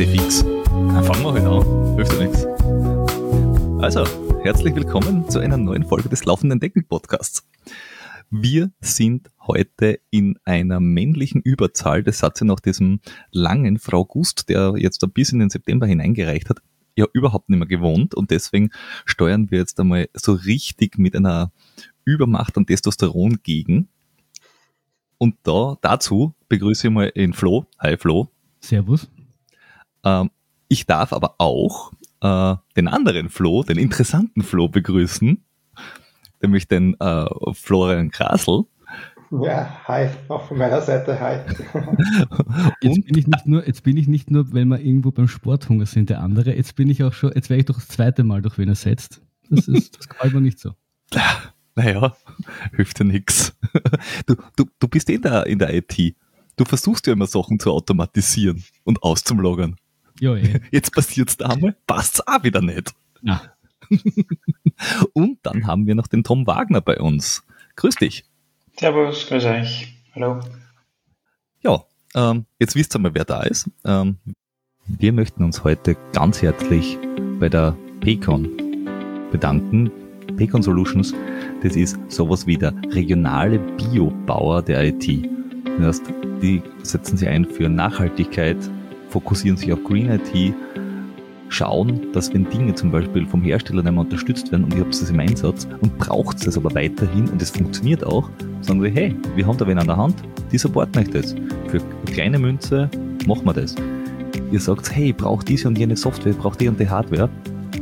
eh fix. Dann fangen wir halt an. Hilft ja nichts. Also, herzlich willkommen zu einer neuen Folge des Laufenden Decken Podcasts. Wir sind heute in einer männlichen Überzahl. Das hat sie nach diesem langen Frau Gust, der jetzt bis in den September hineingereicht hat, ja überhaupt nicht mehr gewohnt. Und deswegen steuern wir jetzt einmal so richtig mit einer Übermacht an Testosteron gegen. Und da, dazu begrüße ich mal den Flo. Hi Flo. Servus. Ähm, ich darf aber auch äh, den anderen Flo, den interessanten Flo begrüßen, nämlich den äh, Florian Krasl. Ja, hi, auch von meiner Seite, hi. jetzt, bin ich nicht nur, jetzt bin ich nicht nur, wenn wir irgendwo beim Sporthunger sind, der andere, jetzt bin ich auch schon, jetzt werde ich doch das zweite Mal durch wen ersetzt. Das, ist, das gefällt mir nicht so. Naja, hilft ja nix. Du, du, du bist eh in der, in der IT. Du versuchst ja immer Sachen zu automatisieren und auszuloggen. Ja, eh. Jetzt passiert's da einmal, passt's auch wieder nicht. Ja. und dann haben wir noch den Tom Wagner bei uns. Grüß dich. Servus, grüß euch. Hallo. Ja, ähm, jetzt wisst ihr mal, wer da ist. Ähm, wir möchten uns heute ganz herzlich bei der Pecon bedanken. Pecon Solutions, das ist sowas wie der regionale Biobauer der IT. Das heißt, die setzen sich ein für Nachhaltigkeit, fokussieren sich auf Green IT, schauen, dass wenn Dinge zum Beispiel vom Hersteller nicht mehr unterstützt werden und ihr habt es im Einsatz und braucht es aber weiterhin und es funktioniert auch, sagen sie, hey, wir haben da wen an der Hand, die supporten euch das. Für kleine Münze machen wir das. Ihr sagt, hey, braucht diese und jene Software, braucht die und die Hardware.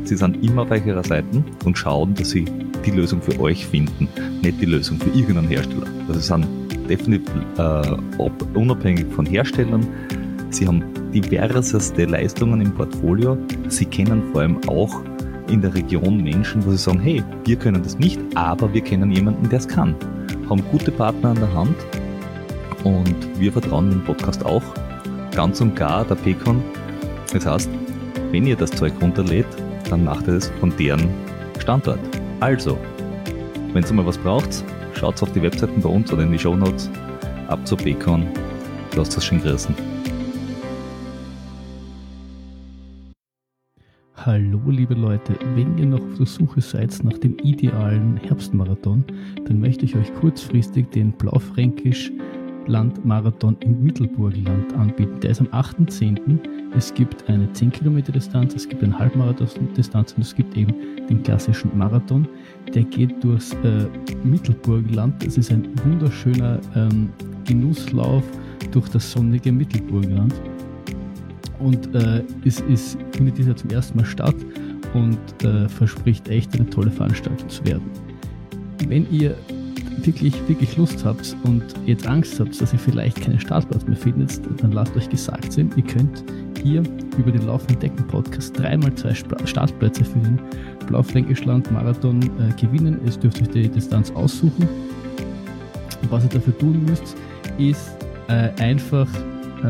Sie sind immer auf eurer Seite und schauen, dass sie die Lösung für euch finden, nicht die Lösung für irgendeinen Hersteller. Also sie sind definitiv äh, unabhängig von Herstellern. Sie haben diverseste Leistungen im Portfolio. Sie kennen vor allem auch in der Region Menschen, wo sie sagen, hey, wir können das nicht, aber wir kennen jemanden, der es kann. Haben gute Partner an der Hand und wir vertrauen dem Podcast auch ganz und gar der Pecon. Das heißt, wenn ihr das Zeug runterlädt, dann macht ihr es von deren Standort. Also, wenn ihr mal was braucht, schaut auf die Webseiten bei uns oder in die Show Notes. Ab zur Pecon. Lasst das schön grüßen. Hallo liebe Leute, wenn ihr noch auf der Suche seid nach dem idealen Herbstmarathon, dann möchte ich euch kurzfristig den Blaufränkisch Landmarathon im Mittelburgland anbieten. Der ist am 8.10. Es gibt eine 10 Kilometer Distanz, es gibt eine Halbmarathon-Distanz und es gibt eben den klassischen Marathon. Der geht durchs äh, Mittelburgland. Das ist ein wunderschöner ähm, Genusslauf durch das sonnige Mittelburgland. Und äh, es ist, findet dieser zum ersten Mal statt und äh, verspricht echt eine tolle Veranstaltung zu werden. Wenn ihr wirklich, wirklich Lust habt und jetzt Angst habt, dass ihr vielleicht keinen Startplatz mehr findet, dann lasst euch gesagt sein, ihr könnt hier über den Laufenden Decken Podcast dreimal zwei Startplätze für den Blaufränkischland Marathon äh, gewinnen. Es dürft euch die Distanz aussuchen. Was ihr dafür tun müsst, ist äh, einfach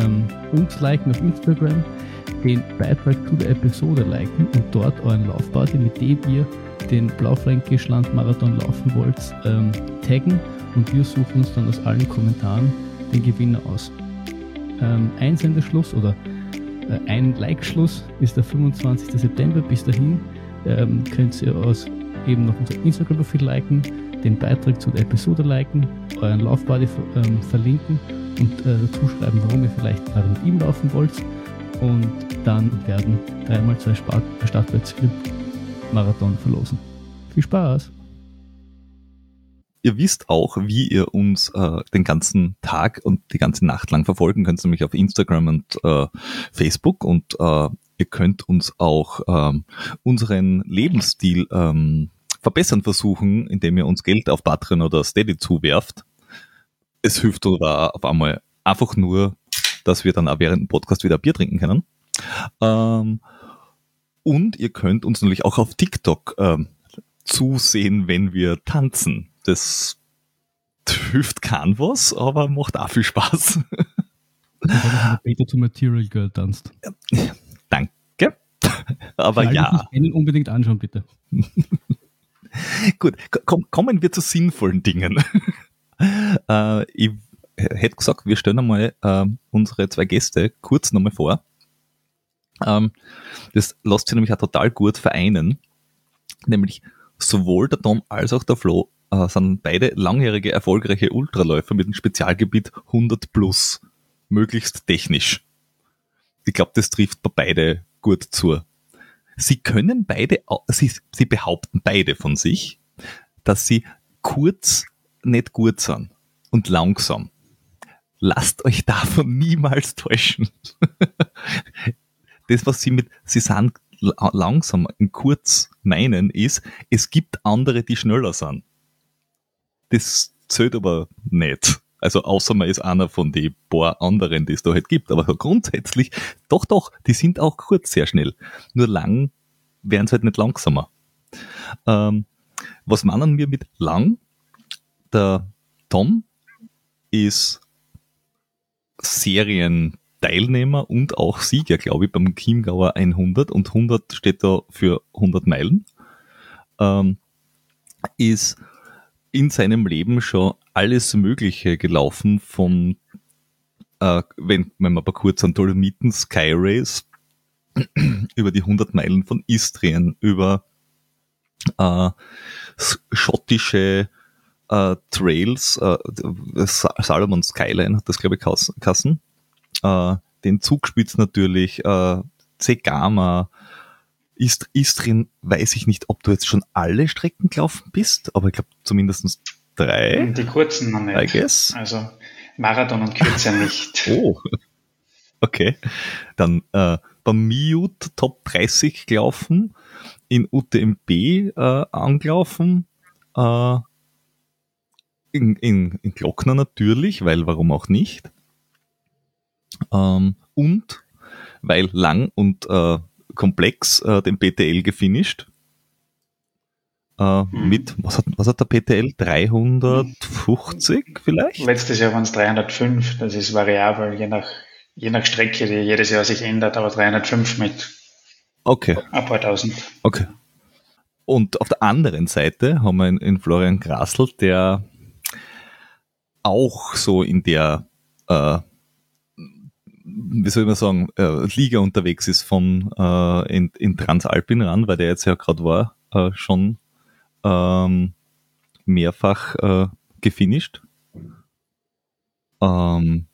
ähm, uns liken auf Instagram, den Beitrag zu der Episode liken und dort euren Laufparty, mit dem ihr den Blaufränkisch-Land Marathon laufen wollt, ähm, taggen und wir suchen uns dann aus allen Kommentaren den Gewinner aus. Ähm, Einsendeschluss oder äh, ein Like-Schluss ist der 25. September. Bis dahin ähm, könnt ihr aus eben noch unser Instagram-Profil liken, den Beitrag zu der Episode liken, euren Laufbody ähm, verlinken dazu schreiben, warum ihr vielleicht gerade mit ihm laufen wollt. Und dann werden dreimal zwei Startplätze für Marathon verlosen. Viel Spaß! Ihr wisst auch, wie ihr uns äh, den ganzen Tag und die ganze Nacht lang verfolgen könnt, nämlich auf Instagram und äh, Facebook und äh, ihr könnt uns auch ähm, unseren Lebensstil ähm, verbessern versuchen, indem ihr uns Geld auf Patreon oder Steady zuwerft. Es hilft oder auf einmal einfach nur, dass wir dann auch während dem Podcast wieder Bier trinken können. Ähm, und ihr könnt uns natürlich auch auf TikTok ähm, zusehen, wenn wir tanzen. Das hilft kein was, aber macht auch viel Spaß. Peter zu Material Girl tanzt. Danke. Aber Für ja. Unbedingt anschauen, bitte. Gut, komm, kommen wir zu sinnvollen Dingen. Äh, ich hätte gesagt, wir stellen einmal äh, unsere zwei Gäste kurz nochmal vor. Ähm, das lässt sich nämlich auch total gut vereinen. Nämlich sowohl der Tom als auch der Flo äh, sind beide langjährige erfolgreiche Ultraläufer mit dem Spezialgebiet 100 plus. Möglichst technisch. Ich glaube, das trifft bei beide gut zu. Sie können beide, sie, sie behaupten beide von sich, dass sie kurz nicht gut sind und langsam. Lasst euch davon niemals täuschen. das, was sie mit, sie sind langsam und kurz meinen, ist, es gibt andere, die schneller sind. Das zählt aber nicht. Also außer man ist einer von den paar anderen, die es da halt gibt. Aber grundsätzlich, doch, doch, die sind auch kurz sehr schnell. Nur lang werden sie halt nicht langsamer. Ähm, was meinen wir mit lang? Der Tom ist Serienteilnehmer und auch Sieger, glaube ich, beim Chiemgauer 100 und 100 steht da für 100 Meilen. Ähm, ist in seinem Leben schon alles Mögliche gelaufen, von, äh, wenn, wenn man mal kurz an Dolomiten Sky Race, über die 100 Meilen von Istrien, über äh, schottische äh, Trails, äh, Salomon Skyline hat das, glaube ich, Kassen, äh, den Zugspitz natürlich, äh, Zegama, ist, Istrin, weiß ich nicht, ob du jetzt schon alle Strecken gelaufen bist, aber ich glaube zumindest drei. Die kurzen noch nicht. I guess. Also Marathon und Kürzer nicht. oh. Okay. Dann äh, beim Miut Top 30 gelaufen, in UTMB äh, angelaufen, äh, in, in, in Glockner natürlich, weil warum auch nicht. Ähm, und weil lang und äh, komplex äh, den PTL gefinisht. Äh, mhm. Mit, was hat, was hat der PTL? 350 vielleicht? Letztes Jahr waren es 305, das ist variabel, je nach, je nach Strecke, die jedes Jahr sich ändert, aber 305 mit okay. ein paar tausend. Okay. Und auf der anderen Seite haben wir in, Florian Grassl, der auch so in der äh, wie soll man sagen, äh, Liga unterwegs ist von äh, in, in Transalpin ran, weil der jetzt ja gerade war, äh, schon ähm, mehrfach äh, gefinisht. Ähm,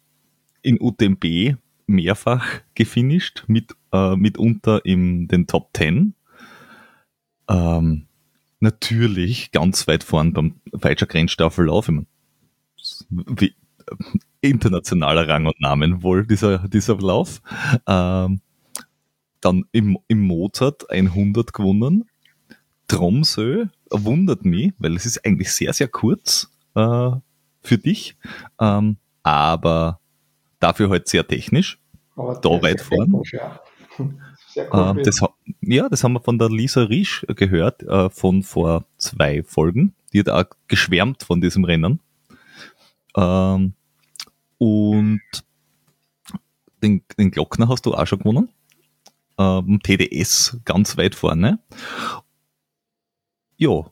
in UTMB mehrfach gefinisht, mit, äh, mitunter in den Top 10. Ähm, natürlich ganz weit vorn beim Falscher Grenzstaffellauf. Ich mein, wie, internationaler Rang und Namen wohl, dieser, dieser Lauf. Ähm, dann im, im Mozart 100 gewonnen. Tromsø wundert mich, weil es ist eigentlich sehr, sehr kurz äh, für dich, ähm, aber dafür halt sehr technisch. Aber da weit vorn. Ja. Äh, das, ja, das haben wir von der Lisa Riesch gehört, äh, von vor zwei Folgen. Die hat auch geschwärmt von diesem Rennen. Ähm, und den, den Glockner hast du auch schon gewonnen. Ähm, TDS ganz weit vorne. Ja,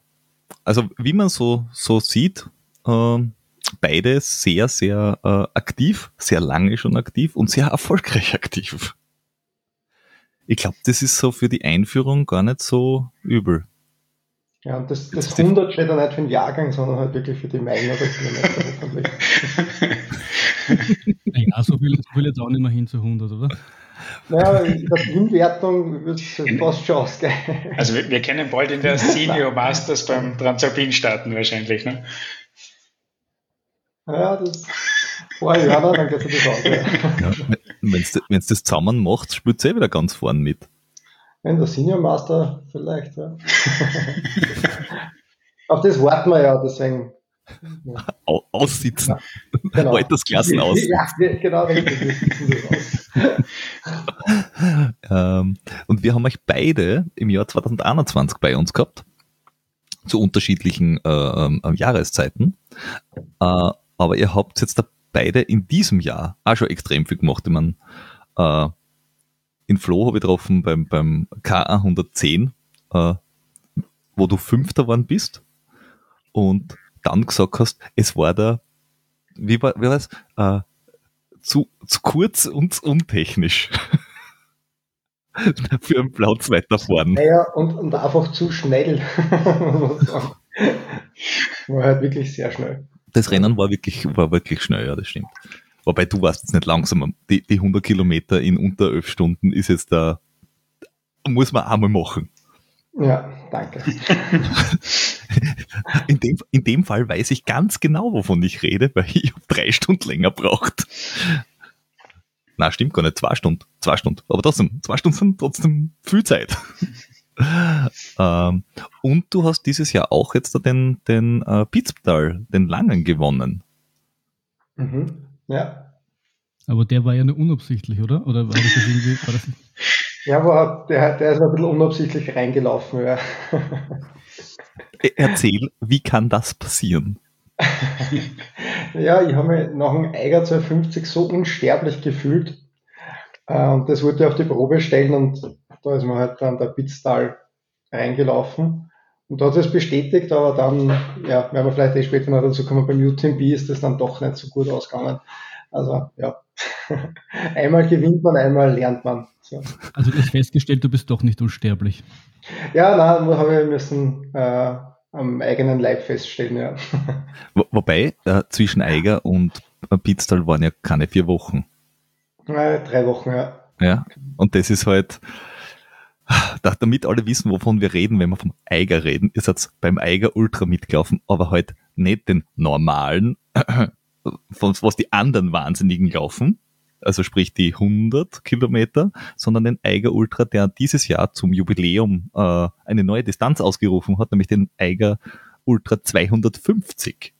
also wie man so, so sieht, ähm, beide sehr, sehr äh, aktiv, sehr lange schon aktiv und sehr erfolgreich aktiv. Ich glaube, das ist so für die Einführung gar nicht so übel. Ja, und das, das 100 steht dann nicht für den Jahrgang, sondern halt wirklich für die Meilen oder Kilometer hoffentlich. ja, so will, so will jetzt auch nicht mehr hin zu 100, oder? Naja, in der Teamwertung wird es fast schon ausgehen. Also wir, wir können bald in der Senior Masters beim Transalpin starten wahrscheinlich, ne? Ja, das war ja, dann geht es das aus. Ja. Ja, Wenn es das zusammen macht, spielt es eh wieder ganz vorn mit. In der Senior Master vielleicht, ja. Auf das warten wir ja, deswegen. Ja. Aussitzen. Ja, genau. Altersklassen aus. Ja, genau. ähm, und wir haben euch beide im Jahr 2021 bei uns gehabt. Zu unterschiedlichen äh, ähm, Jahreszeiten. Äh, aber ihr habt jetzt da beide in diesem Jahr auch schon extrem viel gemacht. Ich meine, äh, in Flo habe ich getroffen beim, beim K110, äh, wo du Fünfter geworden bist und dann gesagt hast, es war da, wie war, wie war das, äh, zu, zu kurz und untechnisch. für einen Platz weiter vorn. Ja, und, und einfach zu schnell. war halt wirklich sehr schnell. Das Rennen war wirklich, war wirklich schnell, ja, das stimmt. Wobei du warst jetzt nicht langsam. Die, die 100 Kilometer in unter 11 Stunden ist jetzt da, muss man einmal machen. Ja, danke. In dem, in dem Fall weiß ich ganz genau, wovon ich rede, weil ich drei Stunden länger braucht. Na, stimmt gar nicht, zwei Stunden. Zwei Stunden. Aber trotzdem, zwei Stunden sind trotzdem viel Zeit. ähm, und du hast dieses Jahr auch jetzt den, den äh, Pitztal, den Langen gewonnen. Mhm. Ja. Aber der war ja nur unabsichtlich, oder? Oder war das irgendwie, war das Ja, war, der, der ist ein bisschen unabsichtlich reingelaufen, ja. E-, erzähl, wie kann das passieren? ja, ich habe mich nach dem Eiger 250 so unsterblich gefühlt. Äh, und das wollte ich auf die Probe stellen und da ist man halt dann der Pitztal reingelaufen. Und da hat es bestätigt, aber dann, ja, werden wir vielleicht eh später noch dazu kommen, beim UTMB ist das dann doch nicht so gut ausgegangen. Also, ja. einmal gewinnt man, einmal lernt man. So. Also, du hast festgestellt, du bist doch nicht unsterblich. Ja, nein, habe ich müssen äh, am eigenen Leib feststellen, ja. Wo, wobei, äh, zwischen Eiger und Pitztal waren ja keine vier Wochen. Äh, drei Wochen, ja. Ja, und das ist halt, damit alle wissen, wovon wir reden, wenn wir vom Eiger reden, ihr seid beim Eiger Ultra mitgelaufen, aber halt nicht den normalen, von was die anderen Wahnsinnigen laufen, also sprich die 100 Kilometer, sondern den Eiger Ultra, der dieses Jahr zum Jubiläum äh, eine neue Distanz ausgerufen hat, nämlich den Eiger Ultra 250.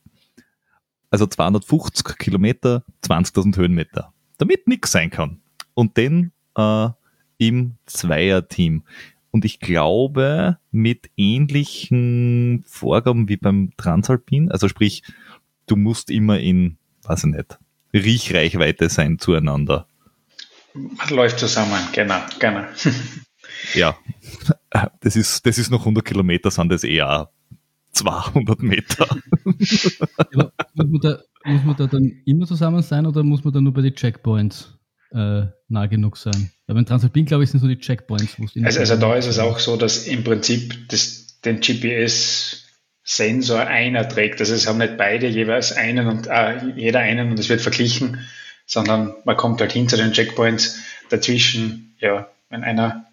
Also 250 Kilometer, 20.000 Höhenmeter. Damit nichts sein kann. Und den äh, im Zweierteam. Und ich glaube, mit ähnlichen Vorgaben wie beim Transalpin, also sprich, du musst immer in, weiß ich nicht, Riechreichweite sein zueinander. Man läuft zusammen, genau, genau. ja, das ist, das ist noch 100 Kilometer, sind das eher 200 Meter. Ja, muss, man da, muss man da dann immer zusammen sein oder muss man da nur bei den Checkpoints äh, nah genug sein? Weil beim Transalpin, glaube ich, sind so die Checkpoints. Also, also da ist es auch so, dass im Prinzip das, den GPS Sensor einer trägt. Also es haben nicht beide jeweils einen und äh, jeder einen und es wird verglichen, sondern man kommt halt hin zu den Checkpoints dazwischen. Ja, wenn einer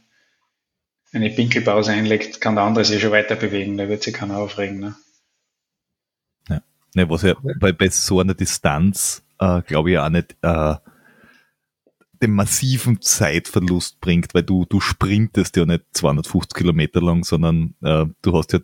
eine Pinkelpause einlegt, kann der andere sich schon weiter bewegen, da wird sich keiner aufregen. Ne? Ja. Ne, was ja bei, bei so einer Distanz, äh, glaube ich, auch nicht äh, den massiven Zeitverlust bringt, weil du, du sprintest ja nicht 250 Kilometer lang, sondern äh, du hast ja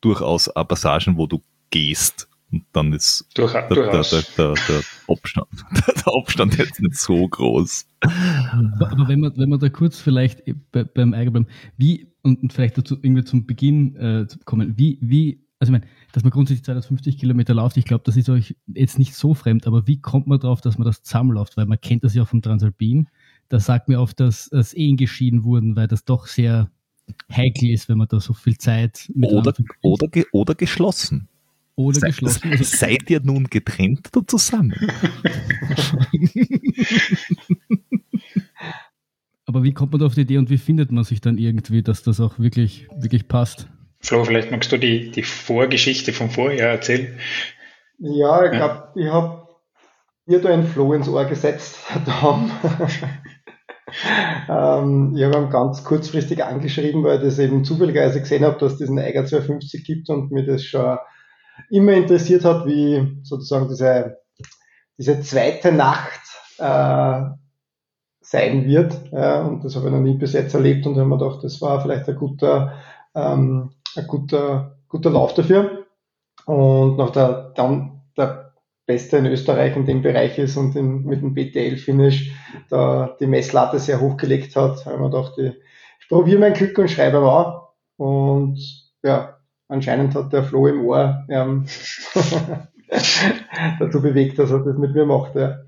durchaus auch Passagen, wo du gehst. Und dann ist Durch, der, der, der, der, Abstand, der Abstand jetzt nicht so groß. Aber, wenn man, wenn man da kurz vielleicht bei, beim Eigenbleiben, wie, und, und, vielleicht dazu irgendwie zum Beginn äh, kommen, wie, wie, also ich meine, dass man grundsätzlich 250 Kilometer läuft, ich glaube, das ist euch jetzt nicht so fremd, aber wie kommt man darauf, dass man das zusammenläuft? Weil man kennt das ja vom Transalpin. Da sagt mir oft, dass, dass Ehen geschieden wurden, weil das doch sehr heikel ist, wenn man da so viel Zeit mit oder, oder, ge oder geschlossen. Oder Se geschlossen. Also seid ihr nun getrennt oder zusammen? Aber wie kommt man da auf die Idee und wie findet man sich dann irgendwie, dass das auch wirklich, wirklich passt? Flo, vielleicht magst du die, die Vorgeschichte vom Vorjahr erzählen. Ja, ich glaube, ich habe dir da ein Flo ins Ohr gesetzt, Tom. ähm, ich habe ihn ganz kurzfristig angeschrieben, weil ich das eben zufälligerweise gesehen habe, dass es diesen Eiger 250 gibt und mir das schon immer interessiert hat, wie sozusagen diese, diese zweite Nacht äh, sein wird. Ja, und das habe ich noch nie bis jetzt erlebt und habe mir gedacht, das war vielleicht ein guter, ähm, ein guter, guter Lauf dafür. Und nach der, dann der Beste in Österreich in dem Bereich ist und in, mit dem BTL-Finish da die Messlatte sehr hochgelegt hat, haben wir gedacht, ich, ich probiere mein Glück und schreibe mal. Und ja, anscheinend hat der Flo im Ohr ähm, dazu bewegt, dass er das mit mir macht. Ja.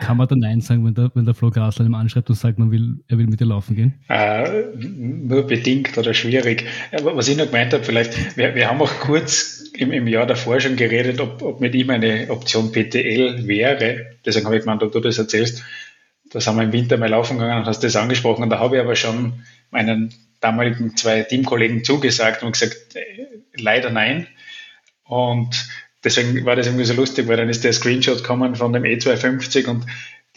Kann man da Nein sagen, wenn der, wenn der Flo Grasler ihm anschreibt und sagt, man will, er will mit dir laufen gehen? Äh, nur bedingt oder schwierig. Was ich noch gemeint habe, vielleicht, wir, wir haben auch kurz im, im Jahr davor schon geredet, ob, ob mit ihm eine Option PTL wäre. Deswegen habe ich gemeint, ob du das erzählst. da sind wir im Winter mal laufen gegangen und hast das angesprochen. Und da habe ich aber schon meinen damaligen zwei Teamkollegen zugesagt und gesagt, äh, leider nein. Und deswegen war das irgendwie so lustig, weil dann ist der Screenshot gekommen von dem E250 und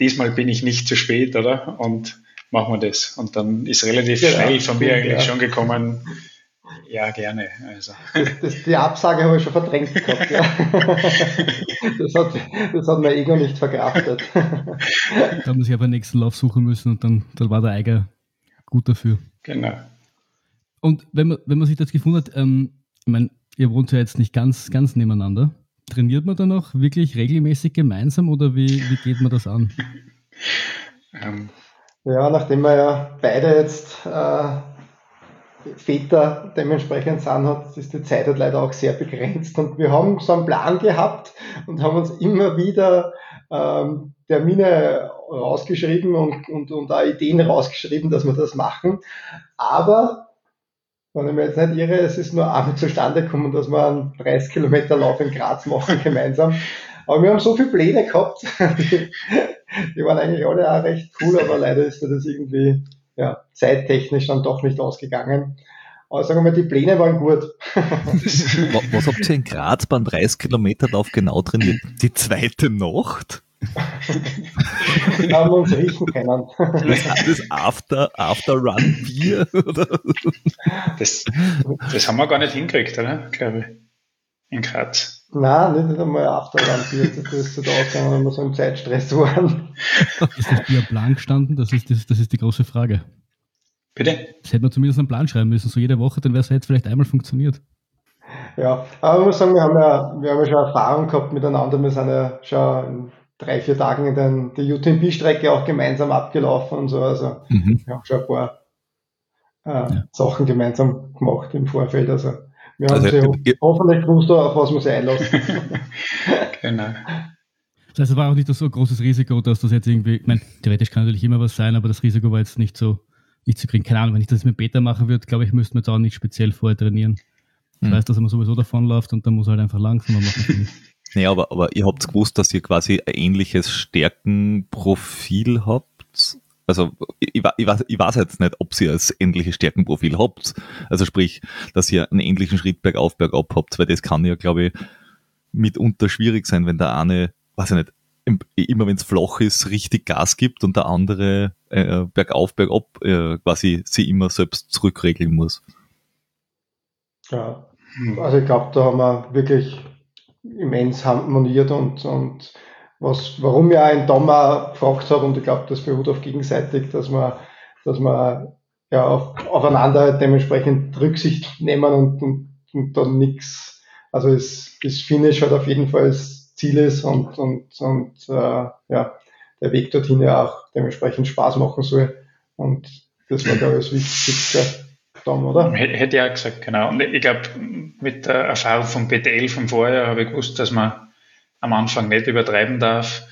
diesmal bin ich nicht zu spät, oder? Und machen wir das. Und dann ist relativ ja, schnell von mir eigentlich ja. schon gekommen, ja, gerne. Also. Das, das, die Absage habe ich schon verdrängt gehabt. Ja. Das, hat, das hat mein Ego nicht verkraftet. Da haben sie aber nächsten Lauf suchen müssen und dann, dann war der Eiger gut dafür. Genau. Und wenn man, wenn man sich das gefunden hat, ähm, ich meine, ihr wohnt ja jetzt nicht ganz, ganz nebeneinander. Trainiert man dann auch wirklich regelmäßig gemeinsam oder wie, wie geht man das an? Ähm. Ja, nachdem wir ja beide jetzt äh, Väter dementsprechend sind, hat, ist die Zeit halt leider auch sehr begrenzt. Und wir haben so einen Plan gehabt und haben uns immer wieder ähm, Termine rausgeschrieben und, und, und auch Ideen rausgeschrieben, dass wir das machen. Aber, wenn ich mir jetzt nicht irre, es ist nur einmal zustande gekommen, dass wir einen 30 Kilometer Lauf in Graz machen gemeinsam. Aber wir haben so viele Pläne gehabt, die, die waren eigentlich alle auch recht cool, aber leider ist das irgendwie ja, zeittechnisch dann doch nicht ausgegangen. Aber sagen wir mal, die Pläne waren gut. Was habt ihr in Graz beim 30 Kilometer Lauf genau trainiert? Die zweite Nacht? Haben wir uns riechen können. Das After, After Run Bier? Das, das haben wir gar nicht hingekriegt, oder? Glaube ich. In Graz. Nein, nicht einmal Afterrun-Bier. Das ist so da ausgegangen, wenn wir so im Zeitstress waren. Ist das Bier Plan gestanden? Das ist, das, das ist die große Frage. Bitte? Das hätte man zumindest einen Plan schreiben müssen, so jede Woche, dann wäre es jetzt vielleicht einmal funktioniert. Ja, aber ich muss sagen, wir haben ja, wir haben ja schon Erfahrung gehabt miteinander. Wir sind ja schon in drei, vier Tagen in den, die UTMB-Strecke auch gemeinsam abgelaufen und so. Also mhm. wir haben schon ein paar äh, ja. Sachen gemeinsam gemacht im Vorfeld. Also wir haben also, sie hoffentlich gewusst, auf was man sich einlässt. genau. Das heißt, es war auch nicht so ein großes Risiko, dass das jetzt irgendwie, ich meine, theoretisch kann natürlich immer was sein, aber das Risiko war jetzt nicht so, nicht zu kriegen. Keine Ahnung, wenn ich das mit Beta machen würde, glaube ich, müsste man jetzt auch nicht speziell vorher trainieren. Ich hm. weiß, dass man sowieso davonläuft und dann muss halt einfach langsamer machen. Nee, aber, aber ihr habt gewusst, dass ihr quasi ein ähnliches Stärkenprofil habt also ich, ich, weiß, ich weiß jetzt nicht, ob ihr das ähnliche Stärkenprofil habt. Also sprich, dass ihr einen ähnlichen Schritt bergauf, bergab habt, weil das kann ja, glaube ich, mitunter schwierig sein, wenn der eine, weiß ich nicht, immer wenn es flach ist, richtig Gas gibt und der andere äh, bergauf, bergab äh, quasi sie immer selbst zurückregeln muss. Ja, also ich glaube, da haben wir wirklich immens harmoniert und, und was, warum auch einen Dommer gefragt habe und ich glaube, das beruht auf gegenseitig, dass man, dass man ja auf, aufeinander dementsprechend Rücksicht nehmen und, und, und dann nichts, also es, das Finish halt auf jeden Fall das Ziel ist und, und, und äh, ja, der Weg dorthin ja auch dementsprechend Spaß machen soll. Und das war, glaube ich, das Wichtigste. Dann, oder? Hätte ich auch gesagt, genau. Und ich glaube, mit der Erfahrung vom PTL von vorher habe ich gewusst, dass man am Anfang nicht übertreiben darf.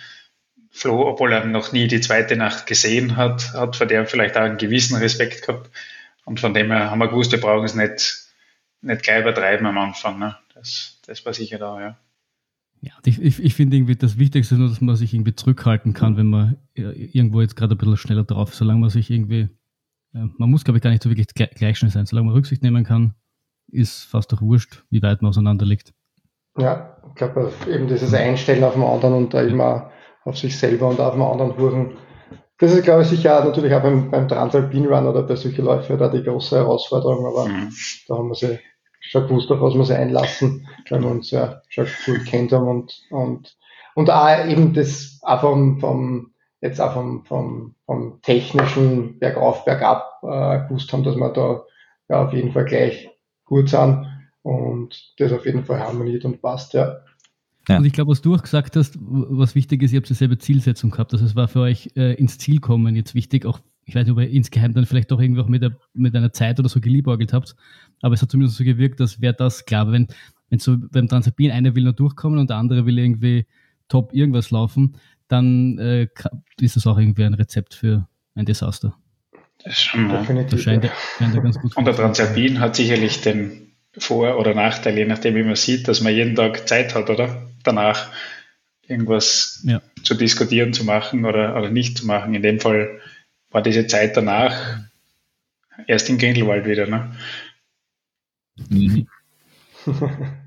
Flo, obwohl er noch nie die zweite Nacht gesehen hat, hat vor der vielleicht auch einen gewissen Respekt gehabt. Und von dem her haben wir gewusst, wir brauchen es nicht, nicht gleich übertreiben am Anfang. Ne? Das, das war sicher da, ja. Ja, ich, ich, ich finde irgendwie das Wichtigste nur, dass man sich irgendwie zurückhalten kann, wenn man irgendwo jetzt gerade ein bisschen schneller drauf ist. Solange man sich irgendwie, man muss glaube ich gar nicht so wirklich gleich schnell sein. Solange man Rücksicht nehmen kann, ist fast doch wurscht, wie weit man auseinander liegt. Ja, ich glaube, eben dieses Einstellen auf den anderen und da immer auf sich selber und auf den anderen huren. Das ist, glaube ich, sicher natürlich auch beim, beim Transalpin Run oder bei solchen Läufen da die große Herausforderung, aber mhm. da haben wir sie schon gewusst, auf was wir sie einlassen, weil wir uns ja schon gut kennt haben und, und, und auch eben das auch vom, vom jetzt auch vom, vom, vom technischen Bergauf, Bergab äh, gewusst haben, dass wir da ja auf jeden Fall gleich gut sind und das auf jeden Fall harmoniert und passt, ja. Ja. Und ich glaube, was du auch gesagt hast, was wichtig ist, ihr habt dieselbe Zielsetzung gehabt. Also es war für euch äh, ins Ziel kommen jetzt wichtig, auch ich weiß nicht, ob ihr insgeheim dann vielleicht doch irgendwie auch mit, der, mit einer Zeit oder so geliebäugelt habt, aber es hat zumindest so gewirkt, dass wäre das klar. Wenn, wenn so beim Transalpin einer will nur durchkommen und der andere will irgendwie top irgendwas laufen, dann äh, ist das auch irgendwie ein Rezept für ein Desaster. Das ist schon, definitiv. Das scheint, scheint ja ganz gut Und der Transalpin hat sicherlich den vor- oder Nachteil, je nachdem, wie man sieht, dass man jeden Tag Zeit hat, oder? Danach irgendwas ja. zu diskutieren, zu machen oder, oder nicht zu machen. In dem Fall war diese Zeit danach erst in Grindelwald wieder. Ne? Mhm.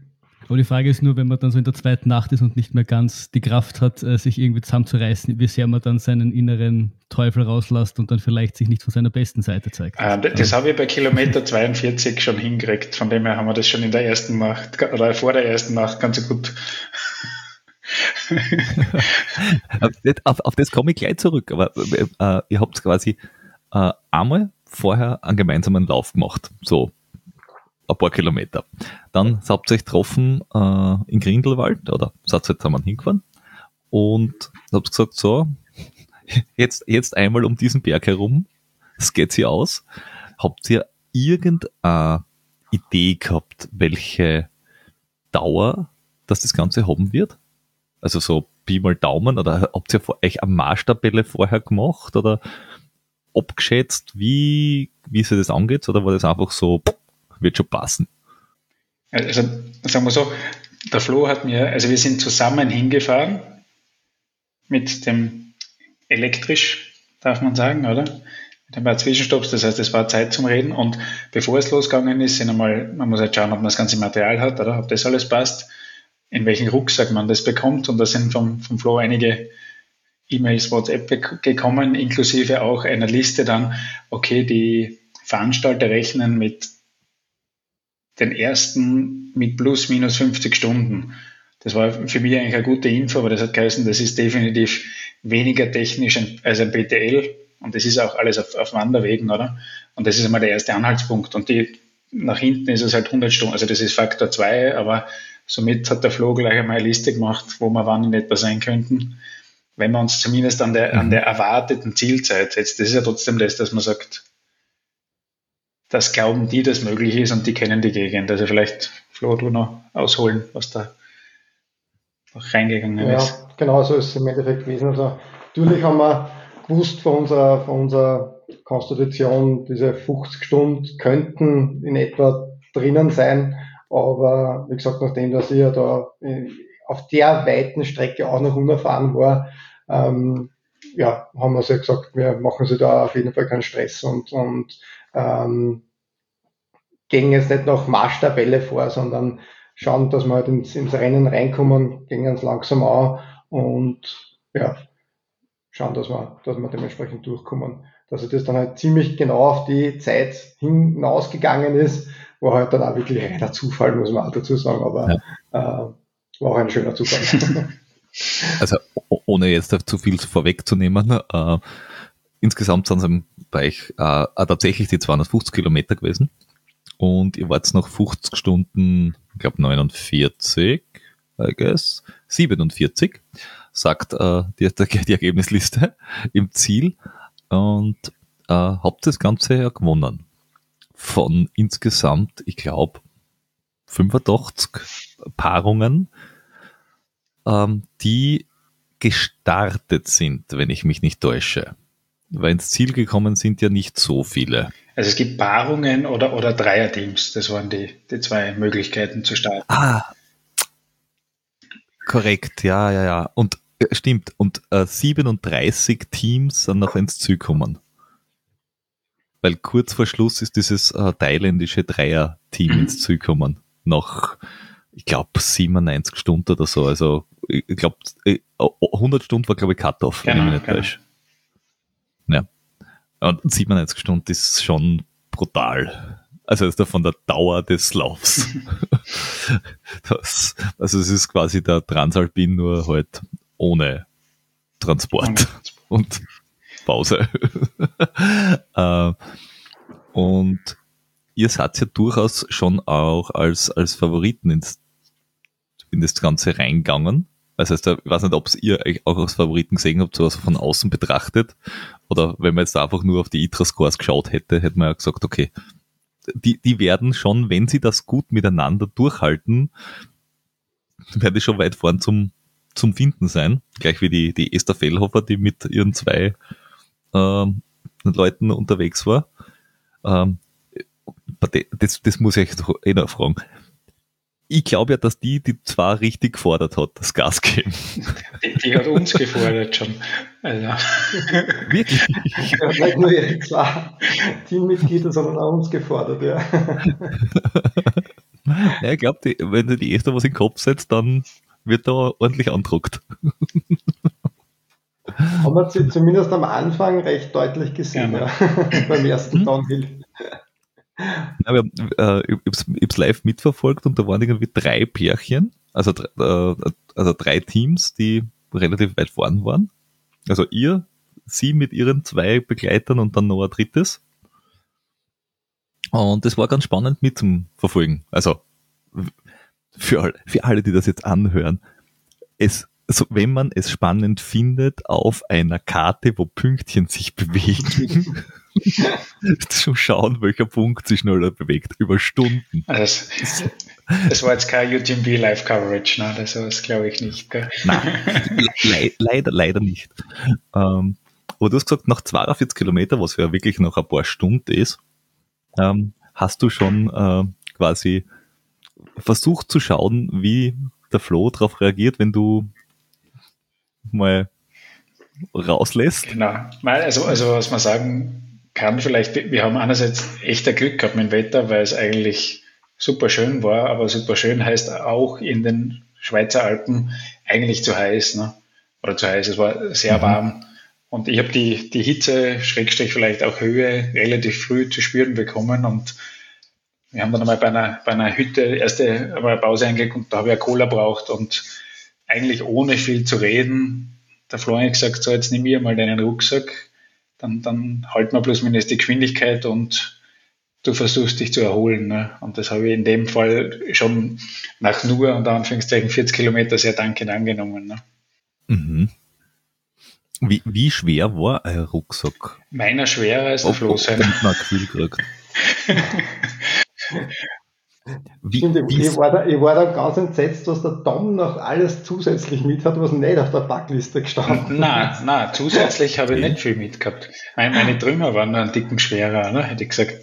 Aber die Frage ist nur, wenn man dann so in der zweiten Nacht ist und nicht mehr ganz die Kraft hat, äh, sich irgendwie zusammenzureißen, wie sehr man dann seinen inneren Teufel rauslässt und dann vielleicht sich nicht von seiner besten Seite zeigt. Ah, das habe ich bei Kilometer 42 schon hingekriegt. Von dem her haben wir das schon in der ersten Nacht oder vor der ersten Nacht ganz gut. auf, auf, das komme ich gleich zurück, aber äh, ihr habt quasi äh, einmal vorher einen gemeinsamen Lauf gemacht. So ein paar Kilometer. Dann habt ihr euch getroffen äh, in Grindelwald oder seid ihr zusammen hingefahren und habt gesagt, so, jetzt, jetzt einmal um diesen Berg herum, das geht sie aus. Habt ihr irgendeine Idee gehabt, welche Dauer dass das Ganze haben wird? Also so Pi mal Daumen oder habt ihr euch eine Marschtabelle vorher gemacht oder abgeschätzt, wie, wie sich das angeht oder war das einfach so, wird schon passen. Also sagen wir so, der Flo hat mir, also wir sind zusammen hingefahren mit dem elektrisch, darf man sagen, oder? Mit ein paar Zwischenstopps, das heißt, es war Zeit zum Reden und bevor es losgegangen ist, sind einmal, man muss halt schauen, ob man das ganze Material hat, oder ob das alles passt, in welchen Rucksack man das bekommt und da sind vom, vom Flo einige E-Mails, WhatsApp gekommen, inklusive auch einer Liste dann, okay, die Veranstalter rechnen mit den ersten mit plus minus 50 Stunden. Das war für mich eigentlich eine gute Info, aber das hat geheißen, das ist definitiv weniger technisch als ein BTL und das ist auch alles auf, auf Wanderwegen, oder? Und das ist einmal der erste Anhaltspunkt. Und die, nach hinten ist es halt 100 Stunden, also das ist Faktor 2, aber somit hat der Flo gleich einmal eine Liste gemacht, wo wir wann in etwa sein könnten, wenn wir uns zumindest an der, an der erwarteten Zielzeit setzt. Das ist ja trotzdem das, dass man sagt, das glauben die, dass möglich ist und die kennen die Gegend. Also vielleicht, Flo, du noch ausholen, was da noch reingegangen ja, ist. Ja, genau so ist es im Endeffekt gewesen. Also natürlich haben wir gewusst von unserer, von unserer Konstitution, diese 50 Stunden könnten in etwa drinnen sein. Aber wie gesagt, nachdem dass ich ja da auf der weiten Strecke auch noch unerfahren war, ähm, ja, haben wir so gesagt, wir machen sich da auf jeden Fall keinen Stress und, und ähm, gehen jetzt nicht nach Marschtabelle vor, sondern schauen, dass wir halt ins, ins Rennen reinkommen, gehen ganz langsam an und ja, schauen, dass wir, dass wir dementsprechend durchkommen. Dass das dann halt ziemlich genau auf die Zeit hinausgegangen ist, war halt dann auch wirklich reiner Zufall, muss man auch dazu sagen, aber ja. äh, war auch ein schöner Zufall. also ohne jetzt zu viel vorwegzunehmen, äh, insgesamt sind es im Bereich äh, tatsächlich die 250 Kilometer gewesen und ihr wart noch 50 Stunden, ich glaube 49, I guess, 47, sagt äh, die, die Ergebnisliste im Ziel und äh, habt das Ganze ja gewonnen. Von insgesamt, ich glaube, 85 Paarungen, ähm, die gestartet sind, wenn ich mich nicht täusche. Weil ins Ziel gekommen sind ja nicht so viele. Also es gibt Paarungen oder, oder Dreierteams. Das waren die, die zwei Möglichkeiten zu starten. Ah, korrekt, ja, ja, ja. Und äh, stimmt, und äh, 37 Teams sind noch ins Ziel gekommen. Weil kurz vor Schluss ist dieses äh, thailändische Dreier-Team mhm. ins Ziel gekommen. Nach, ich glaube, 97 Stunden oder so. Also, ich glaube, 100 äh, Stunden war, glaube ich, Cut-Off, genau, wenn ich mich nicht genau. täusche. Und 97 Stunden ist schon brutal. Also ist da von der Dauer des Laufs. das, also es ist quasi der Transalpin nur halt ohne Transport und Pause. äh, und ihr seid ja durchaus schon auch als, als Favoriten ins, in das Ganze reingegangen. Das heißt, ich weiß nicht, ob ihr euch auch als Favoriten gesehen habt, so also von außen betrachtet. Oder wenn man jetzt einfach nur auf die ITRA-Scores geschaut hätte, hätte man ja gesagt, okay, die, die werden schon, wenn sie das gut miteinander durchhalten, werden die schon weit vorn zum, zum Finden sein. Gleich wie die, die Esther Fellhofer, die mit ihren zwei ähm, Leuten unterwegs war. Ähm, das, das muss ich euch eh noch fragen ich glaube ja, dass die, die zwar richtig gefordert hat, das Gas geben. Die, die hat uns gefordert schon. Also. Wirklich? Ja, nicht nur ihre zwei Teammitglieder, sondern auch uns gefordert, ja. ja ich glaube, wenn du die erste was in den Kopf setzt, dann wird da ordentlich andruckt. Haben wir zumindest am Anfang recht deutlich gesehen, ja. ja. beim ersten hm? Downhill. Ja, wir, äh, ich es live mitverfolgt und da waren irgendwie drei Pärchen, also, äh, also drei Teams, die relativ weit vorn waren. Also ihr, sie mit ihren zwei Begleitern und dann noch ein drittes. Und das war ganz spannend mit zum Verfolgen. Also für alle, für alle, die das jetzt anhören, es, also wenn man es spannend findet auf einer Karte, wo Pünktchen sich bewegen, zu schauen, welcher Punkt sich schneller bewegt, über Stunden. Also das, das war jetzt kein UTMB Live Coverage, ne? das, das glaube ich nicht. Gell? Nein, le leider, leider nicht. Ähm, aber du hast gesagt, nach 42 Kilometer, was ja wirklich noch ein paar Stunden ist, ähm, hast du schon äh, quasi versucht zu schauen, wie der Flo darauf reagiert, wenn du mal rauslässt. Genau. Also, also was man sagen kann, vielleicht, wir haben einerseits echter Glück gehabt mit dem Wetter, weil es eigentlich super schön war, aber super schön heißt auch in den Schweizer Alpen eigentlich zu heiß, ne? Oder zu heiß, es war sehr mhm. warm. Und ich habe die, die Hitze, Schrägstrich vielleicht auch Höhe, relativ früh zu spüren bekommen und wir haben dann einmal bei einer, bei einer Hütte erste einmal Pause eingelegt und da habe ich eine Cola braucht und eigentlich ohne viel zu reden, der Florian gesagt, so jetzt nimm mir mal deinen Rucksack, dann, dann halten wir bloß mindestens die Geschwindigkeit und du versuchst dich zu erholen. Ne? Und das habe ich in dem Fall schon nach nur, unter Anführungszeichen, 40 Kilometer sehr dankend angenommen. Ne? Mhm. Wie, wie schwer war euer Rucksack? Meiner schwerer als der Flo sein. Wie, Stimmt, ich, ich, war da, ich war da ganz entsetzt, dass der Tom noch alles zusätzlich mit hat, was nicht auf der Backliste gestanden Nein, nein, zusätzlich habe ich nicht viel mitgehabt. Meine, meine Trümmer waren nur einen dicken schwerer, ne, hätte ich gesagt.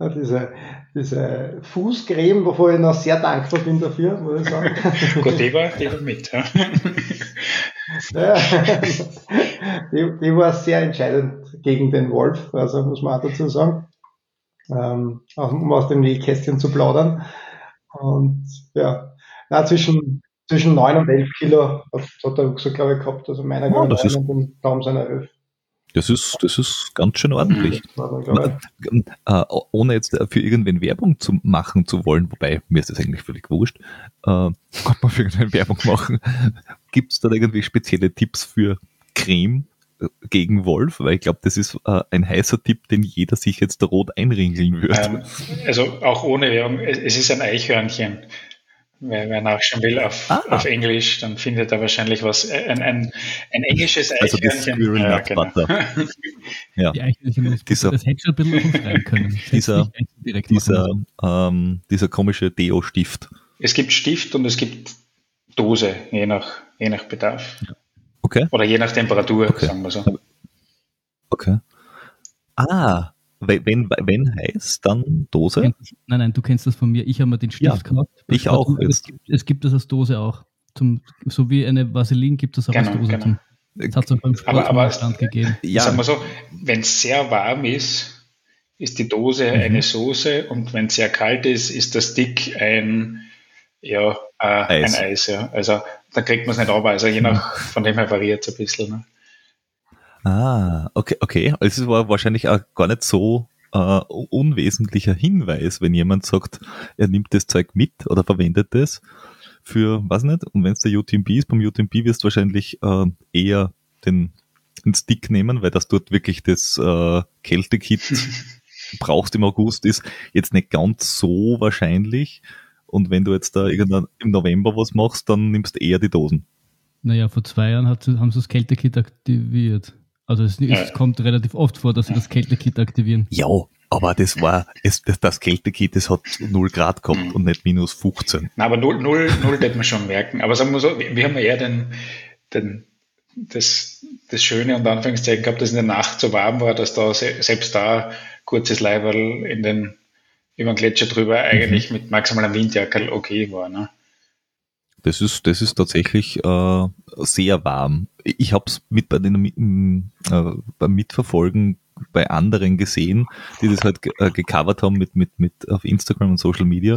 Ja, diese, diese Fußcreme, wovor ich noch sehr dankbar bin dafür, muss ich sagen. Gut, die war, die war mit. Ja. ja, die, die war sehr entscheidend gegen den Wolf, also muss man auch dazu sagen ähm, um aus dem Nähkästchen zu plaudern. Und ja, na, zwischen, zwischen 9 und 11 Kilo hat, der Rucksack, glaube ich, gehabt. Also meiner oh, das ist, und Daumen seiner 11. Das ist, das ist ganz schön ordentlich. äh, ohne jetzt für irgendwen Werbung zu machen zu wollen, wobei mir ist das eigentlich völlig wurscht, äh, kann man für irgendeine Werbung machen. Gibt es da irgendwie spezielle Tipps für Creme, gegen Wolf, weil ich glaube, das ist äh, ein heißer Tipp, den jeder sich jetzt rot einringeln wird. Ähm, also auch ohne Werbung, es ist ein Eichhörnchen. Wer, wer nachschauen will auf, ah. auf Englisch, dann findet er wahrscheinlich was. Ein, ein, ein englisches Eichhörnchen. Also das ja, genau. ja. Die Eichhörnchen, dieser, das hätte schon ein bisschen uns können. Dieser, dieser, ähm, dieser komische Deo-Stift. Es gibt Stift und es gibt Dose, je nach, je nach Bedarf. Ja. Okay. Oder je nach Temperatur, okay. sagen wir so. Okay. Ah, wenn, wenn heiß, dann Dose? Nein, nein, du kennst das von mir. Ich habe mal den Stift ja, gehabt. Ich auch. Es gibt, es gibt das als Dose auch. Zum, so wie eine Vaseline gibt es auch genau, als Dose. Genau. Zum, das hat es auch beim Sport aber, aber, Stand gegeben. Ja. Sagen wir so, wenn es sehr warm ist, ist die Dose mhm. eine Soße und wenn es sehr kalt ist, ist der Stick ein, ja, äh, Eis. ein Eis. Ja. Also da kriegt man es nicht runter. Also je nach, von dem her variiert es ein bisschen. Ne? Ah, okay, okay. Also es war wahrscheinlich auch gar nicht so äh, unwesentlicher Hinweis, wenn jemand sagt, er nimmt das Zeug mit oder verwendet das für, was nicht, und wenn es der UTMB ist, beim UTMB wirst du wahrscheinlich äh, eher den, den Stick nehmen, weil das dort wirklich das äh, Kältekit brauchst im August, ist jetzt nicht ganz so wahrscheinlich. Und wenn du jetzt da irgendwann im November was machst, dann nimmst du eher die Dosen. Naja, vor zwei Jahren hat, haben sie das Kältekit aktiviert. Also es, es, kommt relativ oft vor, dass sie das Kältekit aktivieren. Ja, aber das war, es, das, das Kältekit, das hat 0 Grad gehabt mhm. und nicht minus 15. Na, aber 0, 0, 0 wird man schon merken. Aber sagen wir so, wir haben ja eher den, den, das, das Schöne und Anfangszeichen gehabt, dass in der Nacht so warm war, dass da selbst da kurzes Leiberl in den über den Gletscher drüber eigentlich mit maximalem Windjackel okay war. Ne? Das ist, das ist tatsächlich äh, sehr warm. Ich habe es mit bei den äh, beim Mitverfolgen bei anderen gesehen, die das halt äh, gecovert haben mit, mit, mit auf Instagram und Social Media,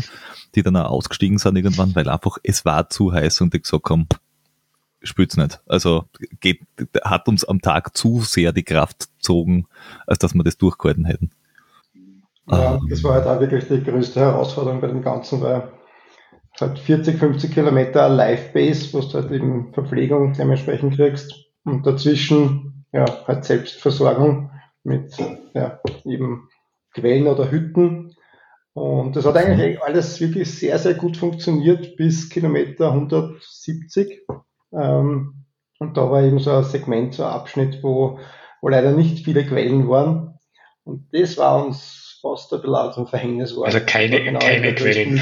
die dann auch ausgestiegen sind irgendwann, weil einfach es war zu heiß und die gesagt haben, spürt's nicht. Also geht, hat uns am Tag zu sehr die Kraft gezogen, als dass wir das durchgehalten hätten. Ja, ähm. das war halt auch wirklich die größte Herausforderung bei dem Ganzen, weil halt 40, 50 Kilometer Live-Base, wo du halt eben Verpflegung dementsprechend kriegst und dazwischen ja halt Selbstversorgung mit ja, eben Quellen oder Hütten. Und das hat eigentlich alles wirklich sehr, sehr gut funktioniert bis Kilometer 170. Ähm, und da war eben so ein Segment, so ein Abschnitt, wo, wo leider nicht viele Quellen waren. Und das war uns fast ein bisschen zum Verhängnis geworden. Also keine, genau keine Quellen.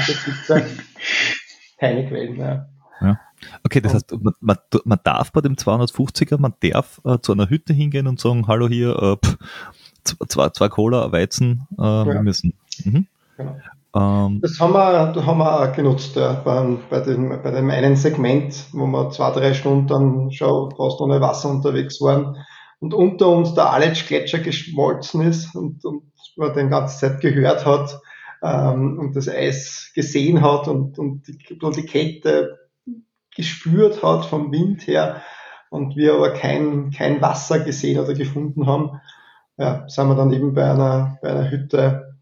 keine Quellen, ja. ja. Okay, das heißt, man, man, man, darf bei dem 250er, man darf äh, zu einer Hütte hingehen und sagen, hallo hier, äh, pff, zwei, zwei Cola, Weizen, äh, ja. wir müssen. Mhm. Genau. Ähm, das haben wir, das haben wir auch genutzt ja, bei, bei, dem, bei dem einen Segment, wo wir zwei, drei Stunden dann schon fast ohne Wasser unterwegs waren und unter uns der Aletsch-Gletscher geschmolzen ist und, und man den ganze Zeit gehört hat ähm, und das Eis gesehen hat und, und, die, und die Kälte gespürt hat vom Wind her und wir aber kein, kein Wasser gesehen oder gefunden haben, ja, sind wir dann eben bei einer, bei einer Hütte,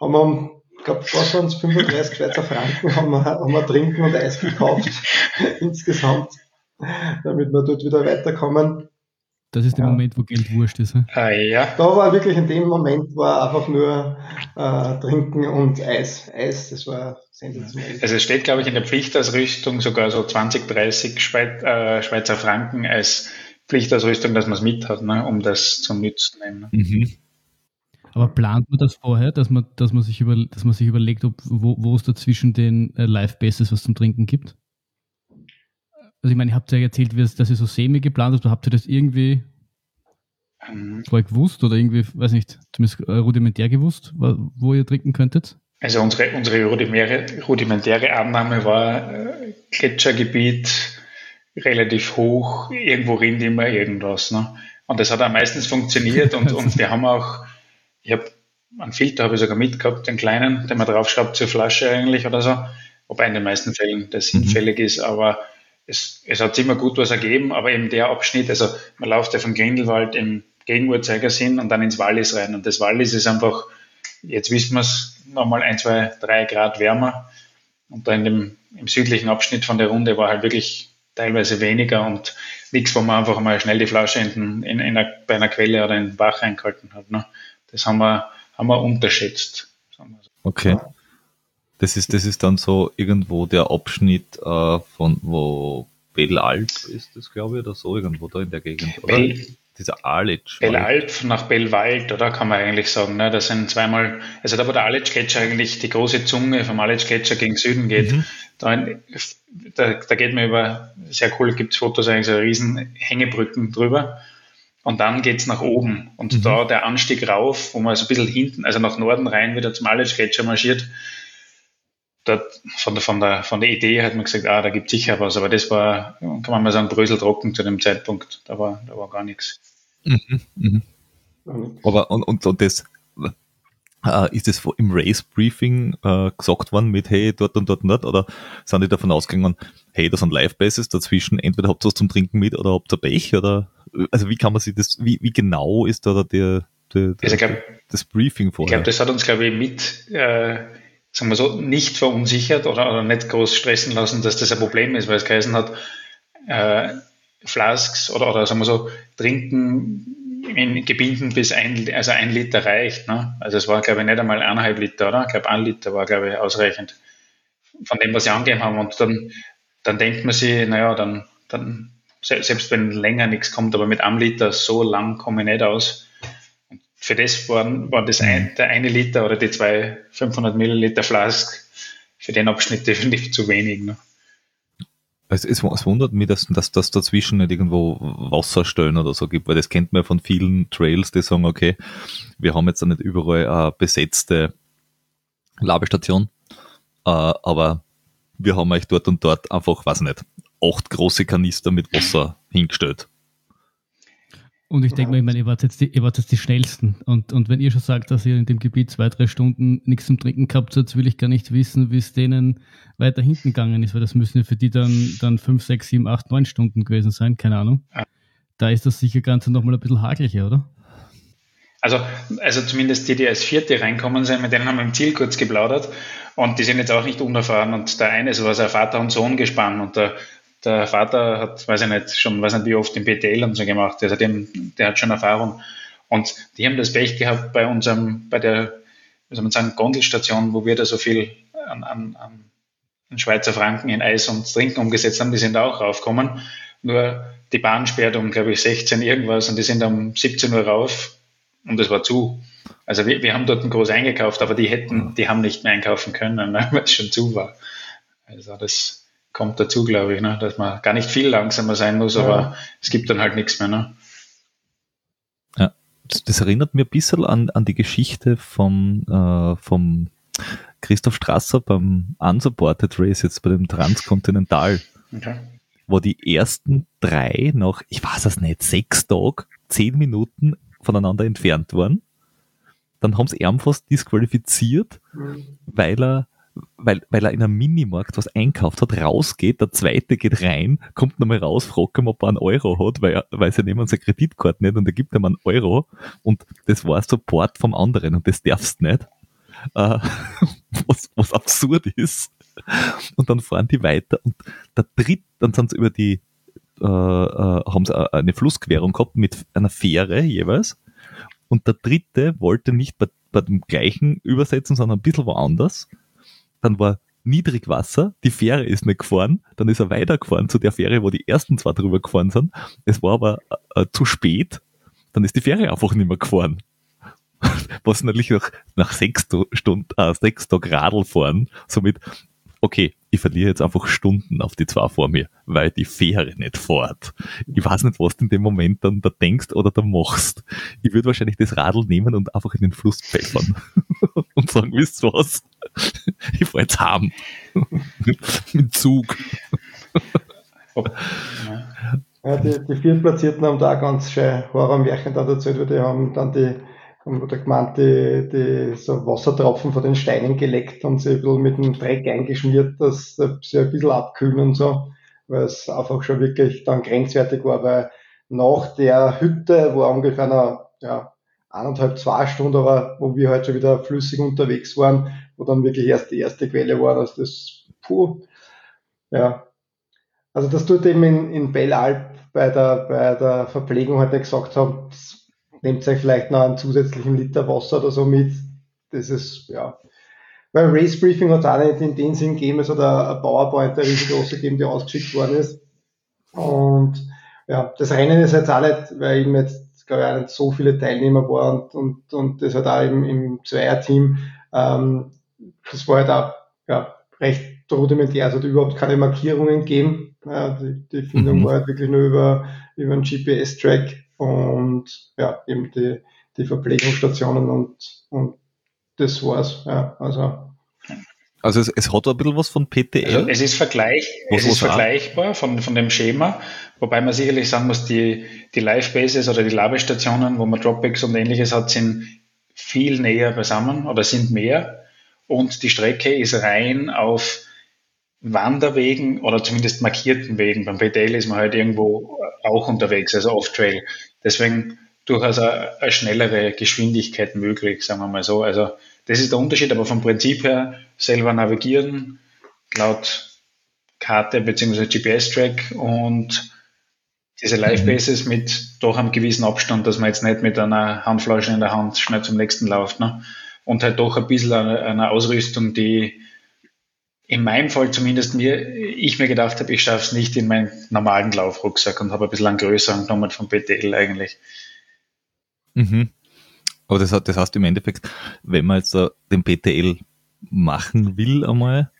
haben wir ich glaube, was waren es, 35 Schweizer Franken haben wir, haben wir Trinken und Eis gekauft insgesamt, damit wir dort wieder weiterkommen. Das ist der ja. Moment, wo Geld wurscht ist. Ah, ja. Da war wirklich in dem Moment war einfach nur äh, Trinken und Eis. Eis, das war sensationell. Also es steht, glaube ich, in der Pflichtausrüstung sogar so 20, 30 Schweiz, äh, Schweizer Franken als Pflichtausrüstung, dass man es mit hat, ne, um das zu nützen. Ne? Mhm. Aber plant man das vorher, dass man, dass man, sich, über, dass man sich überlegt, ob, wo, wo es da zwischen den äh, Live-Bases was zum Trinken gibt? Also ich meine, ihr habt ja erzählt, dass ihr so semi geplant habt, habt ihr das irgendwie ähm, vorher gewusst oder irgendwie, weiß nicht, zumindest äh, rudimentär gewusst, wo ihr trinken könntet? Also unsere, unsere rudimentäre, rudimentäre Annahme war äh, Gletschergebiet relativ hoch, irgendwo rinnt immer irgendwas. Ne? Und das hat am meistens funktioniert und, und wir haben auch ich habe einen Filter habe ich sogar mitgehabt, den kleinen, den man draufschraubt zur Flasche eigentlich oder so. Wobei in den meisten Fällen das mhm. hinfällig mhm. ist, aber es, es hat immer gut was ergeben, aber eben der Abschnitt, also man läuft ja vom Grindelwald im Gegenuhrzeigersinn und dann ins Wallis rein. Und das Wallis ist einfach, jetzt wissen wir es, nochmal ein, zwei, drei Grad wärmer. Und da in dem, im südlichen Abschnitt von der Runde war halt wirklich teilweise weniger und nichts, wo man einfach mal schnell die Flasche in, in, in einer, bei einer Quelle oder in den Bach reingehalten hat. Ne? Das haben wir, haben wir unterschätzt. Okay. Das ist, das ist dann so irgendwo der Abschnitt äh, von wo Bellalp ist das, glaube ich, oder so, irgendwo da in der Gegend, oder? Bell, Dieser Aletsch. Bellalp nach Bellwald, oder kann man eigentlich sagen. Ne? Das sind zweimal, also da wo der Aletsch-Gletscher eigentlich die große Zunge vom Aletsch-Gletscher gegen Süden geht, mhm. da, da, da, geht man über, sehr cool, gibt es Fotos eigentlich so riesen Hängebrücken drüber. Und dann geht's nach oben. Und mhm. da der Anstieg rauf, wo man so ein bisschen hinten, also nach Norden rein wieder zum Aletsch-Gletscher marschiert, dort von der, von, der, von der Idee hat man gesagt, ah, da gibt sicher was. Aber das war, kann man mal sagen, bröseltrocken zu dem Zeitpunkt. Da war, da war gar nichts. Mhm, mhm. Aber und, und, und das äh, ist das im Race-Briefing äh, gesagt worden mit, hey, dort und dort und dort? Oder sind die davon ausgegangen, hey, da sind Live-Bases dazwischen, entweder habt ihr was zum Trinken mit oder habt ihr Pech? Oder also wie kann man sich das, wie, wie genau ist da der, der, der also glaub, das Briefing vorher? Ich glaube, das hat uns, glaube ich, mit, äh, sagen wir so, nicht verunsichert oder, oder nicht groß stressen lassen, dass das ein Problem ist, weil es geheißen hat, äh, Flasks oder, oder sagen wir so, trinken in Gebinden bis ein, also ein Liter reicht. Ne? Also es war, glaube ich, nicht einmal eineinhalb Liter, oder? Ich glaube, ein Liter war, glaube ich, ausreichend von dem, was sie angegeben haben. Und dann, dann denkt man sich, naja, dann, dann, selbst wenn länger nichts kommt, aber mit einem Liter so lang komme ich nicht aus. Für das waren, war das ein, der eine Liter oder die zwei 500 Milliliter Flask für den Abschnitt definitiv zu wenig. Ne? Es, es, es, wundert mich, dass, dass, dass dazwischen nicht irgendwo Wasserstellen oder so gibt, weil das kennt man von vielen Trails, die sagen, okay, wir haben jetzt nicht überall äh, besetzte Labestation. Äh, aber wir haben euch dort und dort einfach, weiß nicht, acht große Kanister mit Wasser hingestellt. Und ich denke mal, ich meine, ihr wart, jetzt die, ihr wart jetzt die schnellsten. Und, und wenn ihr schon sagt, dass ihr in dem Gebiet zwei, drei Stunden nichts zum Trinken gehabt habt, will ich gar nicht wissen, wie es denen weiter hinten gegangen ist, weil das müssen ja für die dann, dann fünf, sechs, sieben, acht, neun Stunden gewesen sein, keine Ahnung. Da ist das sicher Ganze nochmal ein bisschen hageliger, oder? Also, also zumindest die, die als Vierte reinkommen sind, mit denen haben wir im Ziel kurz geplaudert und die sind jetzt auch nicht unerfahren und der eine, so war sein Vater und Sohn gespannt und der, der Vater hat, weiß ich nicht, schon, weiß nicht wie oft im PTL und so gemacht, also dem, der hat schon Erfahrung und die haben das Pech gehabt bei unserem, bei der, wie soll man sagen, Gondelstation, wo wir da so viel an, an, an Schweizer Franken in Eis und Trinken umgesetzt haben, die sind auch raufgekommen, nur die Bahn sperrt um, glaube ich, 16 irgendwas und die sind um 17 Uhr rauf und es war zu. Also wir, wir haben dort groß eingekauft, aber die hätten, die haben nicht mehr einkaufen können, ne, weil es schon zu war. Also das kommt dazu, glaube ich, ne, dass man gar nicht viel langsamer sein muss, ja. aber es gibt dann halt nichts mehr. Ne? Ja, das, das erinnert mir ein bisschen an, an die Geschichte vom, äh, vom Christoph Strasser beim Unsupported Race, jetzt bei dem Transkontinental. Okay. Wo die ersten drei noch, ich weiß es nicht, sechs Tage, zehn Minuten voneinander entfernt waren. Dann haben sie ihn fast disqualifiziert, mhm. weil er weil, weil er in einem Minimarkt was einkauft hat, rausgeht, der zweite geht rein, kommt nochmal raus, fragt ihn, ob er einen Euro hat, weil, er, weil sie nehmen seine Kreditkarte nicht und er gibt ihm einen Euro und das war Support vom anderen und das darfst nicht. Äh, was, was absurd ist. Und dann fahren die weiter und der dritte, dann sind sie über die äh, äh, haben sie eine Flussquerung gehabt mit einer Fähre jeweils. Und der dritte wollte nicht bei, bei dem gleichen übersetzen, sondern ein bisschen woanders. Dann war Niedrigwasser, die Fähre ist nicht gefahren, dann ist er weitergefahren zu der Fähre, wo die ersten zwei drüber gefahren sind. Es war aber äh, zu spät, dann ist die Fähre einfach nicht mehr gefahren. Was natürlich nach, nach sechs Stunden, äh, sechs Tagen Radl fahren, somit okay, ich verliere jetzt einfach Stunden auf die zwei vor mir, weil die Fähre nicht fährt. Ich weiß nicht, was du in dem Moment dann da denkst oder da machst. Ich würde wahrscheinlich das Radl nehmen und einfach in den Fluss pfeffern und sagen, wisst ihr was? Ich fahre jetzt heim. Mit Zug. Ja, die, die Viertplatzierten haben da ganz schön Horrormärchen da dazu, weil die haben dann die haben da gemeint, die, die so Wassertropfen von den Steinen geleckt und sie ein bisschen mit dem Dreck eingeschmiert, dass sie ein bisschen abkühlen und so, weil es einfach schon wirklich dann grenzwertig war, weil nach der Hütte, wo ungefähr noch, ja, eineinhalb, zwei Stunden, aber wo wir halt schon wieder flüssig unterwegs waren, wo dann wirklich erst die erste Quelle war, dass das, puh, ja. Also das tut eben in, in Bellalp bei der, bei der Verpflegung halt gesagt haben, nehmt euch vielleicht noch einen zusätzlichen Liter Wasser oder so mit. Das ist, ja. Weil Race Briefing hat es auch nicht in dem Sinn gegeben, es hat eine PowerPoint, eine riesengroße gegeben, die ausgeschickt worden ist. Und ja, das Rennen ist jetzt auch nicht, weil eben jetzt, glaube ich, auch nicht so viele Teilnehmer waren und, und, und das hat auch im, im Zweierteam, ähm, das war halt auch ja, recht rudimentär, also hat überhaupt keine Markierungen gegeben. Ja, die, die Findung mhm. war halt wirklich nur über, über einen GPS-Track und ja, eben die, die Verpflegungsstationen und, und das war's. Ja, also also es, es hat ein bisschen was von PTL. Also es ist, Vergleich, was es ist vergleichbar von, von dem Schema, wobei man sicherlich sagen muss, die, die Live-Bases oder die Labestationen, wo man Dropbacks und ähnliches hat, sind viel näher beisammen oder sind mehr. Und die Strecke ist rein auf Wanderwegen oder zumindest markierten Wegen. Beim PTL ist man halt irgendwo auch unterwegs, also off-trail. Deswegen durchaus eine, eine schnellere Geschwindigkeit möglich, sagen wir mal so. Also das ist der Unterschied, aber vom Prinzip her selber navigieren, laut Karte bzw. GPS-Track und diese Live-Bases mit doch einem gewissen Abstand, dass man jetzt nicht mit einer Handflasche in der Hand schnell zum nächsten läuft. Ne? Und halt doch ein bisschen eine, eine Ausrüstung, die in meinem Fall zumindest mir, ich mir gedacht habe, ich schaffe es nicht in meinen normalen Laufrucksack und habe ein bisschen einen größeren genommen vom BTL eigentlich. Mhm. Aber das, das heißt im Endeffekt, wenn man jetzt uh, den BTL machen will einmal,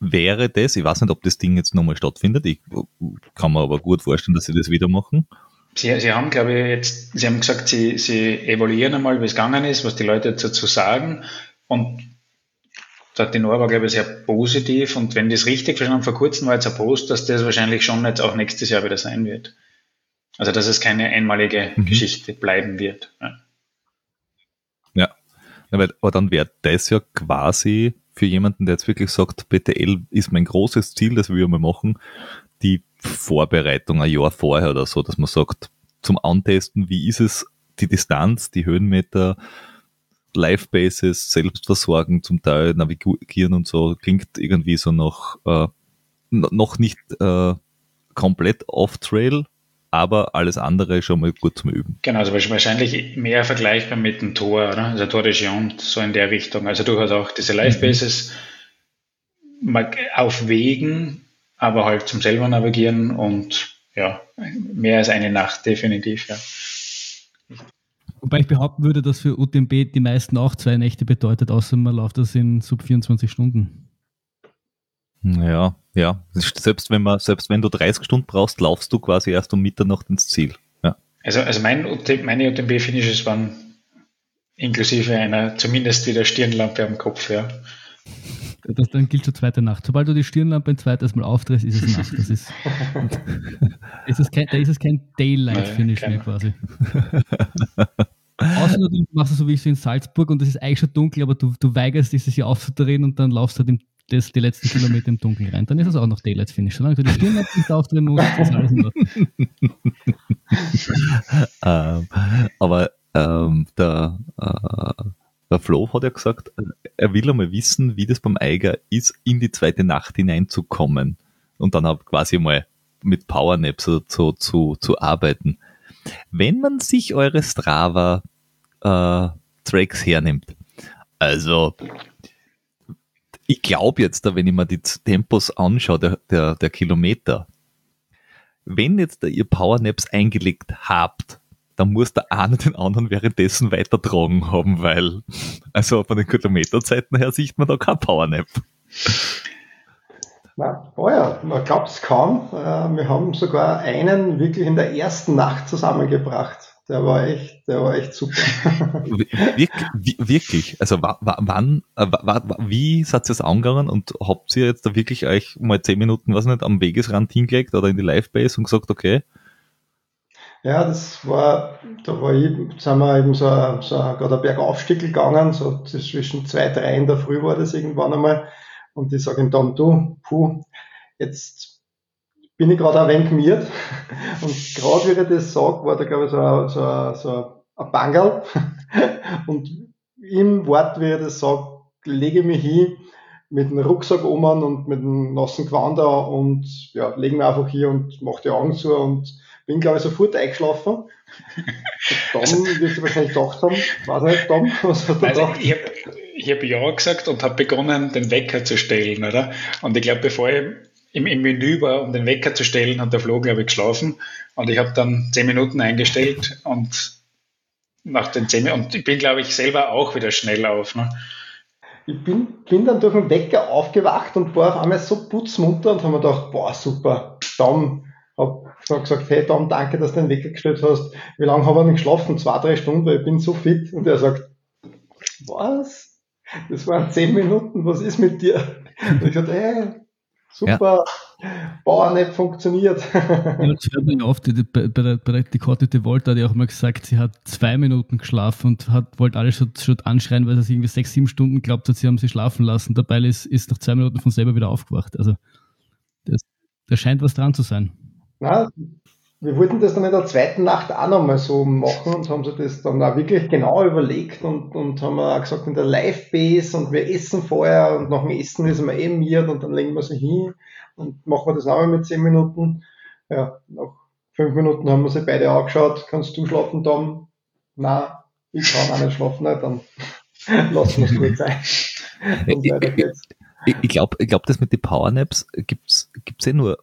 wäre das, ich weiß nicht, ob das Ding jetzt nochmal stattfindet, ich kann mir aber gut vorstellen, dass sie das wieder machen. Sie, sie haben, glaube ich, jetzt, Sie haben gesagt, Sie, Sie evaluieren einmal, wie es gegangen ist, was die Leute dazu sagen und der Tenor war, glaube ich, sehr positiv. Und wenn das richtig verstanden vor kurzem war jetzt ein Post, dass das wahrscheinlich schon jetzt auch nächstes Jahr wieder sein wird. Also, dass es keine einmalige mhm. Geschichte bleiben wird. Ja. ja. Aber dann wäre das ja quasi für jemanden, der jetzt wirklich sagt, BTL ist mein großes Ziel, das will ich mal machen, die Vorbereitung ein Jahr vorher oder so, dass man sagt, zum Antesten, wie ist es, die Distanz, die Höhenmeter, Live-Bases, Selbstversorgen zum Teil, navigieren und so, klingt irgendwie so noch, äh, noch nicht äh, komplett off-Trail, aber alles andere schon mal gut zum Üben. Genau, also wahrscheinlich mehr vergleichbar mit dem Tor, oder? also Tor de Giant, so in der Richtung. Also du hast auch diese Live-Bases mhm. auf Wegen, aber halt zum selber navigieren und ja, mehr als eine Nacht definitiv, ja. Wobei ich behaupten würde, dass für UTMB die meisten auch zwei Nächte bedeutet, außer man läuft das in sub 24 Stunden. Ja, ja. Selbst wenn man, selbst wenn du 30 Stunden brauchst, laufst du quasi erst um Mitternacht ins Ziel. Ja. Also, also mein, meine UTMB-Finishes waren inklusive einer zumindest wieder Stirnlampe am Kopf, ja. Das, dann gilt schon zweite Nacht. Sobald du die Stirnlampe ein zweites Mal aufdrehst, ist es Nacht. Das ist, ist es kein, da ist es kein Daylight-Finish mehr quasi. Außer du machst es so wie ich so in Salzburg und es ist eigentlich schon dunkel, aber du, du weigerst dich, sich aufzudrehen und dann laufst du halt im, das, die letzten Kilometer im Dunkeln rein. Dann ist es auch noch Daylight-Finish. Solange du die Stirnlampe nicht aufdrehen musst, ist alles in ähm, aber ähm, der äh, der Flo hat ja gesagt, er will einmal wissen, wie das beim Eiger ist, in die zweite Nacht hineinzukommen und dann auch quasi mal mit Powernaps so, zu, zu, arbeiten. Wenn man sich eure Strava äh, Tracks hernimmt, also ich glaube jetzt, wenn ich mir die Tempos anschaue, der, der, der Kilometer, wenn jetzt ihr Powernaps eingelegt habt, dann muss der eine den anderen währenddessen weitertragen haben, weil, also von den Kilometerzeiten her sieht man da kein Powernap. Na, oh ja, man glaubt es kaum. Äh, wir haben sogar einen wirklich in der ersten Nacht zusammengebracht. Der war echt, der war echt super. Wir, wirklich? Also wann, äh, wie seid ihr es angegangen und habt ihr jetzt da wirklich euch mal zehn Minuten, was nicht, am Wegesrand hingelegt oder in die Livebase und gesagt, okay, ja, das war, da war ich, sind wir eben so, so gerade ein Bergaufstieg gegangen, so zwischen zwei, drei in der Früh war das irgendwann einmal. Und ich sage ihm dann, du, puh, jetzt bin ich gerade ein wenig miert. Und gerade wie er das sagt, war da glaube ich so, so, so ein Bangal. Und im Wort, wie er das sagt, lege ich mich hin mit dem Rucksack um und mit dem nassen Gewand und ja, lege mich einfach hier und mache die Augen zu und bin, glaube ich, sofort eingeschlafen. Tom also, wirst du wahrscheinlich gedacht haben, weiß nicht, Tom, was hat er also gedacht? Ich habe hab Ja gesagt und habe begonnen, den Wecker zu stellen, oder? Und ich glaube, bevor ich im, im Menü war, um den Wecker zu stellen, hat der Flo, glaube ich, geschlafen. Und ich habe dann zehn Minuten eingestellt und nach den zehn Minuten, und ich bin, glaube ich, selber auch wieder schnell auf. Ne? Ich bin, bin dann durch den Wecker aufgewacht und war auf einmal so putzmunter und habe mir gedacht, boah, super, Tom, habe gesagt, hey Tom, danke, dass du den Wecker gestellt hast. Wie lange habe ich denn geschlafen? Zwei, drei Stunden, weil ich bin so fit. Und er sagt, was? Das waren zehn Minuten, was ist mit dir? Und ich sagte, hey, super, ja. Bauer nicht funktioniert. Ja, das hört man ja oft, bei, bei der, bei der Dakota de Volta hat ja auch mal gesagt, sie hat zwei Minuten geschlafen und hat, wollte alle schon, schon anschreien, weil sie irgendwie sechs, sieben Stunden glaubt hat, sie haben sie schlafen lassen. Dabei ist, ist nach zwei Minuten von selber wieder aufgewacht. Also das, da scheint was dran zu sein. Na, wir wollten das dann in der zweiten Nacht auch nochmal so machen und haben sich das dann auch wirklich genau überlegt und, und haben auch gesagt in der Live-Base und wir essen vorher und nach dem Essen ist man eh miert und dann legen wir sie hin und machen wir das nochmal mit zehn Minuten. Ja, nach fünf Minuten haben wir sie beide angeschaut. Kannst du schlafen, Tom? Nein, ich kann auch nicht schlafen, ne? dann lassen wir es gut sein. ich, ich glaube, ich glaub, das mit den Powernaps gibt's gibt's eh nur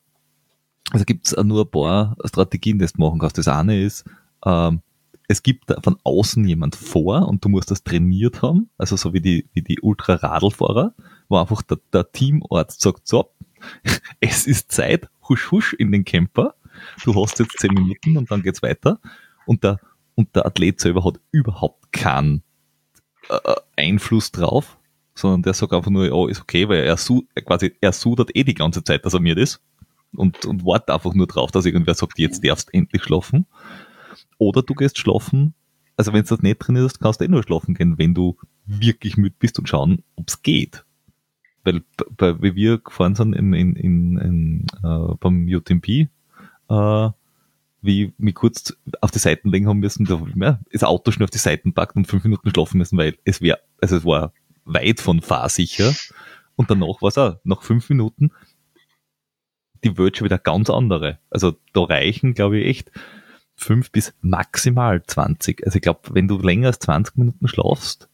also gibt es nur ein paar Strategien, die du machen kannst. Das eine ist, ähm, es gibt von außen jemand vor und du musst das trainiert haben, also so wie die, wie die Ultra-Radlfahrer, wo einfach der, der Teamarzt sagt, so, es ist Zeit, husch husch in den Camper, du hast jetzt zehn Minuten und dann geht's weiter. Und der, und der Athlet selber hat überhaupt keinen äh, Einfluss drauf, sondern der sagt einfach nur, ja, ist okay, weil er, su quasi, er sudert eh die ganze Zeit, dass er mir das und, und wartet einfach nur drauf, dass irgendwer sagt, jetzt darfst du endlich schlafen. Oder du gehst schlafen, also wenn du das nicht drin ist, kannst du eh nur schlafen gehen, wenn du wirklich müde bist und schauen, ob es geht. Weil, bei, wie wir gefahren sind in, in, in, in äh, beim UTMP, äh, wie mich kurz auf die Seiten legen haben müssen, da das Auto schnell auf die Seiten packt und fünf Minuten schlafen müssen, weil es wäre, also es war weit von fahrsicher. Und danach war es auch, nach fünf Minuten, die Welt schon wieder ganz andere. Also da reichen, glaube ich, echt fünf bis maximal 20. Also ich glaube, wenn du länger als 20 Minuten schlafst,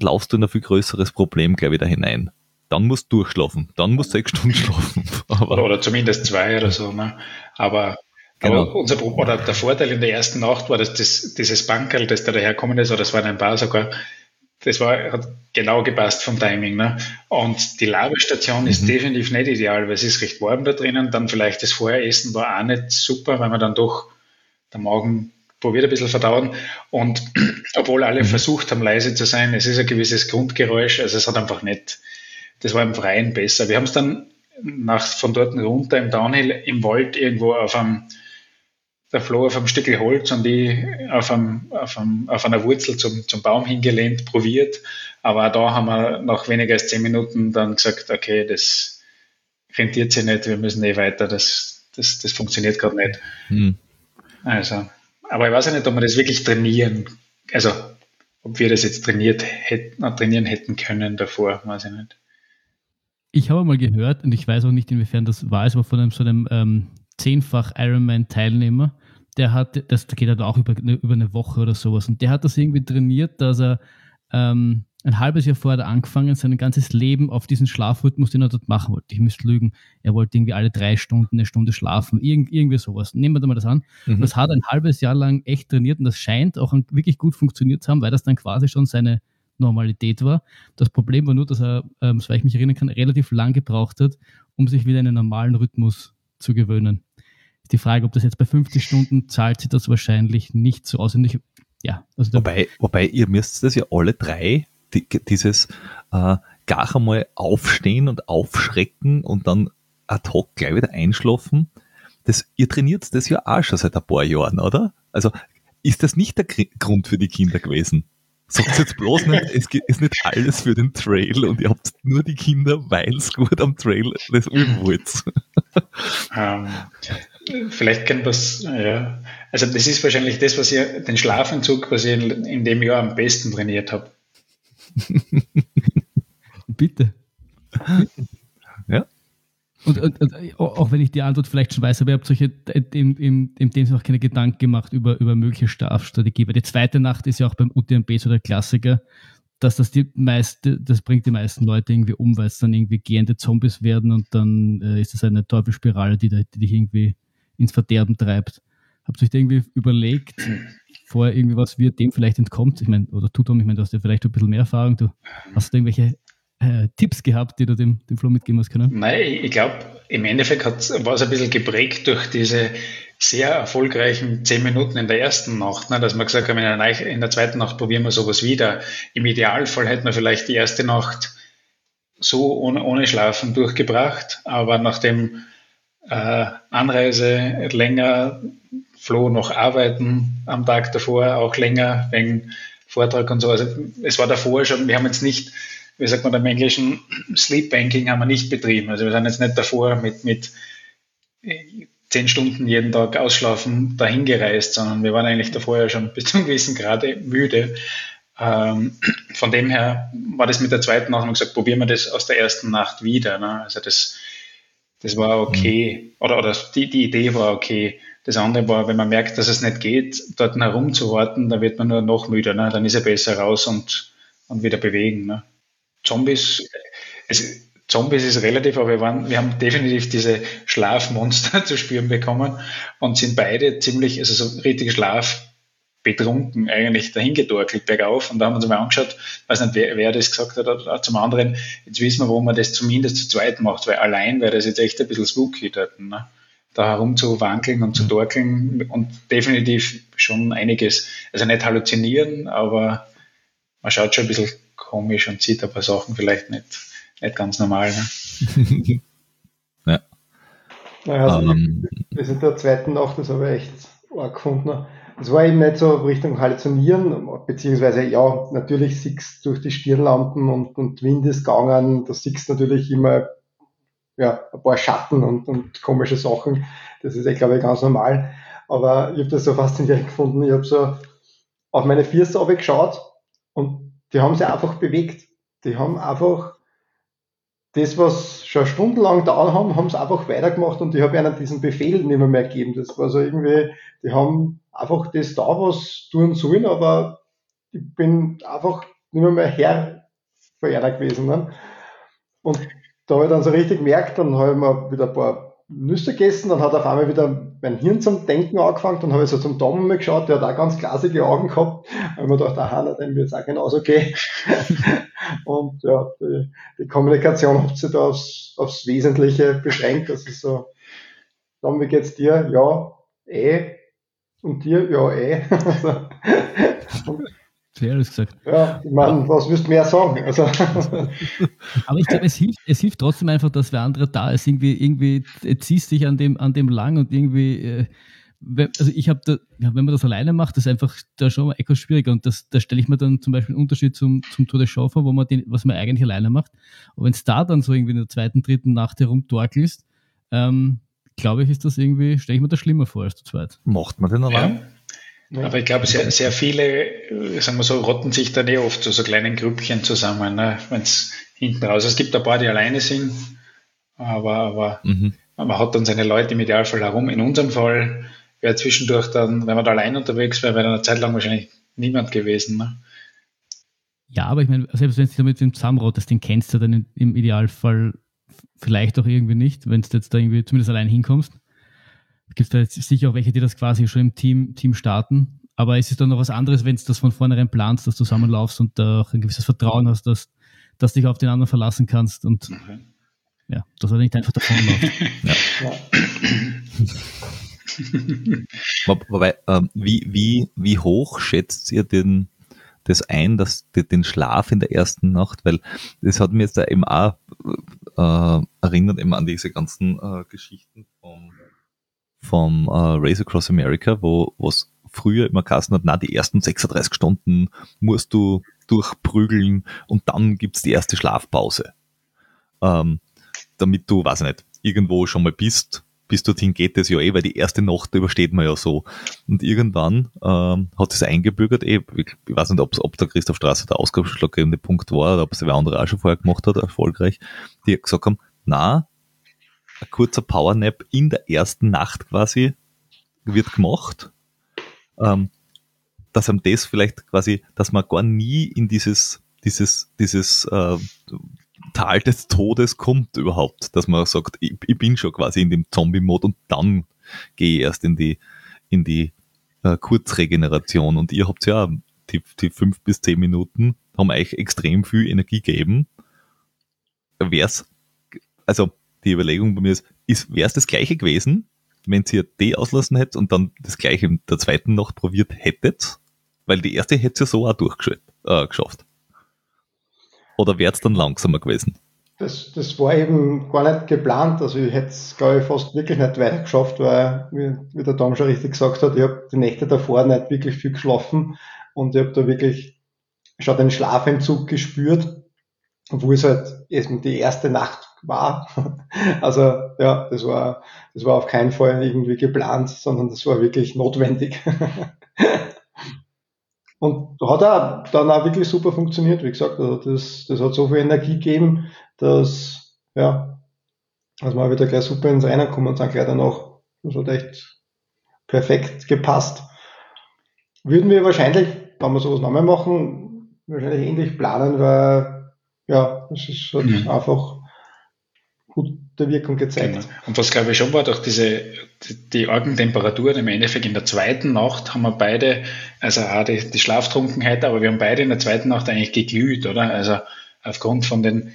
laufst du in ein viel größeres Problem, glaube ich, da hinein. Dann musst du durchschlafen. Dann musst du sechs Stunden schlafen. oder, oder zumindest zwei oder so. Ne? Aber Genau. Aber unser, oder der Vorteil in der ersten Nacht war, dass das, dieses Bankerl, das da daherkommen ist, oder das war ein paar sogar, das war, hat genau gepasst vom Timing. Ne? Und die Labestation mhm. ist definitiv nicht ideal, weil es ist recht warm da drinnen. Dann vielleicht das Vorheressen war auch nicht super, weil man dann doch der Magen probiert ein bisschen verdauen. Und obwohl alle mhm. versucht haben, leise zu sein, es ist ein gewisses Grundgeräusch, also es hat einfach nicht, das war im Freien besser. Wir haben es dann nach, von dort runter im Downhill im Wald irgendwo auf einem der Flo auf einem Stück Holz und ich auf, einem, auf, einem, auf einer Wurzel zum, zum Baum hingelehnt, probiert. Aber auch da haben wir nach weniger als zehn Minuten dann gesagt, okay, das rentiert sich nicht, wir müssen eh weiter, das, das, das funktioniert gerade nicht. Hm. Also, aber ich weiß ja nicht, ob wir das wirklich trainieren, also ob wir das jetzt trainiert hätten, trainieren hätten können davor, weiß ich nicht. Ich habe mal gehört, und ich weiß auch nicht, inwiefern das war, es war von einem so einem ähm, zehnfach Ironman-Teilnehmer, der hat, das geht halt auch über, über eine Woche oder sowas, und der hat das irgendwie trainiert, dass er ähm, ein halbes Jahr vorher angefangen, sein ganzes Leben auf diesen Schlafrhythmus, den er dort machen wollte. Ich müsste lügen. Er wollte irgendwie alle drei Stunden eine Stunde schlafen, Irgend, irgendwie sowas. Nehmen wir da mal das an. Mhm. Das hat ein halbes Jahr lang echt trainiert und das scheint auch wirklich gut funktioniert zu haben, weil das dann quasi schon seine Normalität war. Das Problem war nur, dass er, ähm, soweit ich mich erinnern kann, relativ lang gebraucht hat, um sich wieder in einen normalen Rhythmus zu gewöhnen die Frage, ob das jetzt bei 50 Stunden zahlt sich das wahrscheinlich nicht so aus. Und ich, ja, also wobei, wobei ihr müsst das ja alle drei, die, dieses äh, gar einmal aufstehen und aufschrecken und dann ad hoc gleich wieder einschlafen. Das, ihr trainiert das ja auch schon seit ein paar Jahren, oder? Also ist das nicht der Grund für die Kinder gewesen? Sagt jetzt bloß nicht, es ist nicht alles für den Trail und ihr habt nur die Kinder, weil es gut am Trail das üben wollt. Um, Vielleicht kennt das, ja. Also das ist wahrscheinlich das, was ihr, den Schlafentzug, was ich in, in dem Jahr am besten trainiert habe. Bitte. Ja. Und, und, und, auch wenn ich die Antwort vielleicht schon weiß, aber ihr habt euch in, in, in dem Sinne auch keine Gedanken gemacht über, über mögliche Schlafstrategie. Weil die zweite Nacht ist ja auch beim UTMB so der Klassiker, dass das die meiste, das bringt die meisten Leute irgendwie um, weil es dann irgendwie gehende Zombies werden und dann äh, ist es eine Teufelsspirale, die, die dich irgendwie ins Verderben treibt. Habt ihr euch irgendwie überlegt, vorher irgendwie was wird dem vielleicht entkommt? Ich meine, oder tut Tom, ich meine, du hast ja vielleicht ein bisschen mehr Erfahrung. Du hast du irgendwelche äh, Tipps gehabt, die du dem, dem Flo mitgeben hast können? Nein, ich glaube, im Endeffekt war es ein bisschen geprägt durch diese sehr erfolgreichen zehn Minuten in der ersten Nacht, ne, dass man gesagt hat, in der, in der zweiten Nacht probieren wir sowas wieder. Im Idealfall hätten wir vielleicht die erste Nacht so ohne, ohne Schlafen durchgebracht, aber nachdem äh, Anreise länger, Flo noch arbeiten am Tag davor, auch länger wegen Vortrag und so. Also es war davor schon, wir haben jetzt nicht, wie sagt man im Englischen, Sleep Banking haben wir nicht betrieben. Also wir sind jetzt nicht davor mit, mit zehn Stunden jeden Tag ausschlafen dahin gereist, sondern wir waren eigentlich davor ja schon bis zu einem gewissen Grade müde. Ähm, von dem her war das mit der zweiten Nacht und gesagt, probieren wir das aus der ersten Nacht wieder. Ne? Also das das war okay. Mhm. Oder, oder die, die Idee war okay. Das andere war, wenn man merkt, dass es nicht geht, dort herumzuwarten, dann wird man nur noch müder. Ne? Dann ist er besser raus und, und wieder bewegen. Ne? Zombies, es, Zombies ist relativ, aber wir, waren, wir haben definitiv diese Schlafmonster zu spüren bekommen und sind beide ziemlich, also so richtig Schlaf betrunken eigentlich dahin gedorkelt bergauf. Und da haben wir uns mal angeschaut, weiß nicht, wer, wer das gesagt hat, oder zum anderen, jetzt wissen wir, wo man das zumindest zu zweit macht, weil allein wäre das jetzt echt ein bisschen spooky dort, ne? da herumzuwankeln und zu dorkeln und definitiv schon einiges, also nicht halluzinieren, aber man schaut schon ein bisschen komisch und sieht ein paar Sachen vielleicht nicht, nicht ganz normal. Ne? ja. Naja, also um, ähm. das in der zweiten Nacht, das habe ich echt arg gefunden. Es war eben nicht so Richtung Halluzinieren, beziehungsweise ja, natürlich siehst du durch die Stirnlampen und, und Wind ist gegangen, da siehst natürlich immer ja, ein paar Schatten und, und komische Sachen. Das ist, ich glaube ich, ganz normal. Aber ich habe das so faszinierend gefunden. Ich habe so auf meine Füße geschaut und die haben sich einfach bewegt. Die haben einfach das, was schon stundenlang da haben, haben sie einfach weitergemacht und ich habe ihnen diesen Befehl nicht mehr, mehr gegeben. Das war so irgendwie, die haben einfach das da, was tun sollen, aber ich bin einfach nicht mehr, mehr Herr von ihnen gewesen. Ne? Und da habe ich dann so richtig gemerkt, dann habe ich mir wieder ein paar Nüsse gegessen, dann hat auf einmal wieder mein Hirn zum Denken angefangen, dann habe ich so zum Tom mal geschaut, der hat auch ganz glasige Augen gehabt, und mir gedacht, aha, na, dem wird es auch genauso gehen. und ja, die, die Kommunikation hat sich da aufs, aufs Wesentliche beschränkt, das ist so, Tom, wie geht's dir? Ja, eh. Und dir? Ja, eh. Sehr alles gesagt. Ja, ich meine, was willst du mehr sagen? Also. Aber ich glaube, es hilft, es hilft trotzdem einfach, dass wer andere da ist. Irgendwie, irgendwie ziehst dich an dem, an dem lang und irgendwie, äh, also ich habe da, ja, wenn man das alleine macht, ist einfach da schon etwas schwieriger. Und das, da stelle ich mir dann zum Beispiel einen Unterschied zum, zum Tour de Chauffeur, wo man den, was man eigentlich alleine macht. Und wenn es da dann so irgendwie in der zweiten, dritten Nacht herumtorkelst, ähm, glaube ich, ist das irgendwie, stelle ich mir das schlimmer vor als zu zweit. Macht man den allein? Ja. Aber ich glaube, sehr, sehr viele, sagen wir so, rotten sich dann eh oft zu so kleinen Grüppchen zusammen, ne? wenn es hinten raus. Es gibt ein paar, die alleine sind, aber, aber mhm. man hat dann seine Leute im Idealfall herum. In unserem Fall wäre zwischendurch dann, wenn man da allein unterwegs wäre, wäre dann eine Zeit lang wahrscheinlich niemand gewesen. Ne? Ja, aber ich meine, selbst wenn du damit mit dem zusammenrottest, den kennst du dann im Idealfall vielleicht auch irgendwie nicht, wenn du jetzt da irgendwie zumindest allein hinkommst gibt es da jetzt sicher auch welche, die das quasi schon im Team, Team starten. Aber es ist dann noch was anderes, wenn du das von vornherein planst, dass du zusammenlaufst und da auch ein gewisses Vertrauen hast, dass, dass dich auf den anderen verlassen kannst und mhm. ja, dass er nicht einfach davonläuft. ja. Wobei, äh, wie, wie, wie hoch schätzt ihr den, das ein, dass den Schlaf in der ersten Nacht, weil das hat mir jetzt da eben auch äh, erinnert eben an diese ganzen äh, Geschichten vom vom äh, Race Across America, wo was früher immer geheißen hat, na die ersten 36 Stunden musst du durchprügeln und dann gibt's die erste Schlafpause. Ähm, damit du, weiß ich nicht, irgendwo schon mal bist, bis dorthin geht es ja eh, weil die erste Nacht übersteht man ja so. Und irgendwann ähm, hat es eingebürgert, eh, ich weiß nicht, ob, ob der Christoph Strasser der ausgangsschlaggebende Punkt war oder ob es der andere auch schon vorher gemacht hat, erfolgreich, die gesagt haben, na, ein kurzer Powernap in der ersten Nacht quasi wird gemacht. Ähm, dass einem das vielleicht quasi, dass man gar nie in dieses, dieses, dieses äh, Tal des Todes kommt überhaupt, dass man sagt, ich, ich bin schon quasi in dem Zombie-Mode und dann gehe ich erst in die, in die äh, Kurzregeneration. Und ihr habt ja die, die fünf bis zehn Minuten, haben euch extrem viel Energie gegeben. Wär's, also die Überlegung bei mir ist, ist wäre es das gleiche gewesen, wenn ihr die auslassen hättet und dann das gleiche in der zweiten Nacht probiert hättet? Weil die erste hätte es ja so auch durchgeschafft. Äh, Oder wäre es dann langsamer gewesen? Das, das war eben gar nicht geplant. Also ich hätte es, glaube ich, fast wirklich nicht weiter geschafft, weil, wie, wie der Tom schon richtig gesagt hat, ich habe die Nächte davor nicht wirklich viel geschlafen und ich habe da wirklich schon den Schlafentzug gespürt, obwohl es halt eben die erste Nacht war. Also ja, das war, das war auf keinen Fall irgendwie geplant, sondern das war wirklich notwendig. Und hat auch dann auch wirklich super funktioniert, wie gesagt, also das, das hat so viel Energie gegeben, dass, ja, dass wir wieder gleich super ins Rennen kommen und sind gleich danach. Das hat echt perfekt gepasst. Würden wir wahrscheinlich, wenn wir sowas nochmal machen, wahrscheinlich ähnlich planen, weil, ja, es ist halt mhm. einfach gute Wirkung gezeigt. Genau. Und was glaube ich schon war, durch diese, die, die argen Temperaturen im Endeffekt in der zweiten Nacht haben wir beide, also auch die, die Schlaftrunkenheit, aber wir haben beide in der zweiten Nacht eigentlich geglüht, oder? Also aufgrund von den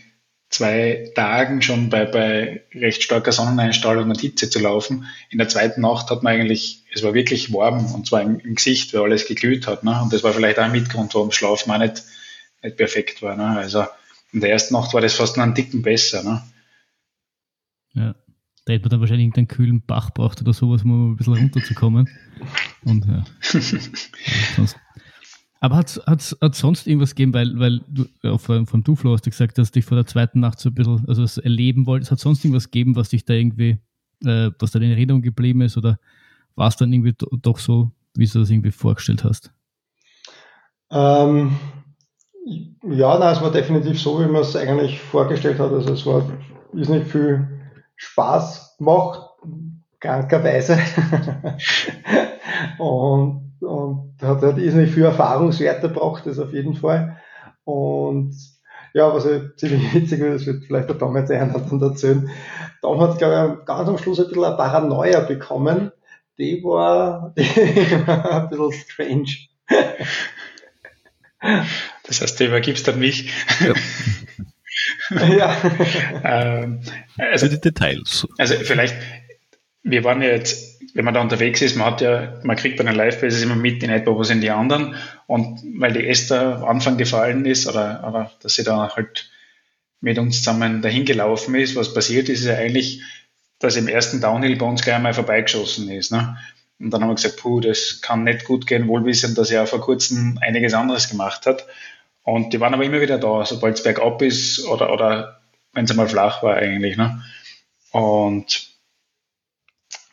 zwei Tagen schon bei, bei recht starker Sonneneinstrahlung und Hitze zu laufen. In der zweiten Nacht hat man eigentlich, es war wirklich warm und zwar im, im Gesicht, weil alles geglüht hat. Ne? Und das war vielleicht auch ein Mitgrund, warum Schlafen auch nicht nicht perfekt war. Ne? Also in der ersten Nacht war das fast noch einen Ticken besser. Ne? Ja. Da hätte man dann wahrscheinlich irgendeinen kühlen Bach braucht oder sowas, um ein bisschen runterzukommen. Und ja. sonst. Aber hat es sonst irgendwas gegeben, weil, weil du ja, vom, vom Duflo hast du gesagt, dass du dich vor der zweiten Nacht so ein bisschen also das erleben wolltest. Hat es sonst irgendwas gegeben, was dich da irgendwie, äh, was da in Erinnerung geblieben ist? Oder war es dann irgendwie doch so, wie du das irgendwie vorgestellt hast? Ähm, ja, nein, es war definitiv so, wie man es eigentlich vorgestellt hat. Also es war ist nicht viel Spaß gemacht, krankerweise. und, und hat halt nicht viel Erfahrungswerte gebracht, das auf jeden Fall. Und ja, was ich ziemlich witzig ist, das wird vielleicht der Tom jetzt einer dann erzählen. Tom hat, glaube ich, ganz am Schluss ein bisschen eine Paranoia bekommen. Die war, die war ein bisschen strange. Das heißt, du übergibst an mich. Ja. Ja. ähm, also, die Details. Also vielleicht, wir waren ja jetzt, wenn man da unterwegs ist, man hat ja, man kriegt bei den Live-Bases immer mit in etwa, wo sind die anderen. Und weil die Esther am Anfang gefallen ist, oder, oder dass sie da halt mit uns zusammen dahin gelaufen ist, was passiert ist, ist ja eigentlich, dass im ersten Downhill bei uns gleich einmal vorbeigeschossen ist. Ne? Und dann haben wir gesagt, puh, das kann nicht gut gehen, wohl wissend, dass er vor kurzem einiges anderes gemacht hat. Und die waren aber immer wieder da, sobald es bergab ist oder, oder wenn es einmal flach war eigentlich. Ne? Und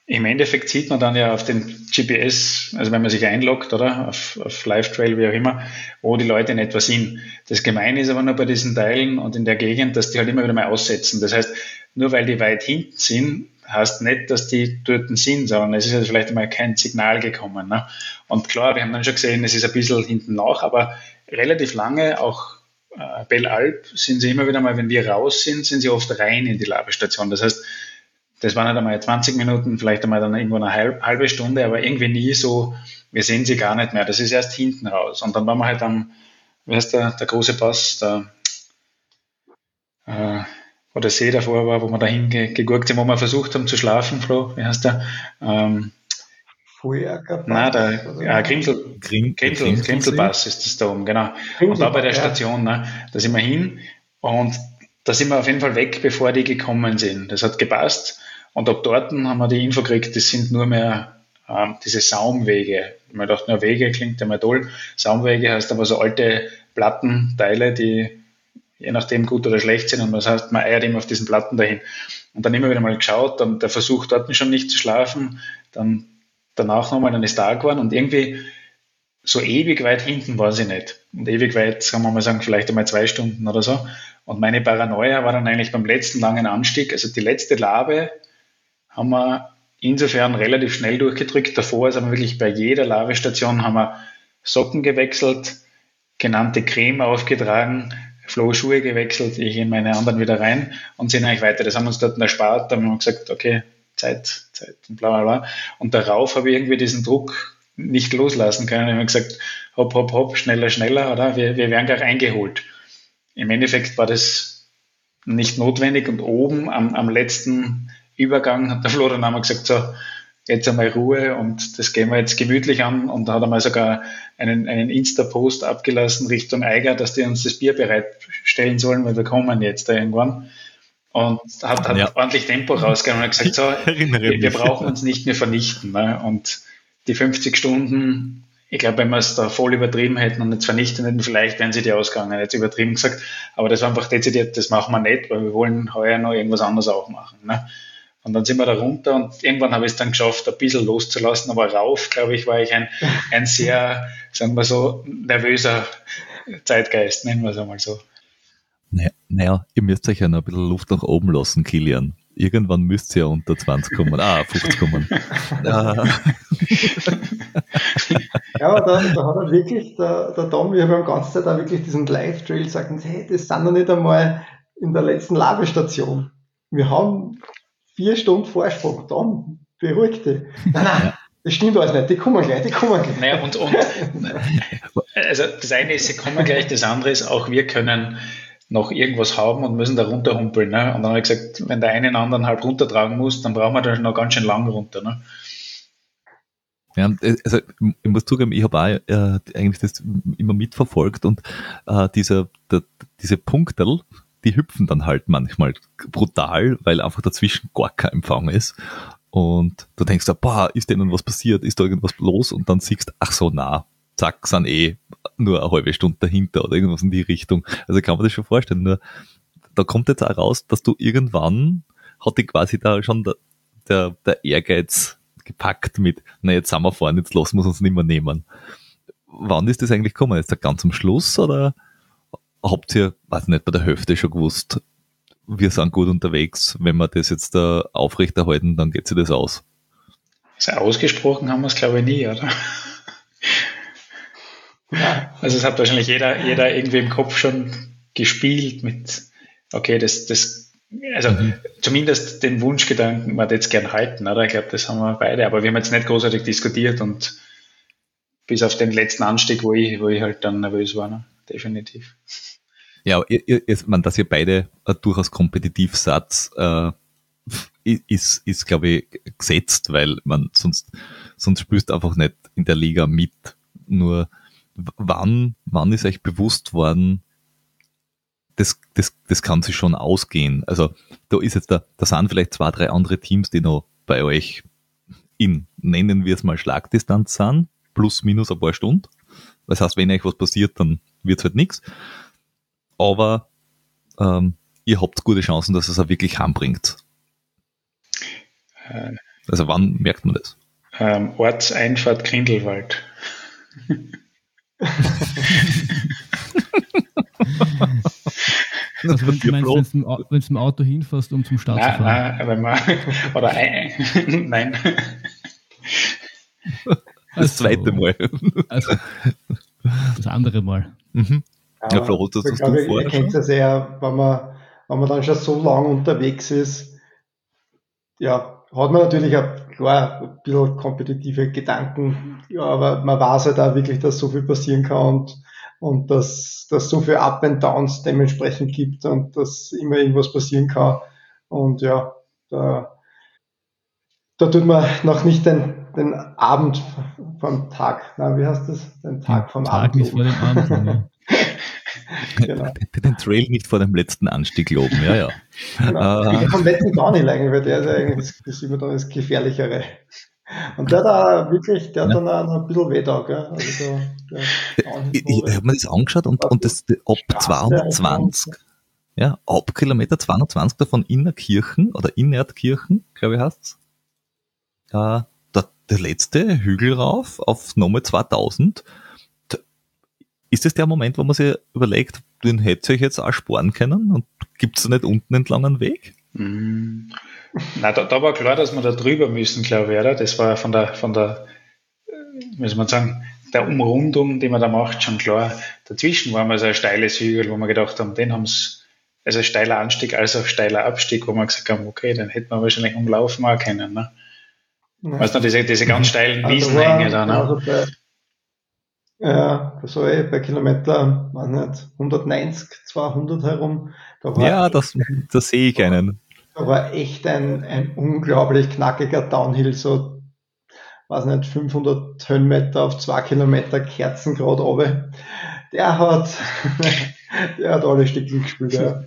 im Endeffekt sieht man dann ja auf den GPS, also wenn man sich einloggt, oder auf, auf Live-Trail, wie auch immer, wo die Leute in etwa sind. Das Gemeine ist aber nur bei diesen Teilen und in der Gegend, dass die halt immer wieder mal aussetzen. Das heißt, nur weil die weit hinten sind, heißt nicht, dass die dort sind, sondern es ist halt vielleicht einmal kein Signal gekommen. Ne? Und klar, wir haben dann schon gesehen, es ist ein bisschen hinten nach, aber relativ lange, auch äh, Belle Alp, sind sie immer wieder mal, wenn wir raus sind, sind sie oft rein in die Labestation. Das heißt, das waren halt einmal 20 Minuten, vielleicht einmal dann irgendwo eine halbe Stunde, aber irgendwie nie so, wir sehen sie gar nicht mehr. Das ist erst hinten raus. Und dann waren wir halt am, wie heißt der, der große Pass, der, äh, wo der See davor war, wo wir dahin gegurkt sind, wo wir versucht haben zu schlafen, Flo, wie heißt der? Ähm, Fuerka Nein, der ja, Grimsel, Grim, Grimsel, Grimselpass ist das da oben, genau. und da bei der Station, ne, da sind wir hin und da sind wir auf jeden Fall weg, bevor die gekommen sind. Das hat gepasst. Und ab dort haben wir die Info gekriegt, das sind nur mehr ähm, diese Saumwege. Man dachte, nur Wege klingt ja mal toll. Saumwege heißt aber so alte Plattenteile, die je nachdem gut oder schlecht sind. Und das heißt, man eiert immer auf diesen Platten dahin. Und dann immer wieder mal geschaut, dann der Versuch dort schon nicht zu schlafen, dann danach nochmal, dann ist da geworden und irgendwie so ewig weit hinten war sie nicht. Und ewig weit, kann man mal sagen, vielleicht einmal zwei Stunden oder so. Und meine Paranoia war dann eigentlich beim letzten langen Anstieg, also die letzte Labe haben wir insofern relativ schnell durchgedrückt. Davor ist aber wirklich bei jeder Lavestation haben wir Socken gewechselt, genannte Creme aufgetragen, Flohschuhe gewechselt, ich in meine anderen wieder rein und sind eigentlich weiter. Das haben wir uns dort erspart. Da haben wir gesagt, okay, Zeit, Zeit und bla bla bla. Und darauf habe ich irgendwie diesen Druck nicht loslassen können. Ich habe gesagt, hopp, hopp, hopp, schneller, schneller, oder? Wir, wir werden gleich eingeholt. Im Endeffekt war das nicht notwendig und oben am, am letzten Übergang hat der Flo dann einmal gesagt, so, jetzt einmal Ruhe und das gehen wir jetzt gemütlich an und da hat er mal sogar einen, einen Insta-Post abgelassen Richtung Eiger, dass die uns das Bier bereitstellen sollen, weil wir kommen jetzt da irgendwann. Und hat, hat ja. ordentlich Tempo rausgegangen und hat gesagt, so, wir, wir, brauchen uns nicht mehr vernichten. Ne? Und die 50 Stunden, ich glaube, wenn wir es da voll übertrieben hätten und nicht vernichten hätten, vielleicht wären sie die ausgegangen, jetzt übertrieben gesagt. Aber das war einfach dezidiert, das machen wir nicht, weil wir wollen heuer noch irgendwas anderes auch machen. Ne? Und dann sind wir da runter und irgendwann habe ich es dann geschafft, ein bisschen loszulassen, aber rauf, glaube ich, war ich ein, ein sehr, sagen wir so, nervöser Zeitgeist, nennen wir es einmal so. Naja, ihr müsst euch ja noch ein bisschen Luft nach oben lassen, Kilian. Irgendwann müsst ihr ja unter 20 kommen, ah, 50 kommen. ja, aber da, da hat er wirklich, der, der Tom, wir haben die ganze Zeit auch wirklich diesen Live-Trail gesagt, hey, das sind noch nicht einmal in der letzten Labestation. Wir haben vier Stunden Vorsprung. Tom, beruhig dich. Nein, nein, das stimmt alles nicht, die kommen gleich, die kommen gleich. Naja, und, und also das eine ist, sie kommen gleich, das andere ist, auch wir können noch irgendwas haben und müssen da runterhumpeln. Ne? Und dann habe ich gesagt, wenn der eine den anderen halt runtertragen muss, dann brauchen wir da noch ganz schön lang runter. Ne? Ja, also ich muss zugeben, ich habe auch äh, eigentlich das immer mitverfolgt und äh, diese, der, diese Punkterl, die hüpfen dann halt manchmal brutal, weil einfach dazwischen gar kein Empfang ist. Und du denkst, boah, ist denen was passiert, ist da irgendwas los? Und dann siehst du, ach so, na, zack, sind eh nur eine halbe Stunde dahinter oder irgendwas in die Richtung. Also kann man das schon vorstellen. Nur da kommt jetzt auch raus, dass du irgendwann hat dich quasi da schon der, der, der Ehrgeiz gepackt mit, na jetzt sind wir vorne, jetzt lassen wir uns nicht mehr nehmen. Wann ist das eigentlich gekommen? Ist das ganz am Schluss oder habt ihr, weiß nicht, bei der Hälfte schon gewusst, wir sind gut unterwegs, wenn wir das jetzt da aufrechterhalten, dann geht sich das aus? Also ausgesprochen haben wir es glaube ich nie, oder? Also es hat wahrscheinlich jeder, jeder irgendwie im Kopf schon gespielt mit, okay, das, das also mhm. zumindest den Wunschgedanken man jetzt gern halten, oder? Ich glaube, das haben wir beide, aber wir haben jetzt nicht großartig diskutiert und bis auf den letzten Anstieg, wo ich, wo ich halt dann nervös war, ne? definitiv. Ja, ihr, ihr, man, dass ihr beide durchaus kompetitiv seid, äh, ist, ist glaube ich, gesetzt, weil man sonst, sonst spürst einfach nicht in der Liga mit. Nur wann, wann ist euch bewusst worden, das, das, das kann sich schon ausgehen. Also da ist jetzt da, da sind vielleicht zwei, drei andere Teams, die noch bei euch in, nennen wir es mal Schlagdistanz sind, plus minus ein paar Stunden. Das heißt, wenn euch was passiert, dann wird es halt nichts. Aber ähm, ihr habt gute Chancen, dass es auch wirklich heimbringt. Äh, also wann merkt man das? Ähm, Ortseinfahrt Grindelwald. Also wenn du meinst, wenn du mit dem Auto hinfährst, um zum Start nein, zu fahren. Nein, wenn man, oder ein, nein. Das also, zweite Mal. Also, das andere Mal. Mhm. Ja, ja Flo, das ich glaube, ihr kennt das ja, wenn man, wenn man dann schon so lange unterwegs ist, ja, hat man natürlich auch, klar, ein bisschen kompetitive Gedanken, ja, aber man weiß halt auch wirklich, dass so viel passieren kann und und dass dass so viel Up and Downs dementsprechend gibt und dass immer irgendwas passieren kann. Und ja, da, da tut man noch nicht den, den Abend vom Tag, na, wie heißt das? Den Tag vom Tag Abend. Nicht vor dem Abend, ja. genau. Den Trail nicht vor dem letzten Anstieg loben, ja, ja. Genau. Uh, vom letzten gar nicht eigentlich, weil der ist eigentlich das, immer dann das Gefährlichere. Und der da wirklich, der hat dann auch ein bisschen weh da, gell? Also der ich, ich habe mir das angeschaut und, und das ab 220, ja, ab Kilometer 220 davon Innerkirchen oder Innertkirchen, glaube ich heißt's. Äh, der, der letzte Hügel rauf auf Nummer 2000. Ist das der Moment, wo man sich überlegt, den hätte ich jetzt auch sparen können und gibt es nicht unten entlang einen Weg? Mm. Na, da, da, war klar, dass wir da drüber müssen, glaube ich, oder? Das war von der, von der, wie soll man sagen, der Umrundung, die man da macht, schon klar. Dazwischen war mal so ein steiles Hügel, wo wir gedacht haben, den haben es, also steiler Anstieg als auch steiler Abstieg, wo wir gesagt haben, okay, dann hätten wir wahrscheinlich umlaufen auch können, ne? Ja. Weißt du, diese, diese ganz steilen also Wiesenhänge da, ne? Also ja, so eh bei Kilometer, weiß nicht, 190, 200 herum. Da ja, das, das sehe ich einen. Da war echt ein, ein unglaublich knackiger Downhill, so, weiß nicht, 500 Höhenmeter auf zwei Kilometer Kerzen gerade runter. Der hat, der hat alle Stückchen gespielt, ja.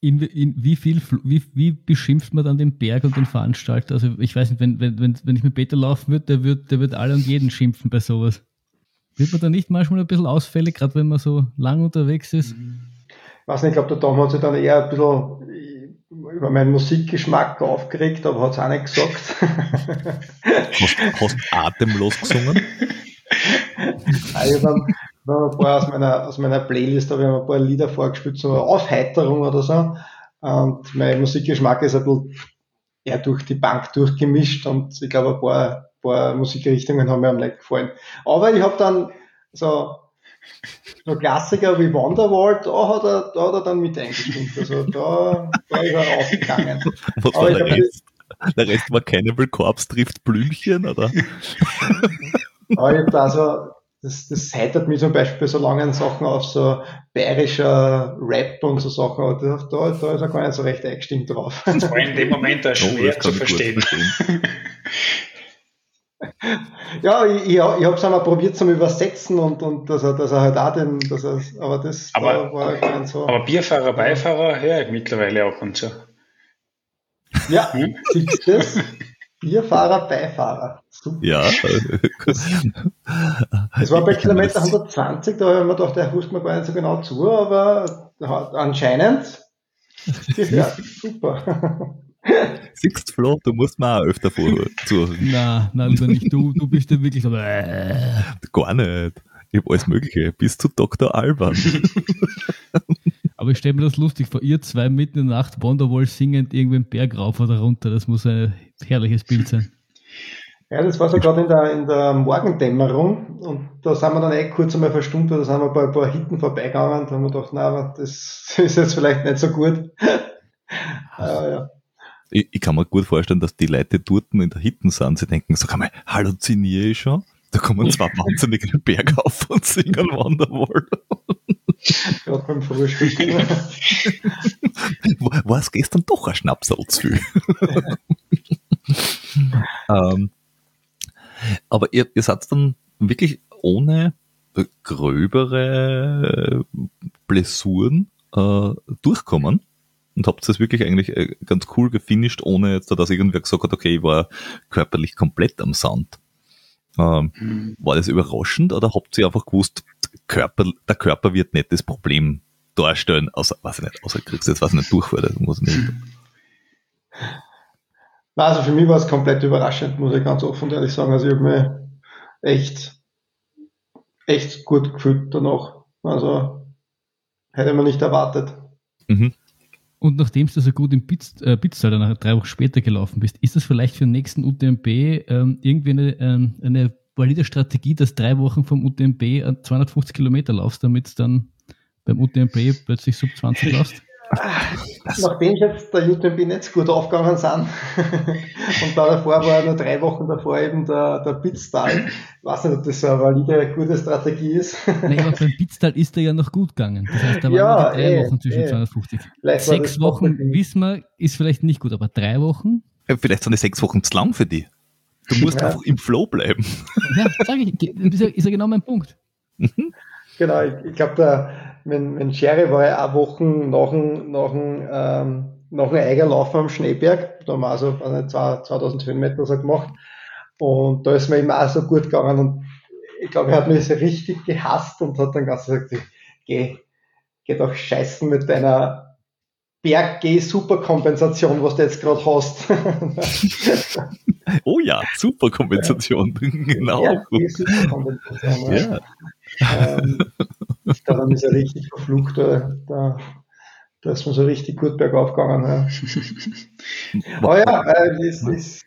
In, in, wie viel, wie, wie beschimpft man dann den Berg und den Veranstalter? Also ich weiß nicht, wenn, wenn, wenn, wenn ich mit Peter laufen würde, der wird, der wird alle und jeden schimpfen bei sowas. Wird man da nicht manchmal ein bisschen ausfällig, gerade wenn man so lang unterwegs ist? Ich weiß nicht, ich glaube, der Tom hat sich dann eher ein bisschen über meinen Musikgeschmack aufgeregt, aber hat es auch nicht gesagt. hast, hast atemlos gesungen? ich habe dann, ein paar aus meiner, aus meiner Playlist habe ich ein paar Lieder vorgespielt, so Aufheiterung oder so. Und mein Musikgeschmack ist ein bisschen eher durch die Bank durchgemischt und ich glaube, ein paar, paar Musikrichtungen haben mir am nicht gefallen. Aber ich habe dann so so Klassiker wie Wonderwall, da hat er, da hat er dann mit eingestimmt. Also da, da ist er aufgegangen. Was war der Rest? Der Rest war Cannibal Corpse trifft Blümchen, oder? Aber ich hab da so, das, das heitert mich zum Beispiel bei so langen Sachen auf, so bayerischer Rap und so Sachen, aber da, da, da ist er gar nicht so recht eingestimmt drauf. Das war in dem Moment auch schwer oh, zu verstehen. ja, ich, ich, ich habe es einmal probiert zum Übersetzen und, und dass, er, dass er halt auch den, dass er, aber das aber, war halt so. Aber Bierfahrer, Beifahrer höre ich mittlerweile ab und zu. Ja, hm? siehst du das? Bierfahrer, Beifahrer. Super. Ja. Das war bei Kilometer 120, da habe ich mir gedacht, der hust mir gar nicht so genau zu, aber anscheinend ja, super. Siehst Flo, du musst mir auch öfter vor zuhören. Nein, nein, lieber nicht. Du, du bist ja wirklich so. Äh. Gar nicht. Ich habe alles Mögliche, bis zu Dr. Alban. Aber ich stelle mir das lustig vor, ihr zwei mitten in der Nacht Wonderwall singend irgendwie einen Berg rauf oder runter. Das muss ein herrliches Bild sein. Ja, das war so gerade in der, in der Morgendämmerung und da sind wir dann echt kurz einmal verstummt, da sind wir bei ein paar Hitten vorbeigegangen und haben wir gedacht, na, das ist jetzt vielleicht nicht so gut. äh, ja. ich, ich, kann mir gut vorstellen, dass die Leute dort in der Hitten sind, sie denken, sag einmal, halluziniere ich schon? Da kommen zwei wahnsinnige Berg auf und singen Wonderwall. Gerade beim Frühstück. War es gestern doch ein Schnapsal zu viel? ähm, aber ihr, ihr seid dann wirklich ohne gröbere Blessuren äh, durchkommen und habt das wirklich eigentlich äh, ganz cool gefinisht, ohne jetzt, dass irgendwer gesagt hat, okay, ich war körperlich komplett am Sand. Ähm, mhm. War das überraschend oder habt ihr einfach gewusst, Körper, der Körper wird nicht das Problem darstellen, außer, weiß ich nicht, außer kriegst du jetzt was nicht durchfällt, das muss nicht. Also für mich war es komplett überraschend, muss ich ganz offen und ehrlich sagen. Also ich habe mich echt, echt gut gefühlt danach. Also hätte man nicht erwartet. Mhm. Und nachdem du so gut im Pizz, äh, Pizztal dann drei Wochen später gelaufen bist, ist das vielleicht für den nächsten UTMB ähm, irgendwie eine, ähm, eine valide Strategie, dass drei Wochen vom UTMB 250 Kilometer laufst, damit es dann beim UTMB plötzlich sub 20 läufst? Nachdem jetzt der UTMB nicht so gut aufgegangen sind und da davor war nur drei Wochen davor eben der, der Pitztal, ich weiß nicht, ob das so eine valide, gute Strategie ist. Nein, aber beim Pitztal ist er ja noch gut gegangen. Das heißt, da waren ja, drei ey, eh, Wochen zwischen ey. Eh. 250. Vielleicht sechs Wochen, wissen wir, ist vielleicht nicht gut, aber drei Wochen? Ja, vielleicht sind die sechs Wochen zu lang für die. Du musst ja. einfach im Flow bleiben. Ja, sage ich, ist ja, ist ja genau mein Punkt. Mhm. Genau, ich, ich glaube, der wenn, wenn Sherry war ja auch Wochen nach dem, nach dem, ähm, nach dem Eigerlaufen am Schneeberg, da haben wir also nicht, 2000 Höhenmeter so gemacht. Und da ist mir eben auch so gut gegangen und ich glaube, er hat mich so richtig gehasst und hat dann ganz gesagt, geh, geh doch scheißen mit deiner Berg-G-Superkompensation, was du jetzt gerade hast. oh ja, Superkompensation, genau. Berg-G-Superkompensation. Ja. Ähm, daran ist er richtig verflucht, da, da, da ist man so richtig gut bergauf gegangen. Ja. Aber ja, äh, das ist,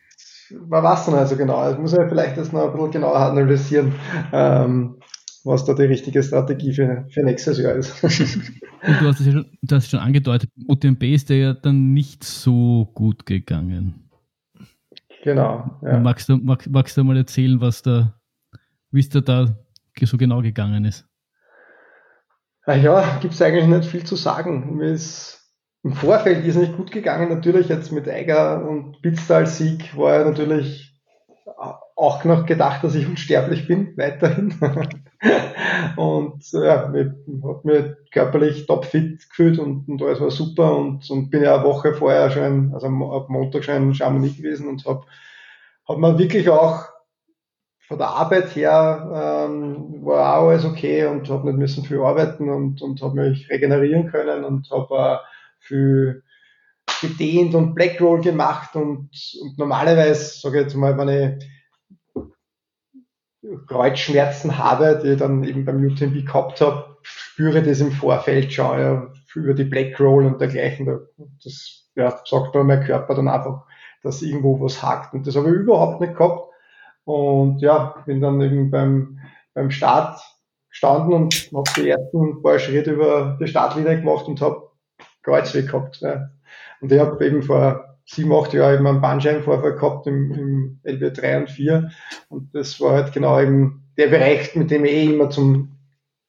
man weiß dann also genau. Das muss man vielleicht das noch ein bisschen genauer analysieren. Ähm, was da die richtige Strategie für, für nächstes Jahr ist. Und du hast es ja schon, du hast schon angedeutet, UTMB ist der ja dann nicht so gut gegangen. Genau. Ja. Magst, du, mag, magst du mal erzählen, was da, wie da, da so genau gegangen ist? Ah ja, gibt es eigentlich nicht viel zu sagen. Mir ist im Vorfeld ist nicht gut gegangen. Natürlich jetzt mit Eiger und Bitztal-Sieg war er natürlich auch noch gedacht, dass ich unsterblich bin, weiterhin. und ja, mir, hat mir körperlich topfit gefühlt und, und alles war super und, und bin ja eine Woche vorher schon, also ab Montag schon in Chamonix gewesen und habe hab mir wirklich auch von der Arbeit her ähm, war auch alles okay und habe nicht müssen viel arbeiten und, und habe mich regenerieren können und habe äh, viel gedehnt und Blackroll gemacht und, und normalerweise, sage ich jetzt mal, wenn ich Kreuzschmerzen habe, die ich dann eben beim UTMB gehabt habe, spüre das im Vorfeld schon ja, über die Black Roll und dergleichen. Das ja, sagt mir mein Körper dann einfach, dass irgendwo was hakt. Und das habe ich überhaupt nicht gehabt. Und ja, bin dann eben beim, beim Start gestanden und habe die ersten paar Schritte über die Startlinie gemacht und habe Kreuzweg gehabt. Ja. Und ich habe eben vor sieben, acht Jahre eben einen Bandscheibenvorfall gehabt im, im LB 3 und 4. Und das war halt genau eben der Bereich, mit dem ich eh immer zum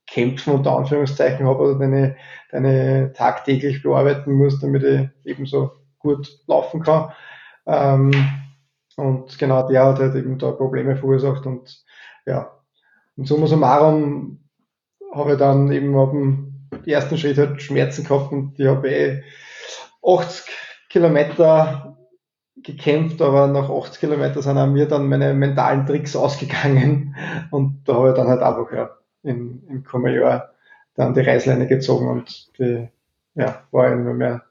Kämpfen unter Anführungszeichen habe oder deine, deine tagtäglich bearbeiten muss, damit ich eben so gut laufen kann. Ähm, Und genau der hat halt eben da Probleme verursacht und ja, und summa summarum habe ich dann eben auf dem ersten Schritt halt Schmerzen gehabt und ich habe eh 80 Kilometer gekämpft, aber nach 80 Kilometern sind an mir dann meine mentalen Tricks ausgegangen und da habe ich dann halt einfach ja in, im Komajor dann die Reißleine gezogen und die ja, war nicht mehr,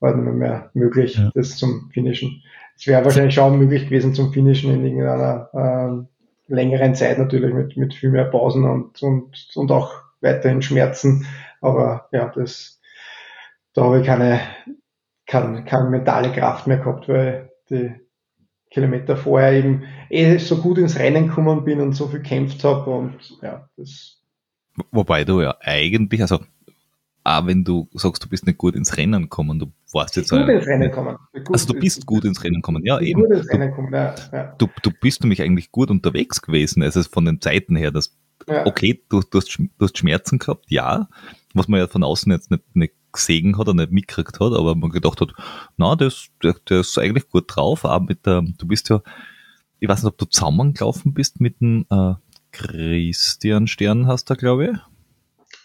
war nicht mehr möglich, ja. das zum Finishen. Es wäre wahrscheinlich schon möglich gewesen zum Finishen in irgendeiner ähm, längeren Zeit natürlich mit, mit viel mehr Pausen und, und, und auch weiterhin Schmerzen. Aber ja, das, da habe ich keine, keine, keine mentale Kraft mehr gehabt, weil die Kilometer vorher eben eh so gut ins Rennen gekommen bin und so viel gekämpft habe und ja, das. Wobei du ja eigentlich, also auch wenn du sagst, du bist nicht gut ins Rennen gekommen, du warst jetzt. Gut ins Rennen kommen. also du bist gut ins Rennen gekommen, ja eben. Gut ins Rennen kommen, ja, ja. Du, du bist nämlich eigentlich gut unterwegs gewesen, also von den Zeiten her, dass, ja. okay, du, du, hast, du hast Schmerzen gehabt, ja, was man ja von außen jetzt nicht, nicht gesehen hat oder nicht mitgekriegt hat, aber man gedacht hat, na, das, der, der ist eigentlich gut drauf, auch mit der, du bist ja, ich weiß nicht, ob du zusammengelaufen bist mit dem äh, Christian Stern, hast du, glaube ich.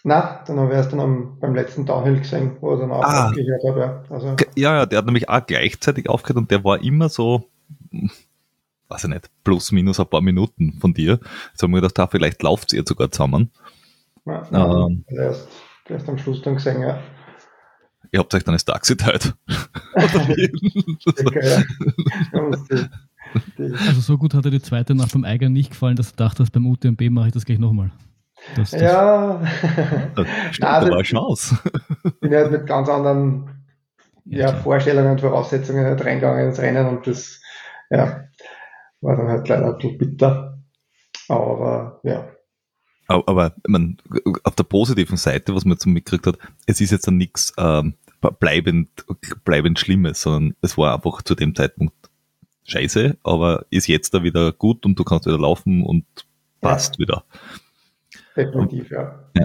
Na, dann habe ich erst dann am, beim letzten Downhill gesehen, wo er dann auch ah, aufgehört hat. Ja. Also, ja, ja, der hat nämlich auch gleichzeitig aufgehört und der war immer so, weiß ich nicht, plus minus ein paar Minuten von dir. Jetzt haben wir gedacht, ah, vielleicht lauft ihr sogar zusammen. Ja, ja, ähm, erst, erst am Schluss dann gesehen, ja. Ihr habt euch dann das Taxi teilt. also so gut hat er die zweite Nacht beim Eiger nicht gefallen, dass du dachtest, beim UTMB mache ich das gleich nochmal. Das, das ja, stimmt, Nein, da war Chance. Ich bin halt mit ganz anderen ja, ja Vorstellungen und Voraussetzungen halt reingegangen ins Rennen und das ja, war dann halt leider ein bisschen bitter. Aber ja. Aber, aber man, auf der positiven Seite, was man jetzt mitgekriegt hat, es ist jetzt dann nichts ähm, bleibend, bleibend Schlimmes, sondern es war einfach zu dem Zeitpunkt scheiße, aber ist jetzt da wieder gut und du kannst wieder laufen und passt ja. wieder. Definitiv, ja. ja.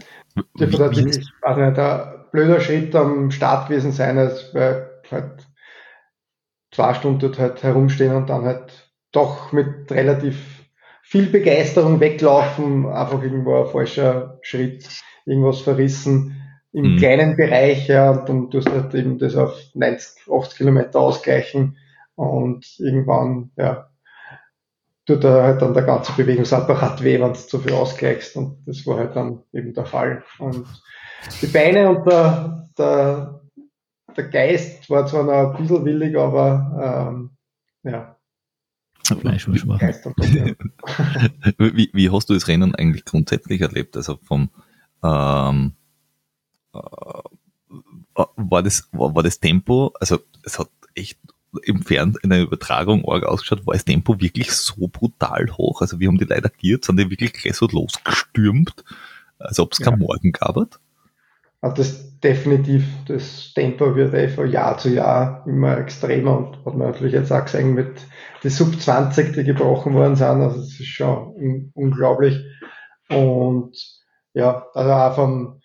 Das wird natürlich, also ein blöder Schritt am Start gewesen sein, als wir halt zwei Stunden dort halt herumstehen und dann halt doch mit relativ viel Begeisterung weglaufen, einfach irgendwo ein falscher Schritt, irgendwas verrissen im mhm. kleinen Bereich, ja, und dann tust du halt eben das auf 90, 80 Kilometer ausgleichen und irgendwann, ja, tut da halt dann der ganze Bewegungsapparat weh, wenn du zu viel ausgleichst. Und das war halt dann eben der Fall. Und die Beine und der, der, der Geist war zwar noch ein bisschen willig, aber ähm, ja. Fleisch war schwach. wie, wie hast du das Rennen eigentlich grundsätzlich erlebt? Also vom ähm, äh, war das war, war das Tempo, also es hat echt im Fernsehen in der Übertragung arg ausgeschaut, war das Tempo wirklich so brutal hoch. Also wir haben die Leute agiert, sind die wirklich gleich so losgestürmt, als ob es kein Morgen gab. Hat das definitiv, das Tempo wird eh von Jahr zu Jahr immer extremer und hat man natürlich jetzt auch gesehen mit den Sub 20, die gebrochen worden sind. Also das ist schon unglaublich. Und ja, also auch vom,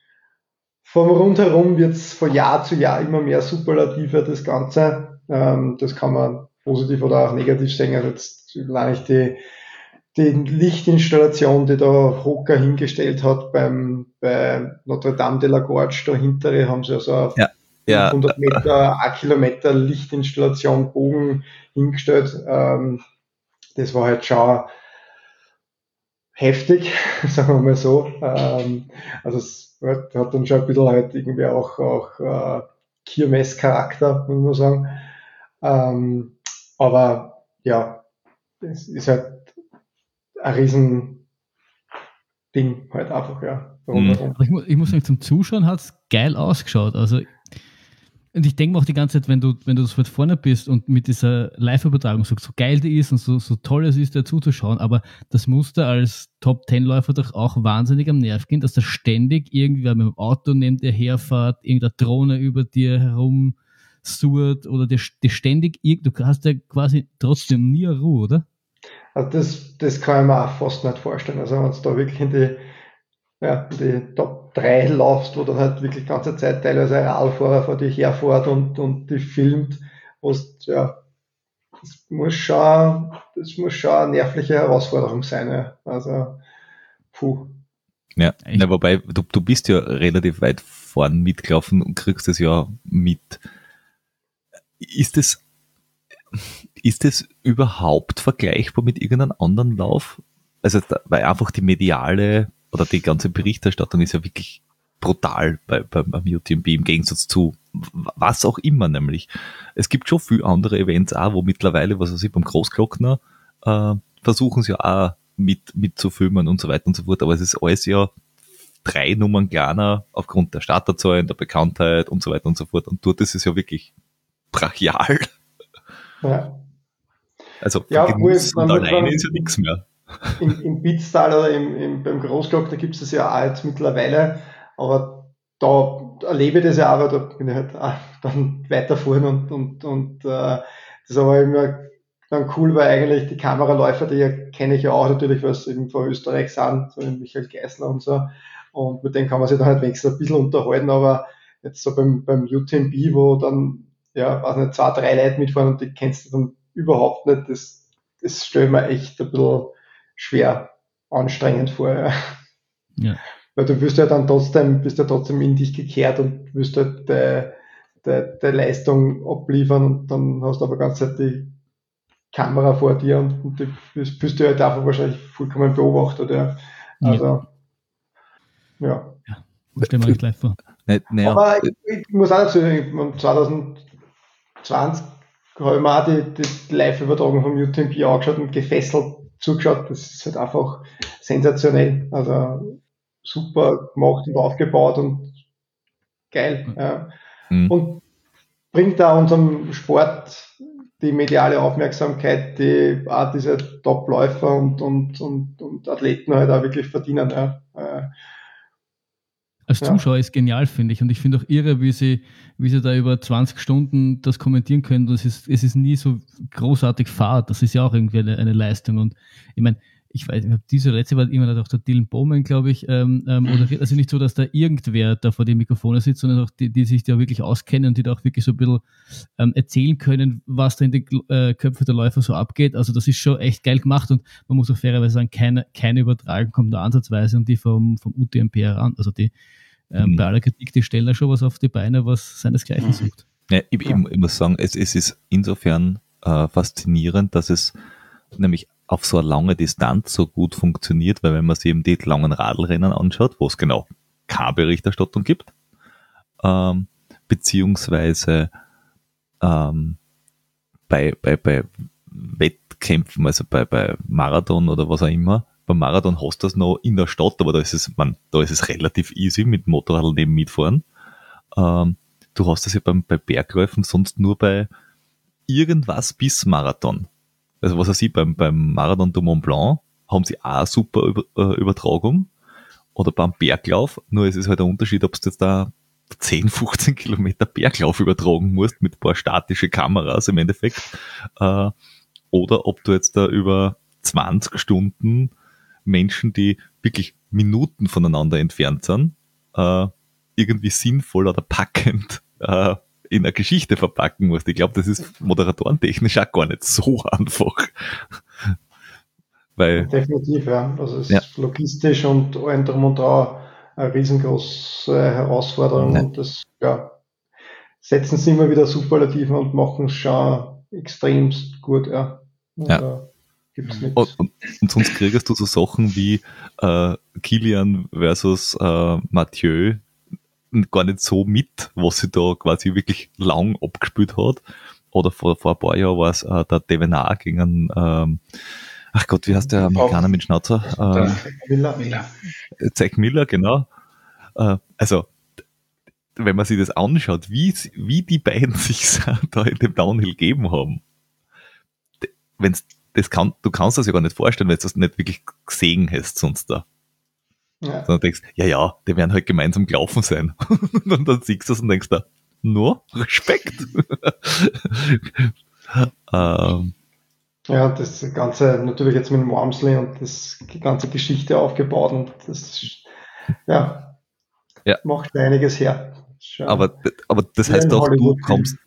vom Rundherum wird es von Jahr zu Jahr immer mehr superlativer, das Ganze. Ähm, das kann man positiv oder auch negativ sehen. Also jetzt allein ich die, die Lichtinstallation, die da Rocker hingestellt hat beim, bei Notre Dame de la Gorge, da hintere haben sie also auf ja, ja. 100 Meter, ein Kilometer Lichtinstallation, Bogen hingestellt. Ähm, das war halt schon heftig, sagen wir mal so. Ähm, also es hat dann schon ein bisschen halt irgendwie auch, auch äh, Kirmes-Charakter, muss man sagen. Ähm, aber ja, es ist halt ein riesen Ding halt einfach, ja. Mhm. Ich, muss, ich muss sagen, zum Zuschauen hat es geil ausgeschaut. Also und ich denke mir auch die ganze Zeit, wenn du, wenn du so weit vorne bist und mit dieser Live-Übertragung so, so geil die ist und so, so toll es ist, dir zuzuschauen, aber das muss da als Top-10-Läufer doch auch wahnsinnig am Nerv gehen, dass da ständig irgendwer mit dem Auto neben dir herfährt, irgendeine Drohne über dir herum surrt oder die, die ständig, du hast ja quasi trotzdem nie Ruhe, oder? Also das, das kann ich mir auch fast nicht vorstellen. Also wenn du da wirklich in die, ja, in die Top 3 laufst, wo dann halt wirklich die ganze Zeit teilweise ein Radfahrer vor dir herfährt und, und die filmt, wo du ja, das muss schon, das muss schon eine nervliche Herausforderung sein. Ja. Also, puh. Ja, na, wobei du, du bist ja relativ weit vorn mitgelaufen und kriegst es ja mit. Ist es, ist es überhaupt vergleichbar mit irgendeinem anderen Lauf? Also, weil einfach die mediale oder die ganze Berichterstattung ist ja wirklich brutal bei, bei, beim UTMB im Gegensatz zu was auch immer nämlich. Es gibt schon viele andere Events auch, wo mittlerweile, was weiß ich, beim Großglockner äh, versuchen sie ja auch mit, mit zu filmen und so weiter und so fort, aber es ist alles ja drei Nummern kleiner aufgrund der Starterzahlen, der Bekanntheit und so weiter und so fort. Und dort ist es ja wirklich brachial. Ja. Also ja, Genuss und alleine ist ja nichts mehr. Im, im Bitztal oder im, im, beim Großglock, da gibt es das ja auch jetzt mittlerweile, aber da erlebe ich das ja auch, weil da bin ich halt auch dann weiterfahren und, und, und äh, das ist aber immer dann cool, weil eigentlich die Kameraläufer, die kenne ich ja auch natürlich, was eben von Österreich sind, so wie Michael Geisler und so. Und mit denen kann man sich dann halt wenigstens ein bisschen unterhalten, aber jetzt so beim, beim UTMB, wo dann, ja, weiß nicht, zwei, drei Leute mitfahren und die kennst du dann überhaupt nicht, das, das stelle ich mir echt ein bisschen schwer anstrengend vor. Ja. ja. Weil du wirst ja dann trotzdem, bist ja trotzdem in dich gekehrt und wirst halt der de, de Leistung abliefern und dann hast du aber ganz Zeit die Kamera vor dir und, und du bist, bist du halt einfach wahrscheinlich vollkommen beobachtet. Ja. Also, ja. ja. ja. Stellen wir gleich vor. Nee, Aber ich, ich, muss auch dazu sagen, 2020 habe ich mir auch die, die Live-Übertragung vom UTMB angeschaut und gefesselt zugeschaut. Das ist halt einfach sensationell. Also super gemacht und aufgebaut und geil. Ja. Mhm. Und bringt da unserem Sport die mediale Aufmerksamkeit, die auch diese Top-Läufer und, und, und, und Athleten halt auch wirklich verdienen. Ja. Als Zuschauer ja. ist genial, finde ich. Und ich finde auch irre, wie sie, wie sie da über 20 Stunden das kommentieren können. Und es ist, es ist nie so großartig Fahrt. Das ist ja auch irgendwie eine, eine Leistung. Und ich meine, ich weiß, ich diese letzte war immer auch der Dylan Bowman, glaube ich, ähm, ähm, oder mhm. also nicht so, dass da irgendwer da vor dem Mikrofon sitzt, sondern auch die, die sich da wirklich auskennen und die da auch wirklich so ein bisschen ähm, erzählen können, was da in den äh, Köpfen der Läufer so abgeht. Also das ist schon echt geil gemacht und man muss auch fairerweise sagen, keine, keine Übertragung kommt da ansatzweise und die vom, vom UTMP heran. Also die ähm, mhm. bei aller Kritik, die stellen da schon was auf die Beine, was seinesgleichen mhm. sucht. Ja, ich, ich, ich, muss sagen, es, es ist insofern äh, faszinierend, dass es nämlich auf so eine lange Distanz so gut funktioniert, weil wenn man sich eben die langen Radlrennen anschaut, wo es genau keine Berichterstattung gibt, ähm, beziehungsweise ähm, bei, bei, bei Wettkämpfen, also bei, bei Marathon oder was auch immer, beim Marathon hast du das noch in der Stadt, aber da ist es, man, da ist es relativ easy mit Motorrad neben mitfahren. Ähm, du hast das ja beim, bei Bergläufen sonst nur bei irgendwas bis Marathon also was er sieht beim, beim Marathon du Mont Blanc, haben sie auch eine super Über, äh, Übertragung. Oder beim Berglauf, nur es ist halt ein Unterschied, ob du jetzt da 10, 15 Kilometer Berglauf übertragen musst mit ein paar statische Kameras im Endeffekt. Äh, oder ob du jetzt da über 20 Stunden Menschen, die wirklich Minuten voneinander entfernt sind, äh, irgendwie sinnvoll oder packend äh, in eine Geschichte verpacken musst. Ich glaube, das ist moderatorentechnisch auch gar nicht so einfach. Weil, Definitiv, ja. Also es ja. ist logistisch und allem drum und dran eine riesengroße Herausforderung ja. und das, ja, setzen sie immer wieder Superlativen und machen es schon extremst gut, ja. Und, ja. Und, und, und, sonst kriegst du so Sachen wie äh, Kilian versus äh, Mathieu, gar nicht so mit, was sie da quasi wirklich lang abgespielt hat. Oder vor, vor ein paar Jahren war es äh, der Devenar gegen ähm, ach Gott, wie heißt der Amerikaner mit Schnauzer? Ähm, Miller. Miller. Zack Miller, genau. Äh, also, wenn man sich das anschaut, wie, wie die beiden sich da in dem Downhill gegeben haben, wenn's, das kann, du kannst das ja gar nicht vorstellen, wenn du das nicht wirklich gesehen hast sonst da. Ja. Sondern denkst, ja, ja, die werden halt gemeinsam gelaufen sein. und dann siehst du es und denkst da, nur Respekt. ähm. Ja, das Ganze natürlich jetzt mit dem Wormsley und das, die ganze Geschichte aufgebaut und das, ja, ja. macht einiges her. Aber, aber das heißt auch, du kommst,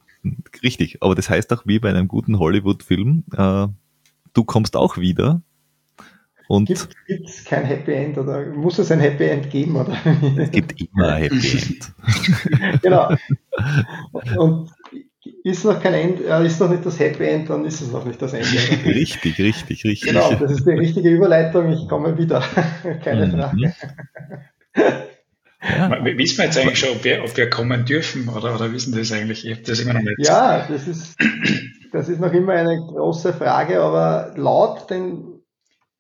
richtig, aber das heißt auch wie bei einem guten Hollywood-Film, äh, du kommst auch wieder. Und gibt es kein Happy End oder muss es ein Happy End geben? Oder? Es gibt immer ein Happy End. genau. Und ist noch kein End, ist noch nicht das Happy End, dann ist es noch nicht das Ende. richtig, richtig, richtig. Genau, das ist die richtige Überleitung. Ich komme wieder. Keine mhm. Frage. Ja. Wissen wir jetzt eigentlich schon, ob wir, ob wir kommen dürfen oder, oder wissen das eigentlich? Ich das immer noch nicht. Ja, das ist, das ist noch immer eine große Frage, aber laut den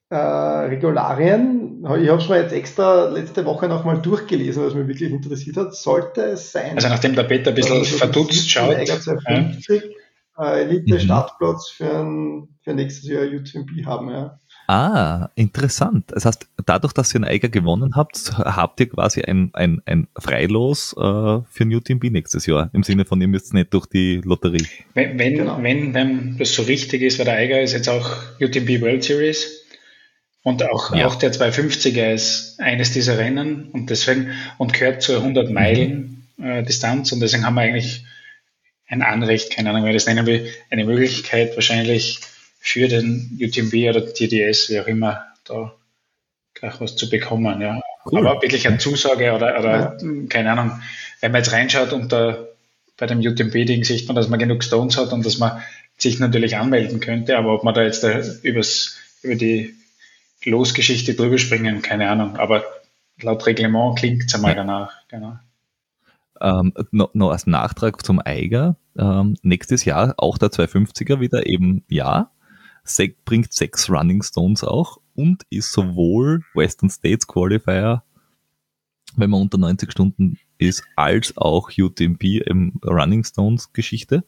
äh, Regularien, ich habe es mir jetzt extra letzte Woche nochmal durchgelesen, was mich wirklich interessiert hat, sollte es sein. Also nachdem der Peter ein bisschen verdutzt schaut. 250, ja. äh, Elite-Startplatz mhm. für, für nächstes Jahr UTMB haben, ja. Ah, interessant. Das heißt, dadurch, dass ihr einen Eiger gewonnen habt, habt ihr quasi ein, ein, ein Freilos äh, für New Team B nächstes Jahr. Im Sinne von, ihr müsst nicht durch die Lotterie. Wenn, wenn, genau. wenn, wenn das so richtig ist, weil der Eiger ist jetzt auch UTMB World Series und auch, ja. auch der 250er ist eines dieser Rennen und deswegen und gehört zur 100 Meilen mhm. äh, Distanz und deswegen haben wir eigentlich ein Anrecht, keine Ahnung, wie das nennen will, eine Möglichkeit wahrscheinlich für den UTMB oder TDS, wie auch immer, da gleich was zu bekommen. Ja. Cool. Aber wirklich eine Zusage oder, oder ja. keine Ahnung, wenn man jetzt reinschaut und da bei dem UTMB-Ding sieht man, dass man genug Stones hat und dass man sich natürlich anmelden könnte, aber ob man da jetzt da übers, über die Losgeschichte drüber springen, keine Ahnung. Aber laut Reglement klingt es einmal ja. danach. Genau. Ähm, noch, noch als Nachtrag zum Eiger. Ähm, nächstes Jahr auch der 250er wieder eben ja bringt sechs Running Stones auch und ist sowohl Western States Qualifier, wenn man unter 90 Stunden ist, als auch UTMP im Running Stones Geschichte.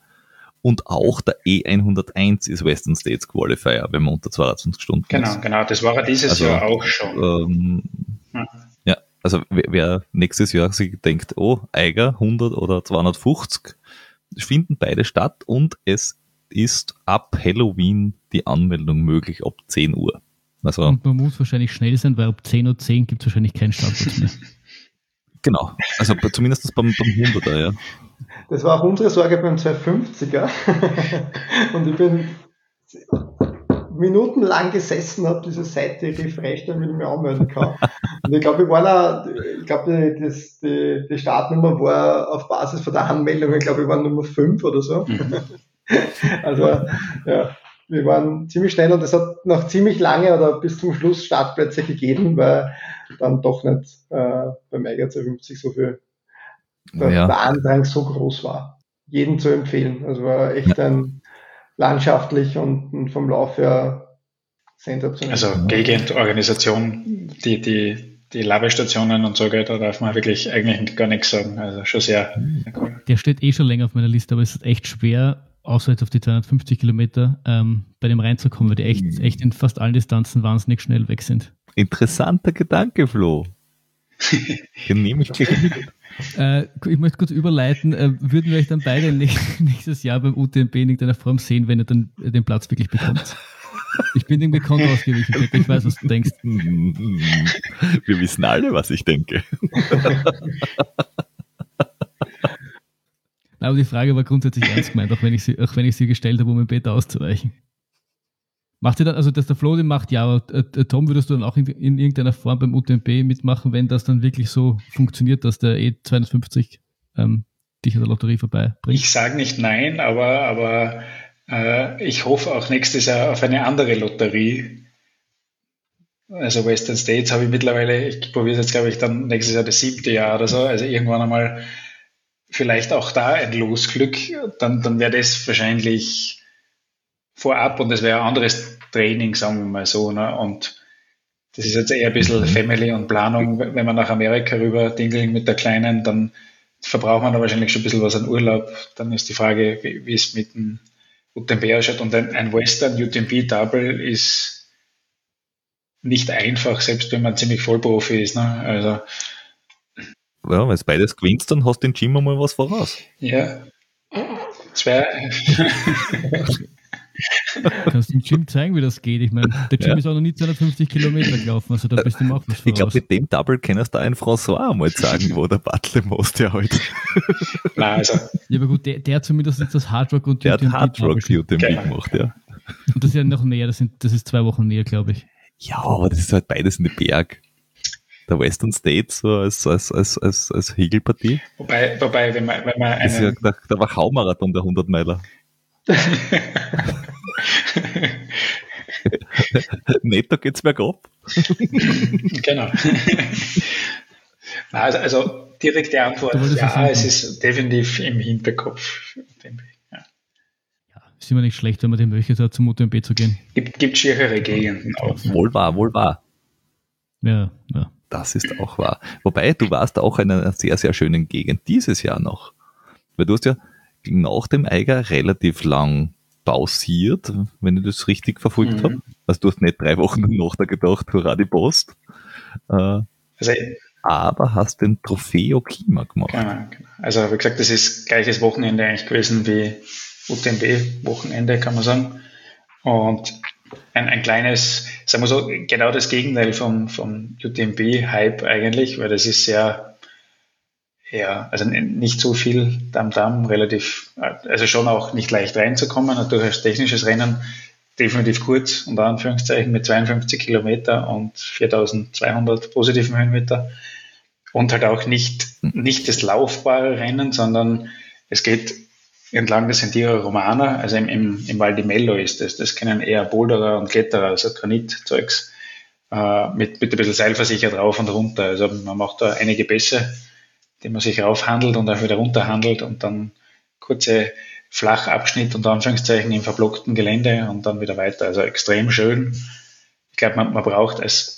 Und auch der E101 ist Western States Qualifier, wenn man unter 22 Stunden genau, ist. Genau, genau, das war ja dieses also, Jahr auch schon. Ähm, ja. ja. also wer, wer nächstes Jahr sich denkt, oh, Eiger 100 oder 250, finden beide statt und es ist ab Halloween die Anmeldung möglich ab 10 Uhr. Also, und man muss wahrscheinlich schnell sein, weil ab 10.10 Uhr 10 gibt es wahrscheinlich keinen Startplatz mehr. genau, also zumindest beim, beim 100er, ja. Das war auch unsere Sorge beim 250er. und ich bin minutenlang gesessen, habe diese Seite refreshed, damit ich mich anmelden kann. Und ich glaube, wir waren auch, ich glaube, die, die, die Startnummer war auf Basis von der Anmeldung, ich glaube, wir waren Nummer 5 oder so. Mhm. also, ja, wir waren ziemlich schnell und es hat noch ziemlich lange oder bis zum Schluss Startplätze gegeben, weil dann doch nicht äh, beim Eiger 250 so viel der, ja. der Andrang so groß war. Jeden zu empfehlen. Also war echt ein landschaftlich und vom Lauf her sensationell. Also Gegendorganisation, die, die, die Labestationen und so geht, da darf man wirklich eigentlich gar nichts sagen. Also schon sehr, sehr cool. Der steht eh schon länger auf meiner Liste, aber es ist echt schwer, außer jetzt auf die 250 Kilometer, ähm, bei dem reinzukommen, weil die echt, mhm. echt in fast allen Distanzen wahnsinnig schnell weg sind. Interessanter Gedanke, Flo. Den nehme ich. Äh, ich möchte kurz überleiten, äh, würden wir euch dann beide nächstes Jahr beim UTMB in irgendeiner Form sehen, wenn ihr dann den Platz wirklich bekommt? Ich bin dem gekonnt ausgewichen. Ich weiß, was du denkst. Wir wissen alle, was ich denke. Aber die Frage war grundsätzlich ernst gemeint, auch wenn ich sie, auch wenn ich sie gestellt habe, um im Beta auszuweichen. Macht ihr dann, also dass der Flo den macht, ja, aber äh, äh, Tom, würdest du dann auch in, in, irgendeiner Form beim UTMB mitmachen, wenn das dann wirklich so funktioniert, dass der E250 ähm, dich an der Lotterie vorbeibringt? Ich sage nicht nein, aber, aber äh, ich hoffe auch nächstes Jahr auf eine andere Lotterie. Also Western States habe ich mittlerweile, ich probiere es jetzt, glaube ich, dann nächstes Jahr das siebte Jahr oder so, also irgendwann einmal vielleicht auch da ein Losglück, dann, dann wäre das wahrscheinlich vorab und das wäre ein anderes Training, sagen wir mal so. Ne? Und das ist jetzt eher ein bisschen mhm. Family und Planung. Wenn man nach Amerika rüber dingeln mit der Kleinen, dann verbraucht man da wahrscheinlich schon ein bisschen was an Urlaub. Dann ist die Frage, wie, wie es mit dem UTMB ausschaut. Und ein, ein Western UTMB Double ist nicht einfach, selbst wenn man ziemlich Vollprofi ist. Ne? Also ja, wenn du beides gewinnst, dann hast du den Gym einmal was voraus. Ja. Zwei. Kannst du dem Jim zeigen, wie das geht? Ich meine, der Jim ja. ist auch noch nie 250 Kilometer gelaufen, also da bist du auch was Ich glaube, mit dem Double kannst du einen François einmal sagen, wo der Battle most ja heute. Nein, also. Ja, aber gut, der, der zumindest ist das Hardrock und Der hat Hardrock UTMB genau. gemacht, ja. Und das ist ja noch näher, das, sind, das ist zwei Wochen näher, glaube ich. Ja, aber das ist halt beides in den Berg der Western State so als, als, als, als, als Hegelpartie. Wobei, wobei, wenn man, wenn man einen, ja, der, der Wachau-Marathon, der 100 Meiler. Netto geht's bergab. genau. Also, also direkte Antwort, ja, es ist definitiv im Hinterkopf. Ja. ja, ist immer nicht schlecht, wenn man die Möglichkeit hat, zum UTMB zu gehen. Gibt, gibt schierere Gegenden auch. Wohl wahr, wohl wahr. Ja, ja. Das ist auch wahr. Wobei, du warst auch in einer sehr, sehr schönen Gegend dieses Jahr noch. Weil du hast ja nach dem Eiger relativ lang pausiert, wenn ich das richtig verfolgt mhm. habe. Also du hast nicht drei Wochen nach da gedacht, hurra die Post. Äh, also, aber hast den Trofeo Kima gemacht. Genau, genau. Also wie gesagt, das ist gleiches Wochenende eigentlich gewesen wie UTMB-Wochenende, kann man sagen. Und ein, ein kleines, sagen wir so, genau das Gegenteil vom, vom UTMB-Hype eigentlich, weil das ist sehr, ja, also nicht so viel Damm-Damm, relativ, also schon auch nicht leicht reinzukommen, natürlich als technisches Rennen definitiv kurz, unter Anführungszeichen, mit 52 Kilometer und 4200 positiven Höhenmeter. Und halt auch nicht, nicht das laufbare Rennen, sondern es geht entlang des Sentiero Romana, also im, im, im Val di Mello ist das. Das kennen eher Boulderer und Kletterer, also Granitzeugs, äh, mit, mit ein bisschen Seilversicher drauf und runter. Also man macht da einige Bässe, die man sich raufhandelt und auch wieder runterhandelt und dann kurze Flachabschnitt und Anführungszeichen im verblockten Gelände und dann wieder weiter. Also extrem schön. Ich glaube, man, man braucht als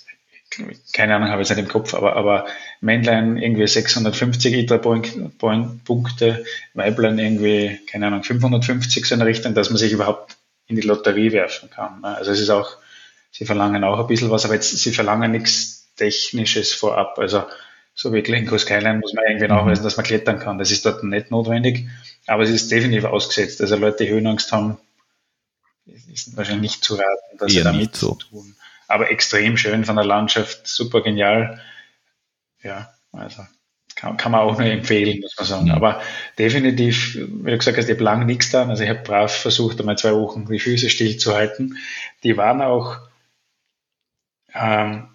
keine Ahnung, habe ich jetzt nicht im Kopf, aber, aber Männlein irgendwie 650 ITRA-Punkte, Weiblein irgendwie, keine Ahnung, 550 so in Richtung, dass man sich überhaupt in die Lotterie werfen kann. Ne? Also es ist auch, sie verlangen auch ein bisschen was, aber jetzt, sie verlangen nichts Technisches vorab. Also so wie Glencoe Skyline muss man irgendwie mhm. nachweisen, dass man klettern kann. Das ist dort nicht notwendig, aber es ist definitiv ausgesetzt. Also Leute, die Höhenangst haben, ist wahrscheinlich nicht zu raten, dass Eher sie damit so. tun aber extrem schön von der Landschaft, super genial. Ja, also kann, kann man auch nur empfehlen, muss man sagen. Ja. Aber definitiv, wie du gesagt hast, ich habe lang nichts da. Also ich habe brav versucht, einmal zwei Wochen die Füße stillzuhalten. Die waren auch, ähm,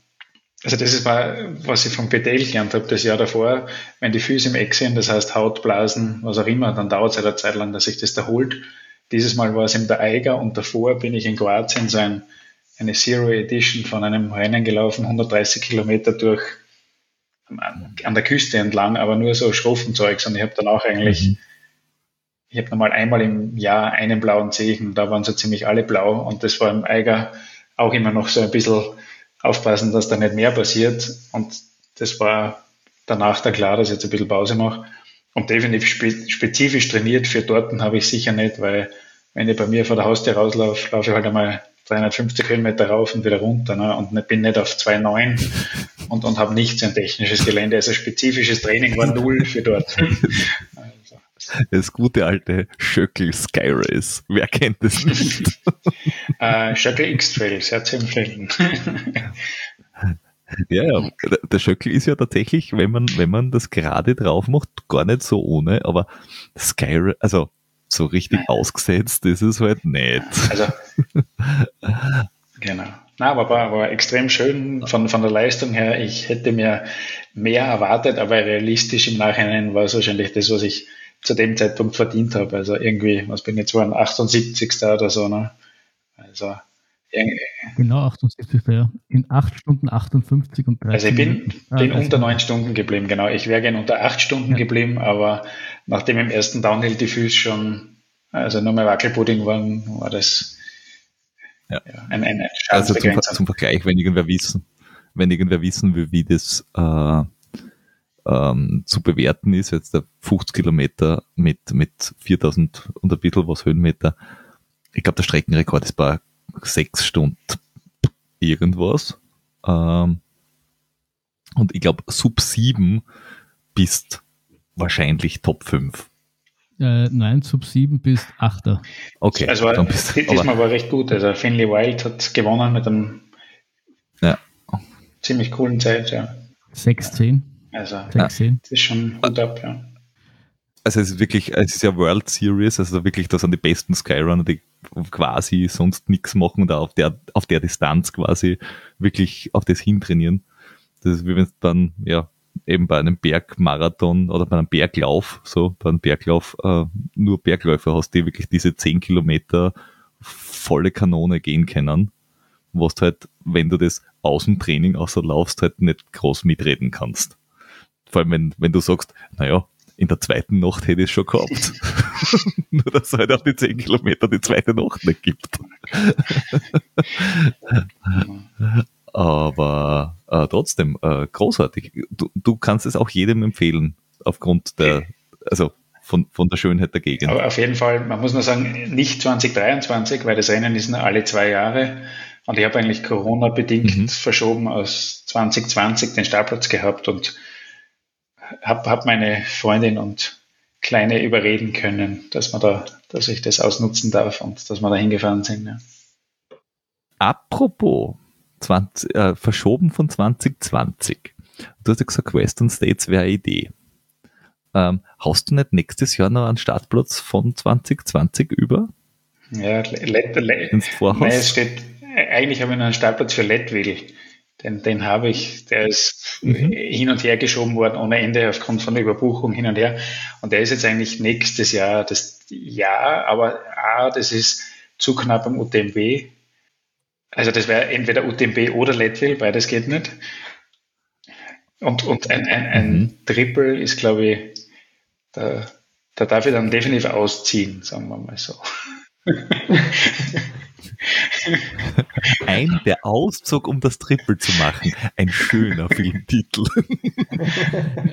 also das ist mal, was ich vom PTL gelernt habe, das Jahr davor, wenn die Füße im Eck sind, das heißt Hautblasen, was auch immer, dann dauert es halt eine Zeit lang, dass sich das erholt. Dieses Mal war es in der Eiger und davor bin ich in Kroatien so ein eine Zero Edition von einem Rennen gelaufen, 130 Kilometer durch an der Küste entlang, aber nur so Schroffenzeugs und ich habe dann auch eigentlich, mhm. ich habe nochmal einmal im Jahr einen blauen Zeichen, da waren so ziemlich alle blau und das war im Eiger auch immer noch so ein bisschen aufpassen, dass da nicht mehr passiert und das war danach da klar, dass ich jetzt ein bisschen Pause mache und definitiv spezifisch trainiert für dort habe ich sicher nicht, weil wenn ich bei mir vor der Haustür rauslaufe, laufe ich halt einmal 350 Höhenmeter rauf und wieder runter ne? und bin nicht auf 2,9 und, und habe nicht so ein technisches Gelände. Also spezifisches Training war null für dort. Also. Das gute alte Schöckel Sky Race. Wer kennt das nicht? äh, Schöckel X-Trail, sehr zu empfehlen. Ja, ja, der Schöckel ist ja tatsächlich, wenn man, wenn man das gerade drauf macht, gar nicht so ohne, aber Sky, also so richtig Nein. ausgesetzt ist es halt nicht. Also, genau. Na, aber war, war extrem schön von, von der Leistung her. Ich hätte mir mehr erwartet, aber realistisch im Nachhinein war es wahrscheinlich das, was ich zu dem Zeitpunkt verdient habe. Also irgendwie, was bin ich jetzt, war ein 78. oder so, ne? Also, Genau, 78, ja. In 8 Stunden 58 und 30 Also ich bin, ah, bin unter 9 Stunden geblieben, genau. Ich wäre gerne unter 8 Stunden ja. geblieben, aber nachdem im ersten Downhill die Füße schon, also nur mehr Wackelpudding waren, war das ja. Ja, ein, ein Also zum, zum, Vergleich, wenn irgendwer wissen, wenn irgendwer wissen will, wie das äh, ähm, zu bewerten ist, jetzt der 50 Kilometer mit, mit 4000 und ein bisschen was Höhenmeter. Ich glaube, der Streckenrekord ist bei sechs Stunden irgendwas. Ähm, und ich glaube, sub 7 bist wahrscheinlich Top 5. Äh, nein, Sub 7 bis 8er. Okay. Also dann bist, diesmal war recht gut. Also Finley Wild hat gewonnen mit einem Ja. ziemlich coolen Zeit, ja. 6-10. Also 6-10. das ist schon gut ab, ja. also es ist wirklich, es ist ja World Series, also wirklich, da sind die besten Skyrunner, die quasi sonst nichts machen und auf der, auf der Distanz quasi wirklich auf das hintrainieren. Das ist wie wenn es dann, ja, eben bei einem Bergmarathon oder bei einem Berglauf, so, bei einem Berglauf, äh, nur Bergläufer hast, die wirklich diese 10 Kilometer volle Kanone gehen können, was du halt, wenn du das aus dem Training außer laufst, halt nicht groß mitreden kannst. Vor allem, wenn, wenn du sagst, naja, in der zweiten Nacht hätte ich es schon gehabt. Nur, dass es halt auf die 10 Kilometer die zweite Nacht nicht gibt. Aber äh, trotzdem, äh, großartig. Du, du kannst es auch jedem empfehlen, aufgrund der, also von, von der Schönheit der Gegend. Aber auf jeden Fall, man muss nur sagen, nicht 2023, weil das Rennen ist nur alle zwei Jahre. Und ich habe eigentlich Corona-bedingt Mhm. verschoben aus 2020 den Startplatz gehabt und habe hab meine Freundin und Kleine überreden können, dass man da, dass ich das ausnutzen darf und dass wir da hingefahren sind. Ja. Apropos 20, äh, verschoben von 2020. Du hast ja gesagt, Western States wäre eine Idee. Ähm, hast du nicht nächstes Jahr noch einen Startplatz von 2020 über, Ja, Le- Le- Le- ins Nein, es steht, eigentlich habe ich noch einen Startplatz für Leadville. Den, den habe ich, der ist Mhm. hin und her geschoben worden ohne Ende aufgrund von der Überbuchung hin und her. Und der ist jetzt eigentlich nächstes Jahr das Jahr, aber A, das ist zu knapp am UTMB. Also das wäre entweder UTMB oder Leadville, beides geht nicht. Und, und ein, ein, ein Mhm. Triple ist, glaube ich, da, da darf ich dann definitiv ausziehen, sagen wir mal so. Ein, der Auszug, um das Triple zu machen. Ein schöner Filmtitel.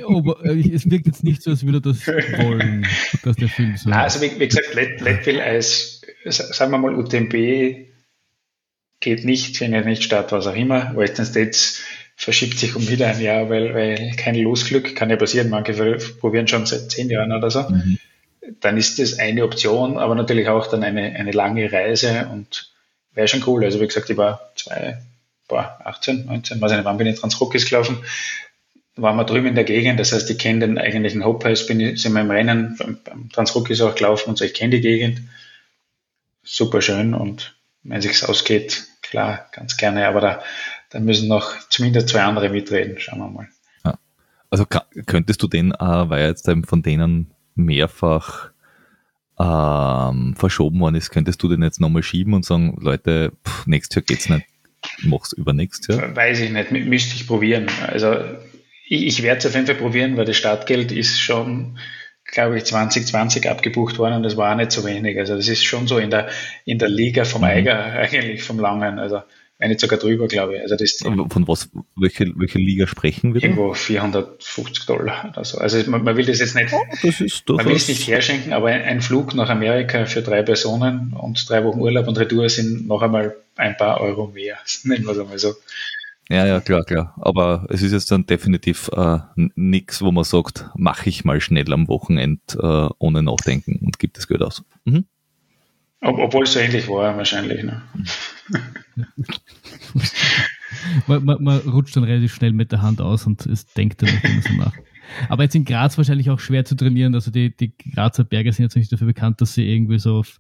Aber äh, es wirkt jetzt nicht so, als würde das wollen, dass der Film so. Nein, also wie, wie gesagt, Let- Leadville als, sagen wir mal, UTMB geht nicht, findet nicht statt, was auch immer. Western States verschiebt sich um wieder ein Jahr, weil, weil kein Losglück kann ja passieren. Manche probieren schon seit zehn Jahren oder so. Mhm. Dann ist das eine Option, aber natürlich auch dann eine, eine lange Reise und wäre schon cool. Also wie gesagt, ich war zwei, boah, 18, 19, weiß ich nicht, wann bin ich Transrockies gelaufen? waren wir drüben in der Gegend, das heißt, ich kenne den eigentlichen Hopheis, bin ich, sind wir im Rennen beim, beim Transrockies auch gelaufen und so, ich kenne die Gegend. Super schön und wenn sich's ausgeht, klar, ganz gerne, aber da, da müssen noch zumindest zwei andere mitreden, schauen wir mal. Also ka- könntest du den, äh, weil jetzt eben von denen mehrfach ähm, verschoben worden ist, könntest du den jetzt nochmal schieben und sagen, Leute, pff, nächstes Jahr geht's nicht, mach's übernächstes Jahr. Weiß ich nicht, mü- müsste ich probieren. Also ich, ich werde es auf jeden Fall probieren, weil das Startgeld ist schon, glaube ich, 2020 abgebucht worden und das war auch nicht so wenig. Also das ist schon so in der, in der Liga vom Mhm. Eiger eigentlich, vom Langen. Also wenn nicht sogar drüber, glaube ich. Also das Von was, welche, welche Liga sprechen wir irgendwo 450 Dollar oder so. Also man, man will das jetzt nicht, Das ist man will es nicht herschenken, aber ein, ein Flug nach Amerika für drei Personen und drei Wochen Urlaub und Retour sind noch einmal ein paar Euro mehr. Nennen wir es einmal so. Ja, ja, klar, klar. Aber es ist jetzt dann definitiv äh, nichts, wo man sagt, mache ich mal schnell am Wochenende äh, ohne Nachdenken und gibt das Geld aus. Mhm. Ob, obwohl es so ähnlich war wahrscheinlich. Ne? Man, man, man rutscht dann relativ schnell mit der Hand aus und es denkt dann nicht immer so nach. Aber jetzt in Graz wahrscheinlich auch schwer zu trainieren. Also die, die Grazer Berge sind jetzt nicht dafür bekannt, dass sie irgendwie so auf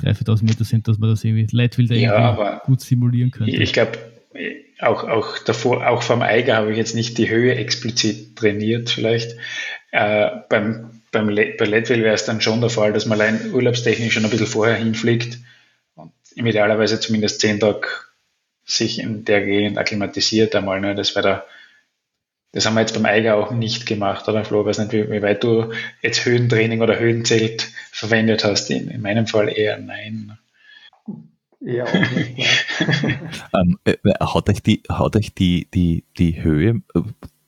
3.000, 4.000 Meter sind, dass man das irgendwie Leitwild da Ja, irgendwie gut simulieren könnte. Ich glaube, auch, auch davor, auch vom Eiger habe ich jetzt nicht die Höhe explizit trainiert, vielleicht. Äh, beim, beim Le bei Leadville wäre es dann schon der Fall, dass man allein urlaubstechnisch schon ein bisschen vorher hinfliegt und idealerweise zumindest zehn Tage sich in der Gegend akklimatisiert einmal. Ne? Das wäre da, das haben wir jetzt beim Eiger auch nicht gemacht, oder Flo? Ich weiß nicht, wie, wie weit du jetzt Höhentraining oder Höhenzelt verwendet hast. In, in meinem Fall eher nein. Ja. Ähm, äh, hat euch die, hat euch die, die, die Höhe, äh,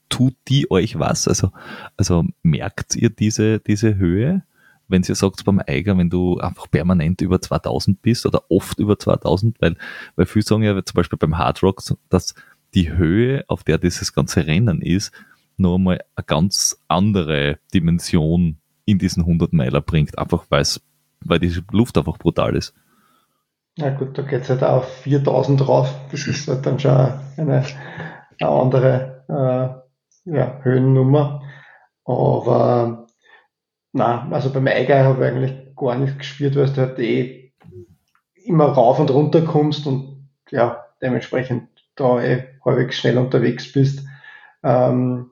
tut die euch was? Also, also merkt ihr diese, diese Höhe? Wenn ihr sagt beim Eiger, wenn du einfach permanent über 2000 bist oder oft über 2000, weil, weil viele sagen ja zum Beispiel beim Hard Rock, dass die Höhe, auf der dieses ganze Rennen ist, noch einmal eine ganz andere Dimension in diesen 100 Meiler bringt, einfach weil die Luft einfach brutal ist. Na gut, da geht es halt auf 4000 drauf. Das ist halt dann schon eine, eine andere äh, ja, Höhennummer. Aber na, also beim Eiger habe ich eigentlich gar nichts gespürt, weil du halt eh immer rauf und runter kommst und ja, dementsprechend da eh halbwegs schnell unterwegs bist. Ähm,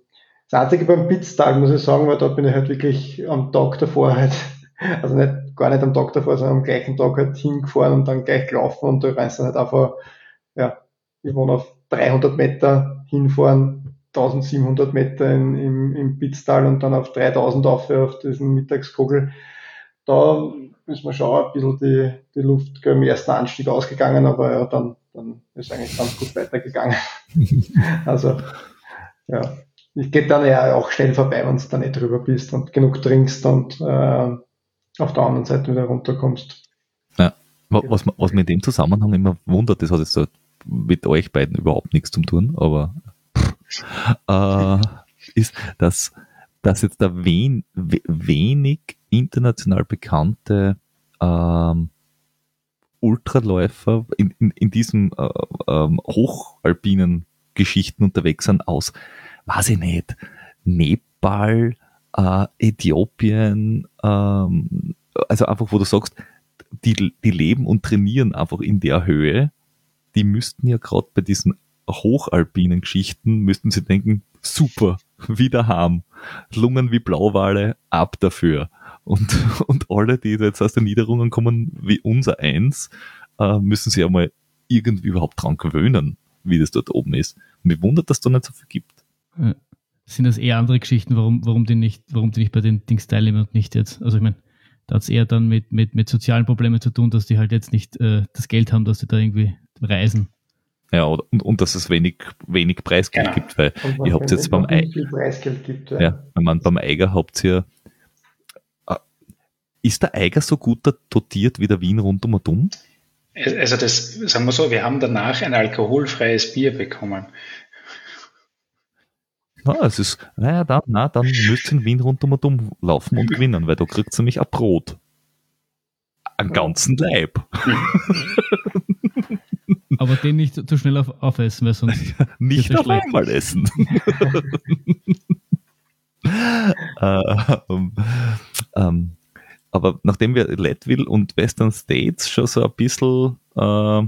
das Einzige beim Pitztag muss ich sagen, weil da bin ich halt wirklich am Tag davor halt, also nicht, gar nicht am Tag davor, sondern am gleichen Tag halt hingefahren und dann gleich gelaufen und da rennst du halt einfach, ja, ich wohne auf 300 Meter hinfahren, 1700 Meter in, im, im Pitztal und dann auf 3000 auf, auf diesen Mittagskogel. Da ist mir schon ein bisschen die, die Luft im ersten Anstieg ausgegangen, aber ja, dann, dann ist eigentlich ganz gut weitergegangen. also, ja, ich geht dann ja auch schnell vorbei, wenn du da nicht drüber bist und genug trinkst und äh, auf der anderen Seite wieder runterkommst. Ja, was, was mir in dem Zusammenhang immer wundert, das hat jetzt so mit euch beiden überhaupt nichts zu tun, aber äh, ist, dass, dass jetzt da wen, wenig international bekannte ähm, Ultraläufer in, in, in diesem äh, ähm, hochalpinen Geschichten unterwegs sind aus, weiß ich nicht, Nepal, äh, Äthiopien, ähm, also einfach, wo du sagst, die, die leben und trainieren einfach in der Höhe, die müssten ja gerade bei diesen hochalpinen Geschichten, müssten sie denken, super, wieder haben. Lungen wie Blauwale, ab dafür. Und, und alle, die jetzt aus den Niederungen kommen, wie unser eins, äh, müssen sich einmal irgendwie überhaupt dran gewöhnen, wie das dort oben ist. Mir wundert, dass es da nicht so viel gibt. Ja. Sind das eher andere Geschichten, warum, warum die nicht, warum die nicht bei den Dings teilnehmen und nicht jetzt? Also ich meine, da hat es eher dann mit, mit, mit sozialen Problemen zu tun, dass die halt jetzt nicht äh, das Geld haben, dass sie da irgendwie reisen. Ja, und, und dass es wenig, wenig Preisgeld ja. gibt, weil ihr habt jetzt beim Eiger, ja. ja, wenn man beim Eiger habt ihr, äh, ist der Eiger so gut dotiert wie der Wien rund um und um? Also das, sagen wir so, wir haben danach ein alkoholfreies Bier bekommen. Na, es ist, naja, dann, na, dann müsst ihr in Wien rund um und um laufen und gewinnen, weil da kriegt ihr nämlich ein Brot. Einen ganzen Leib. Aber den nicht zu schnell auf, aufessen, weil sonst. nicht auf einmal essen. äh, um, ähm, aber nachdem wir Leadville und Western States schon so ein bisschen äh,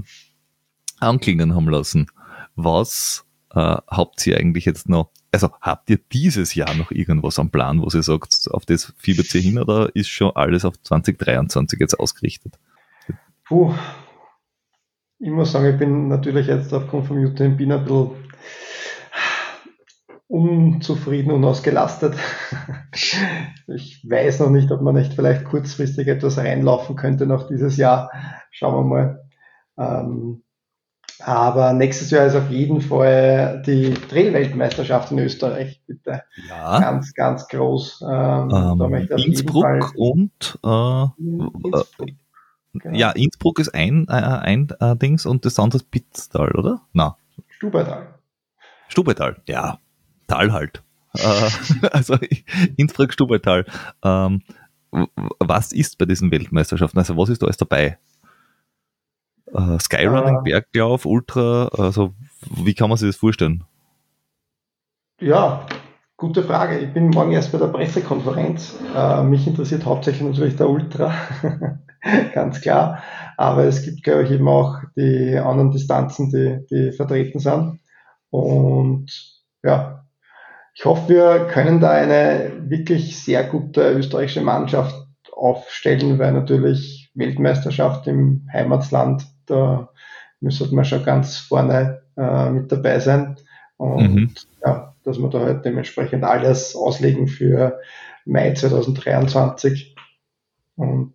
anklingen haben lassen, was äh, habt ihr eigentlich jetzt noch, also habt ihr dieses Jahr noch irgendwas am Plan, wo ihr sagt, auf das fiebert ihr hin oder ist schon alles auf 2023 jetzt ausgerichtet? Puh, ich muss sagen, ich bin natürlich jetzt aufgrund vom UTMB ein bisschen unzufrieden und ausgelastet. Ich weiß noch nicht, ob man nicht vielleicht kurzfristig etwas reinlaufen könnte noch dieses Jahr. Schauen wir mal. Ähm, aber nächstes Jahr ist auf jeden Fall die Trail-Weltmeisterschaft in Österreich, bitte. Ja. Ganz, ganz groß. Ähm, ähm, Innsbruck und äh, Innsbruck. Genau. Ja, Innsbruck ist ein, äh, ein äh, Dings und das andere ist Pitztal, oder? Na. Stubertal. Stubertal, ja. Tal halt. äh, also Innsbruck, Stubertal. Ähm, was ist bei diesen Weltmeisterschaften? Also was ist da alles dabei? Äh, Skyrunning, uh, Berglauf, Ultra, also wie kann man sich das vorstellen? Ja, gute Frage. Ich bin morgen erst bei der Pressekonferenz. Äh, mich interessiert hauptsächlich natürlich der Ultra, ganz klar. Aber es gibt, glaube ich, eben auch die anderen Distanzen, die, die vertreten sind. Und ja, ich hoffe, wir können da eine wirklich sehr gute österreichische Mannschaft aufstellen, weil natürlich Weltmeisterschaft im Heimatland da müsste man schon ganz vorne äh, mit dabei sein. Und mhm. ja, dass wir da halt dementsprechend alles auslegen für Mai 2023. Und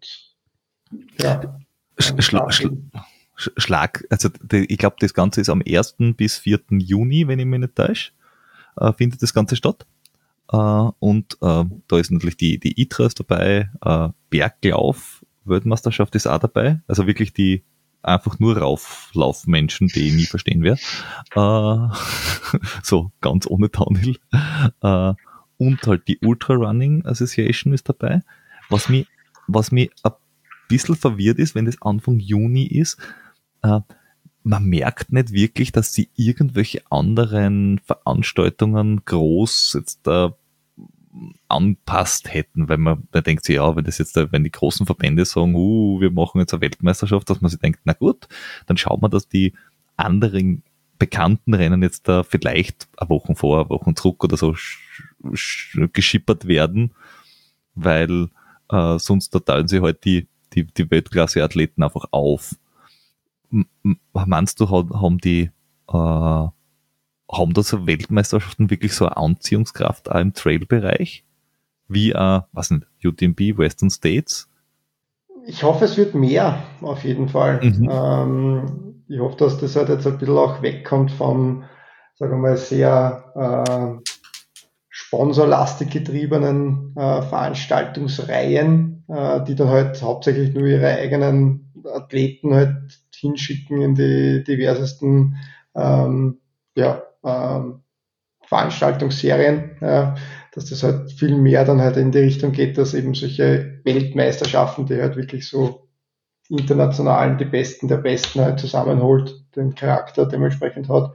ja. Schlag, Schlag, also ich glaube, das Ganze ist am 1. bis 4. Juni, wenn ich mich nicht täusche, äh, findet das Ganze statt. Äh, und äh, da ist natürlich die, die ITRAS dabei, äh, Berglauf, Weltmeisterschaft ist auch dabei, also wirklich die einfach nur Rauflaufmenschen, die ich nie verstehen werde. Äh, so ganz ohne Downhill. Äh, und halt die Ultra Running Association ist dabei. Was mich, was mich ein bisschen verwirrt ist, wenn das Anfang Juni ist, äh, man merkt nicht wirklich, dass sie irgendwelche anderen Veranstaltungen groß jetzt da anpasst hätten, weil man, man denkt sich, ja, wenn das jetzt, wenn die großen Verbände sagen, uh, wir machen jetzt eine Weltmeisterschaft, dass man sich denkt, na gut, dann schaut man, dass die anderen bekannten Rennen jetzt da vielleicht eine Woche vor, eine Woche zurück oder so geschippert werden, weil äh, sonst da teilen sie halt die, die, die Weltklasse-Athleten einfach auf. Meinst du, haben die äh, haben da so Weltmeisterschaften wirklich so eine Anziehungskraft auch im Trail-Bereich? Wie, äh, was nicht, UTMB, Western States? Ich hoffe, es wird mehr, auf jeden Fall. Mhm. Ähm, ich hoffe, dass das halt jetzt ein bisschen auch wegkommt vom, sagen wir mal, sehr äh, sponsorlastig getriebenen äh, Veranstaltungsreihen, äh, die dann halt hauptsächlich nur ihre eigenen Athleten halt hinschicken in die diversesten ähm, ja, ähm, Veranstaltungsserien, ja, dass das halt viel mehr dann halt in die Richtung geht, dass eben solche Weltmeisterschaften, die halt wirklich so internationalen, die Besten der Besten halt zusammenholt, den Charakter dementsprechend hat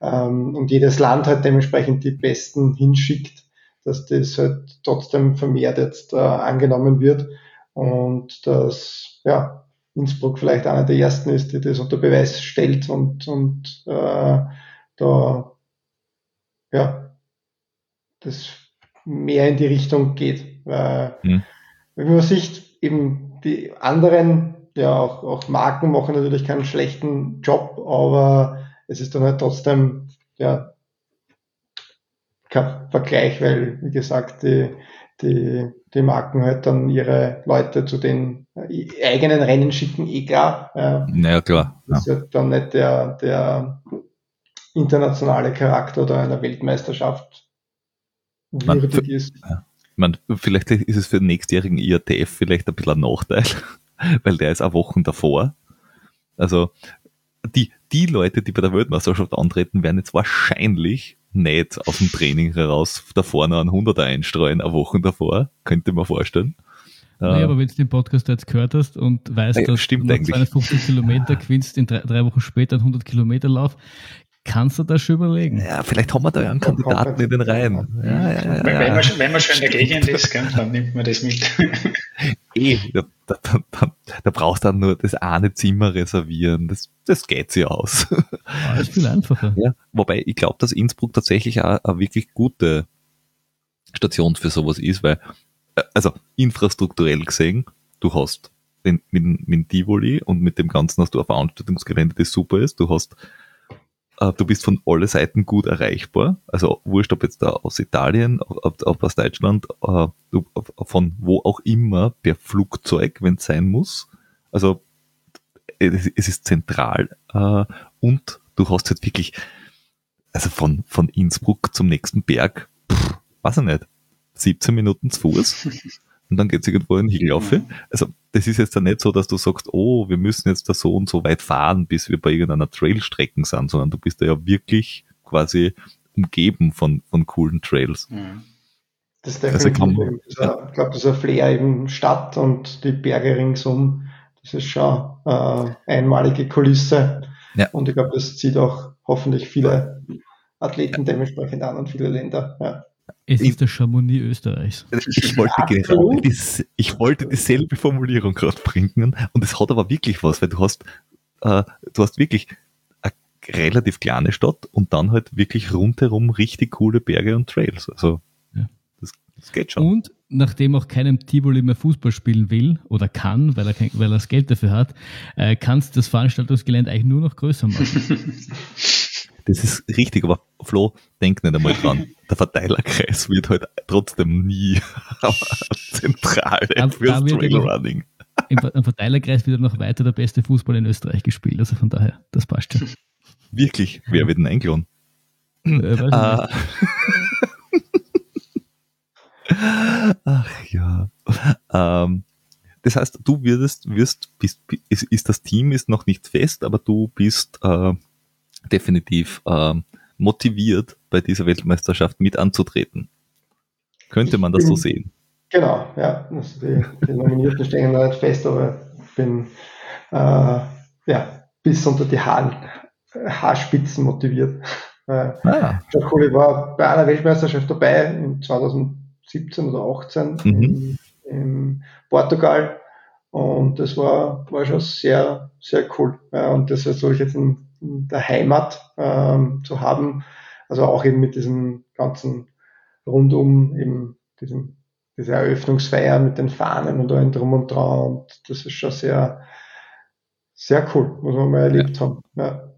ähm, und jedes Land halt dementsprechend die Besten hinschickt, dass das halt trotzdem vermehrt jetzt äh, angenommen wird und dass ja, Innsbruck vielleicht einer der ersten ist, die das unter Beweis stellt und, und äh, da ja, das mehr in die Richtung geht. Weil, mhm. Wenn man sieht, eben die anderen, ja, auch, auch Marken machen natürlich keinen schlechten Job, aber es ist dann halt trotzdem, ja, kein Vergleich, weil, wie gesagt, die, die, die Marken halt dann ihre Leute zu den eigenen Rennen schicken, eh klar. Ja, naja, klar. Das ja. ist halt dann nicht der, der internationale Charakter oder einer Weltmeisterschaft würdig ist. Man, vielleicht ist es für den nächstjährigen IATF vielleicht ein bisschen ein Nachteil, weil der ist auch Wochen davor. Also die, die Leute, die bei der Weltmeisterschaft antreten, werden jetzt wahrscheinlich nicht aus dem Training heraus davor noch einen 100er einstreuen, eine Woche davor, könnte man vorstellen. Naja, äh, aber wenn du den Podcast jetzt gehört hast und weißt, ja, dass du 250 Kilometer gewinnst in drei, drei, Wochen später einen 100 Kilometer Lauf, Kannst du das schon überlegen? Ja, vielleicht haben wir da ja einen Kandidaten in den Reihen. Ja, ja, ja, wenn, man, wenn man schon in der Gegend ist, dann nimmt man das mit. Eh, da, da, da, da brauchst du dann nur das eine Zimmer reservieren. Das, das geht sich aus. Ja, ist viel einfacher. Ja, wobei ich glaube, dass Innsbruck tatsächlich auch eine wirklich gute Station für sowas ist, weil, äh, also infrastrukturell gesehen, du hast den, mit, mit dem Tivoli und mit dem Ganzen hast du ein Veranstaltungsgelände, das super ist. Du hast du bist von alle Seiten gut erreichbar. Also wurscht, ob jetzt da aus Italien, ob, ob aus Deutschland, äh, von wo auch immer per Flugzeug, wenn es sein muss. Also es, ist zentral äh, und du hast jetzt wirklich, also von, von Innsbruck zum nächsten Berg, pff, weiß ich nicht, 17 Minuten zu Fuß. und dann geht's irgendwo in Higelauf. Also das ist jetzt dann nicht so, dass du sagst, oh, wir müssen jetzt da so und so weit fahren, bis wir bei irgendeiner Trailstrecken sind, sondern du bist da ja wirklich quasi umgeben von, von coolen Trails. Mhm. Das ist definitiv, also man, dieser, ich glaube, dieser Flair eben Stadt und die Berge ringsum, das ist schon äh, einmalige Kulisse. Ja. Und ich glaube, das zieht auch hoffentlich viele Athleten ja. dementsprechend an und viele Länder. Ja. Es ist der Chamonix Österreichs. Ich wollte, genau dies, ich wollte dieselbe Formulierung gerade bringen und es hat aber wirklich was, weil du hast, äh, du hast wirklich eine relativ kleine Stadt und dann halt wirklich rundherum richtig coole Berge und Trails. Also ja. das, das geht schon. Und nachdem auch keinem Tivoli mehr Fußball spielen will oder kann, weil er, kein, weil er das Geld dafür hat, äh, kannst du das Veranstaltungsgelände eigentlich nur noch größer machen. Das ist richtig, aber Flo, denk nicht einmal dran. Der Verteilerkreis wird halt trotzdem nie zentral fürs Trailrunning. Im, Im Verteilerkreis wird noch weiter der beste Fußball in Österreich gespielt, also von daher, das passt schon. Wirklich? Wer wird denn eingeladen? Äh, ah. Ach ja. Ähm, das heißt, du würdest, wirst, bist, ist, ist, das Team ist noch nicht fest, aber du bist äh, definitiv äh, motiviert, bei dieser Weltmeisterschaft mit anzutreten. Könnte man das bin, so sehen? Genau, ja. Also die, die Nominierten stehen noch nicht fest, aber ich bin äh, ja, bis unter die Haaren, Haarspitzen motiviert. Äh, ah. Cool, war bei einer Weltmeisterschaft dabei in 2017 oder 2018 mhm. in, in, Portugal und das war, war schon sehr, sehr cool. Ja, und das soll ich jetzt in der Heimat ähm, zu haben, also auch eben mit diesem ganzen rundum eben diesem diese Eröffnungsfeier mit den Fahnen und allem drum und dran. Und das ist schon sehr, sehr cool, was wir mal erlebt ja. haben. Ja.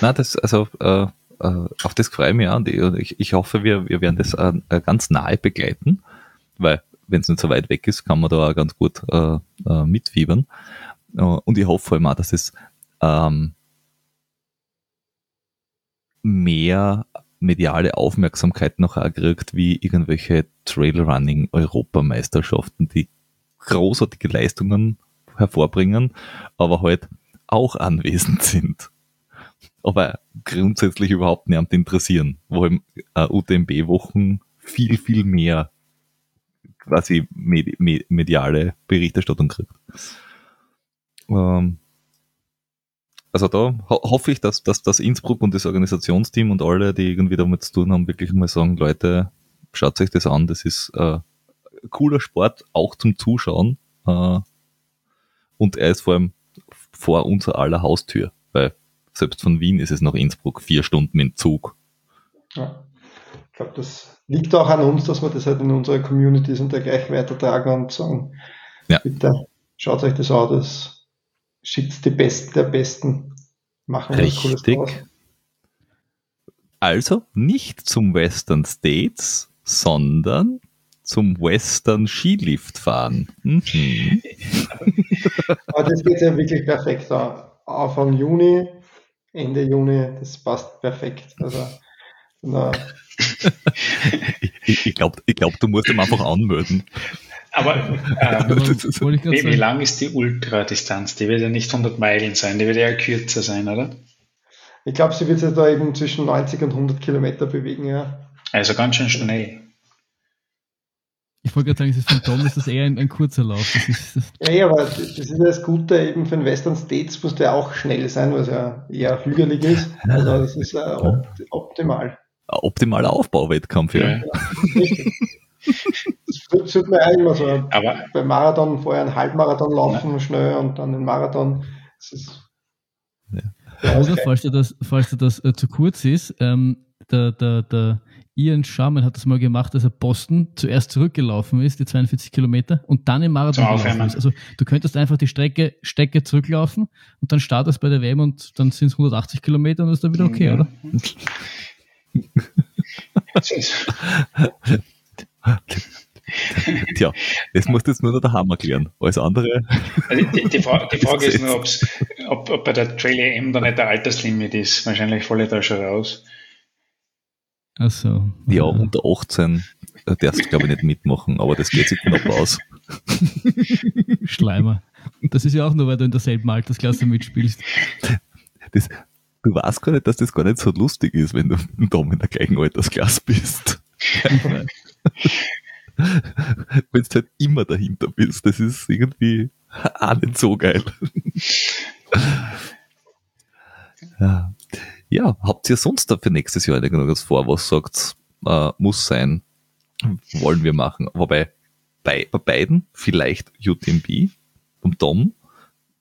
Na, das, also, äh, äh, auf das freue ich mich an. Ich, ich hoffe, wir, wir werden das äh, äh ganz nahe begleiten, weil wenn es nicht so weit weg ist, kann man da auch ganz gut äh, äh, mitfiebern. Und ich hoffe vor allem auch, dass es ähm, mehr mediale Aufmerksamkeit noch erkriegt wie irgendwelche Trailrunning-Europameisterschaften, die großartige Leistungen hervorbringen, aber halt auch anwesend sind. Aber grundsätzlich überhaupt niemand interessieren, wo im äh, UTMB-Wochen viel, viel mehr quasi mediale Berichterstattung kriegt. Ähm, also da ho hoffe ich, dass, dass das Innsbruck und das Organisationsteam und alle, die irgendwie damit zu tun haben, wirklich mal sagen, Leute, schaut euch das an, das ist äh, cooler Sport, auch zum Zuschauen. Äh, und er ist vor allem vor unserer aller Haustür, weil selbst von Wien ist es nach Innsbruck vier Stunden im Zug. Ja. Ich glaube, das liegt auch an uns, dass wir das halt in unserer Communities und dergleichen weitertragen und sagen, ja. bitte schaut euch das an, das schickt die Besten der Besten. Machen wir Richtig. Also nicht zum Western States, sondern zum Western Skilift fahren. Mhm. Aber das geht ja wirklich perfekt. Anfang Juni, Ende Juni, das passt perfekt. Also, na. ich, ich glaube, ich glaub, du musst ihn einfach anmelden. Aber ähm, wie, wie lang ist die Ultradistanz? Die wird ja nicht 100 Meilen sein, die wird ja kürzer sein, oder? Ich glaube, sie wird sich da eben zwischen 90 und 100 Kilometer bewegen, ja. Also ganz schön schnell. Ich wollte gerade sagen, es ist von Tom ist das eher ein, ein kurzer Lauf. Das ist, das ja, ja, aber das ist ja das Gute eben für den Western States, muss der auch schnell sein, was ja eher hügelig ist. Also das ist äh, opt optimal. Ein optimaler Aufbauwettkampf, ja. ja. Das sollte man ja immer so aber, beim Marathon vorher einen Halbmarathon laufen ja. schnell und dann den Marathon. Das ist, ja. Oder falls dir das, falls dir das äh, zu kurz ist, ähm, der, der, der Ian Sharman hat das mal gemacht, dass er Boston zuerst zurückgelaufen ist, die 42 Kilometer, und dann im Marathon gelaufen ist. Also du könntest einfach die Strecke, Strecke zurücklaufen und dann startest bei der WM und dann sind es 180 Kilometer und ist dann wieder okay, ja. oder? Tja, das muss jetzt nur noch der Hammer klären. Alles andere. Also die, die, Frage, die Frage ist nur, ob, ob bei der Trail EM da nicht der Alterslimit ist. Wahrscheinlich falle ich da schon raus. Achso. Ja, unter 18 äh, darfst du, glaube ich, nicht mitmachen, aber das geht sich knapp aus. Schleimer. Das ist ja auch nur, weil du in derselben Altersklasse mitspielst. Das, du weißt gar nicht, dass das gar nicht so lustig ist, wenn du mit Dom in der gleichen Altersklasse bist. wenn du halt immer dahinter bist. Das ist irgendwie auch nicht so geil. ja. ja, habt ihr sonst da für nächstes Jahr irgendwas vor, was sagt, äh, muss sein, wollen wir machen? Wobei bei, bei beiden vielleicht UTMB und Dom,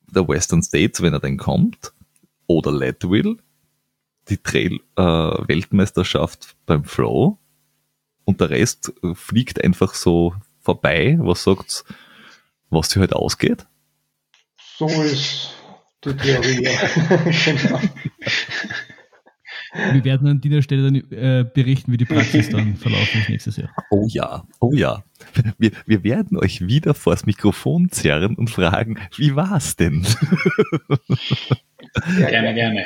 der Western States, wenn er denn kommt, oder Leadville, die Trail-Weltmeisterschaft äh, beim Flow und der Rest fliegt einfach so vorbei. Was sagt's, was sich halt ausgeht? So ist die Theorie. genau. Wir werden an dieser Stelle dann äh, berichten, wie die Praxis dann verlaufen ist nächstes Jahr. Oh ja, oh ja. Wir, wir werden euch wieder vors Mikrofon zerren und fragen, wie war's denn? Ja, gerne, gerne.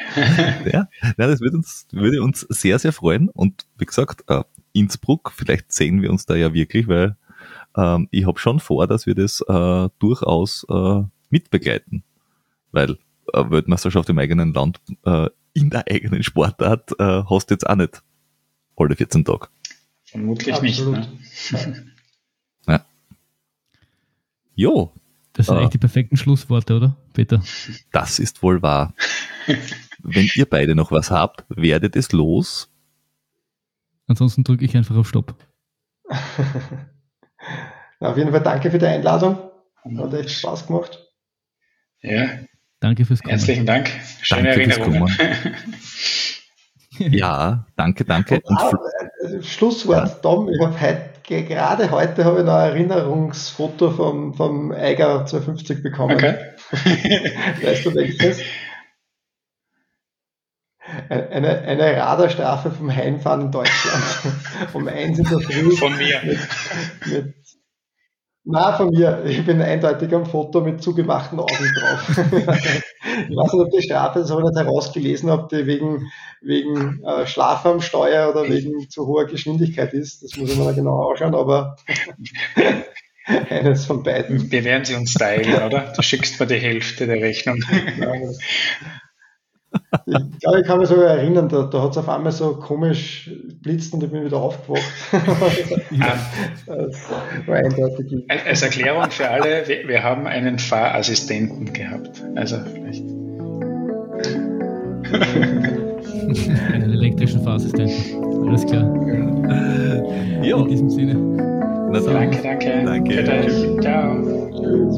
Ja, na, das würde uns, würde uns sehr, sehr freuen. Und wie gesagt, äh, Innsbruck, vielleicht sehen wir uns da ja wirklich, weil ähm, ich habe schon vor, dass wir das äh, durchaus äh, mitbegleiten. Weil äh, Weltmeisterschaft im eigenen Land äh, in der eigenen Sportart äh, hast du jetzt auch nicht alle 14 Tage. Vermutlich Absolut. nicht. Ne? ja. Jo. Das sind äh, eigentlich die perfekten Schlussworte, oder, Peter? Das ist wohl wahr. Wenn ihr beide noch was habt, werdet es los. Ansonsten drücke ich einfach auf Stopp. auf jeden Fall danke für die Einladung. Hat echt Spaß gemacht. Ja. Danke fürs Kommen. Herzlichen Dank. Schöne danke Erinnerungen. ja, danke, danke. Und ah, äh, Schlusswort, ja. Tom, ich habe heute, gerade heute habe ich noch ein Erinnerungsfoto vom, vom Eiger 250 bekommen. Okay. weißt du welches? Eine, eine Radarstrafe vom Heimfahren in Deutschland. um eins in der Früh. Von mir. Mit, mit na, von mir. Ich bin eindeutig am Foto mit zugemachten Augen drauf. ich weiß nicht, ob die Strafe, das habe ich nicht herausgelesen, ob die wegen, wegen äh, Schlaf am Steuer oder wegen zu hoher Geschwindigkeit ist. Das muss ich mir genau anschauen, aber eines von beiden. Wir werden sie uns teilen, oder? Du schickst mir die Hälfte der Rechnung. Ich glaube, ich kann mich sogar erinnern, da, da hat es auf einmal so komisch blitzt und ich bin wieder aufgewacht. ja. als, als Erklärung für alle, wir, wir, haben einen Fahrassistenten gehabt. Also vielleicht. einen elektrischen Fahrassistenten. Alles klar. Jo. In diesem Sinne. danke, danke. Danke. Ciao. Tschüss.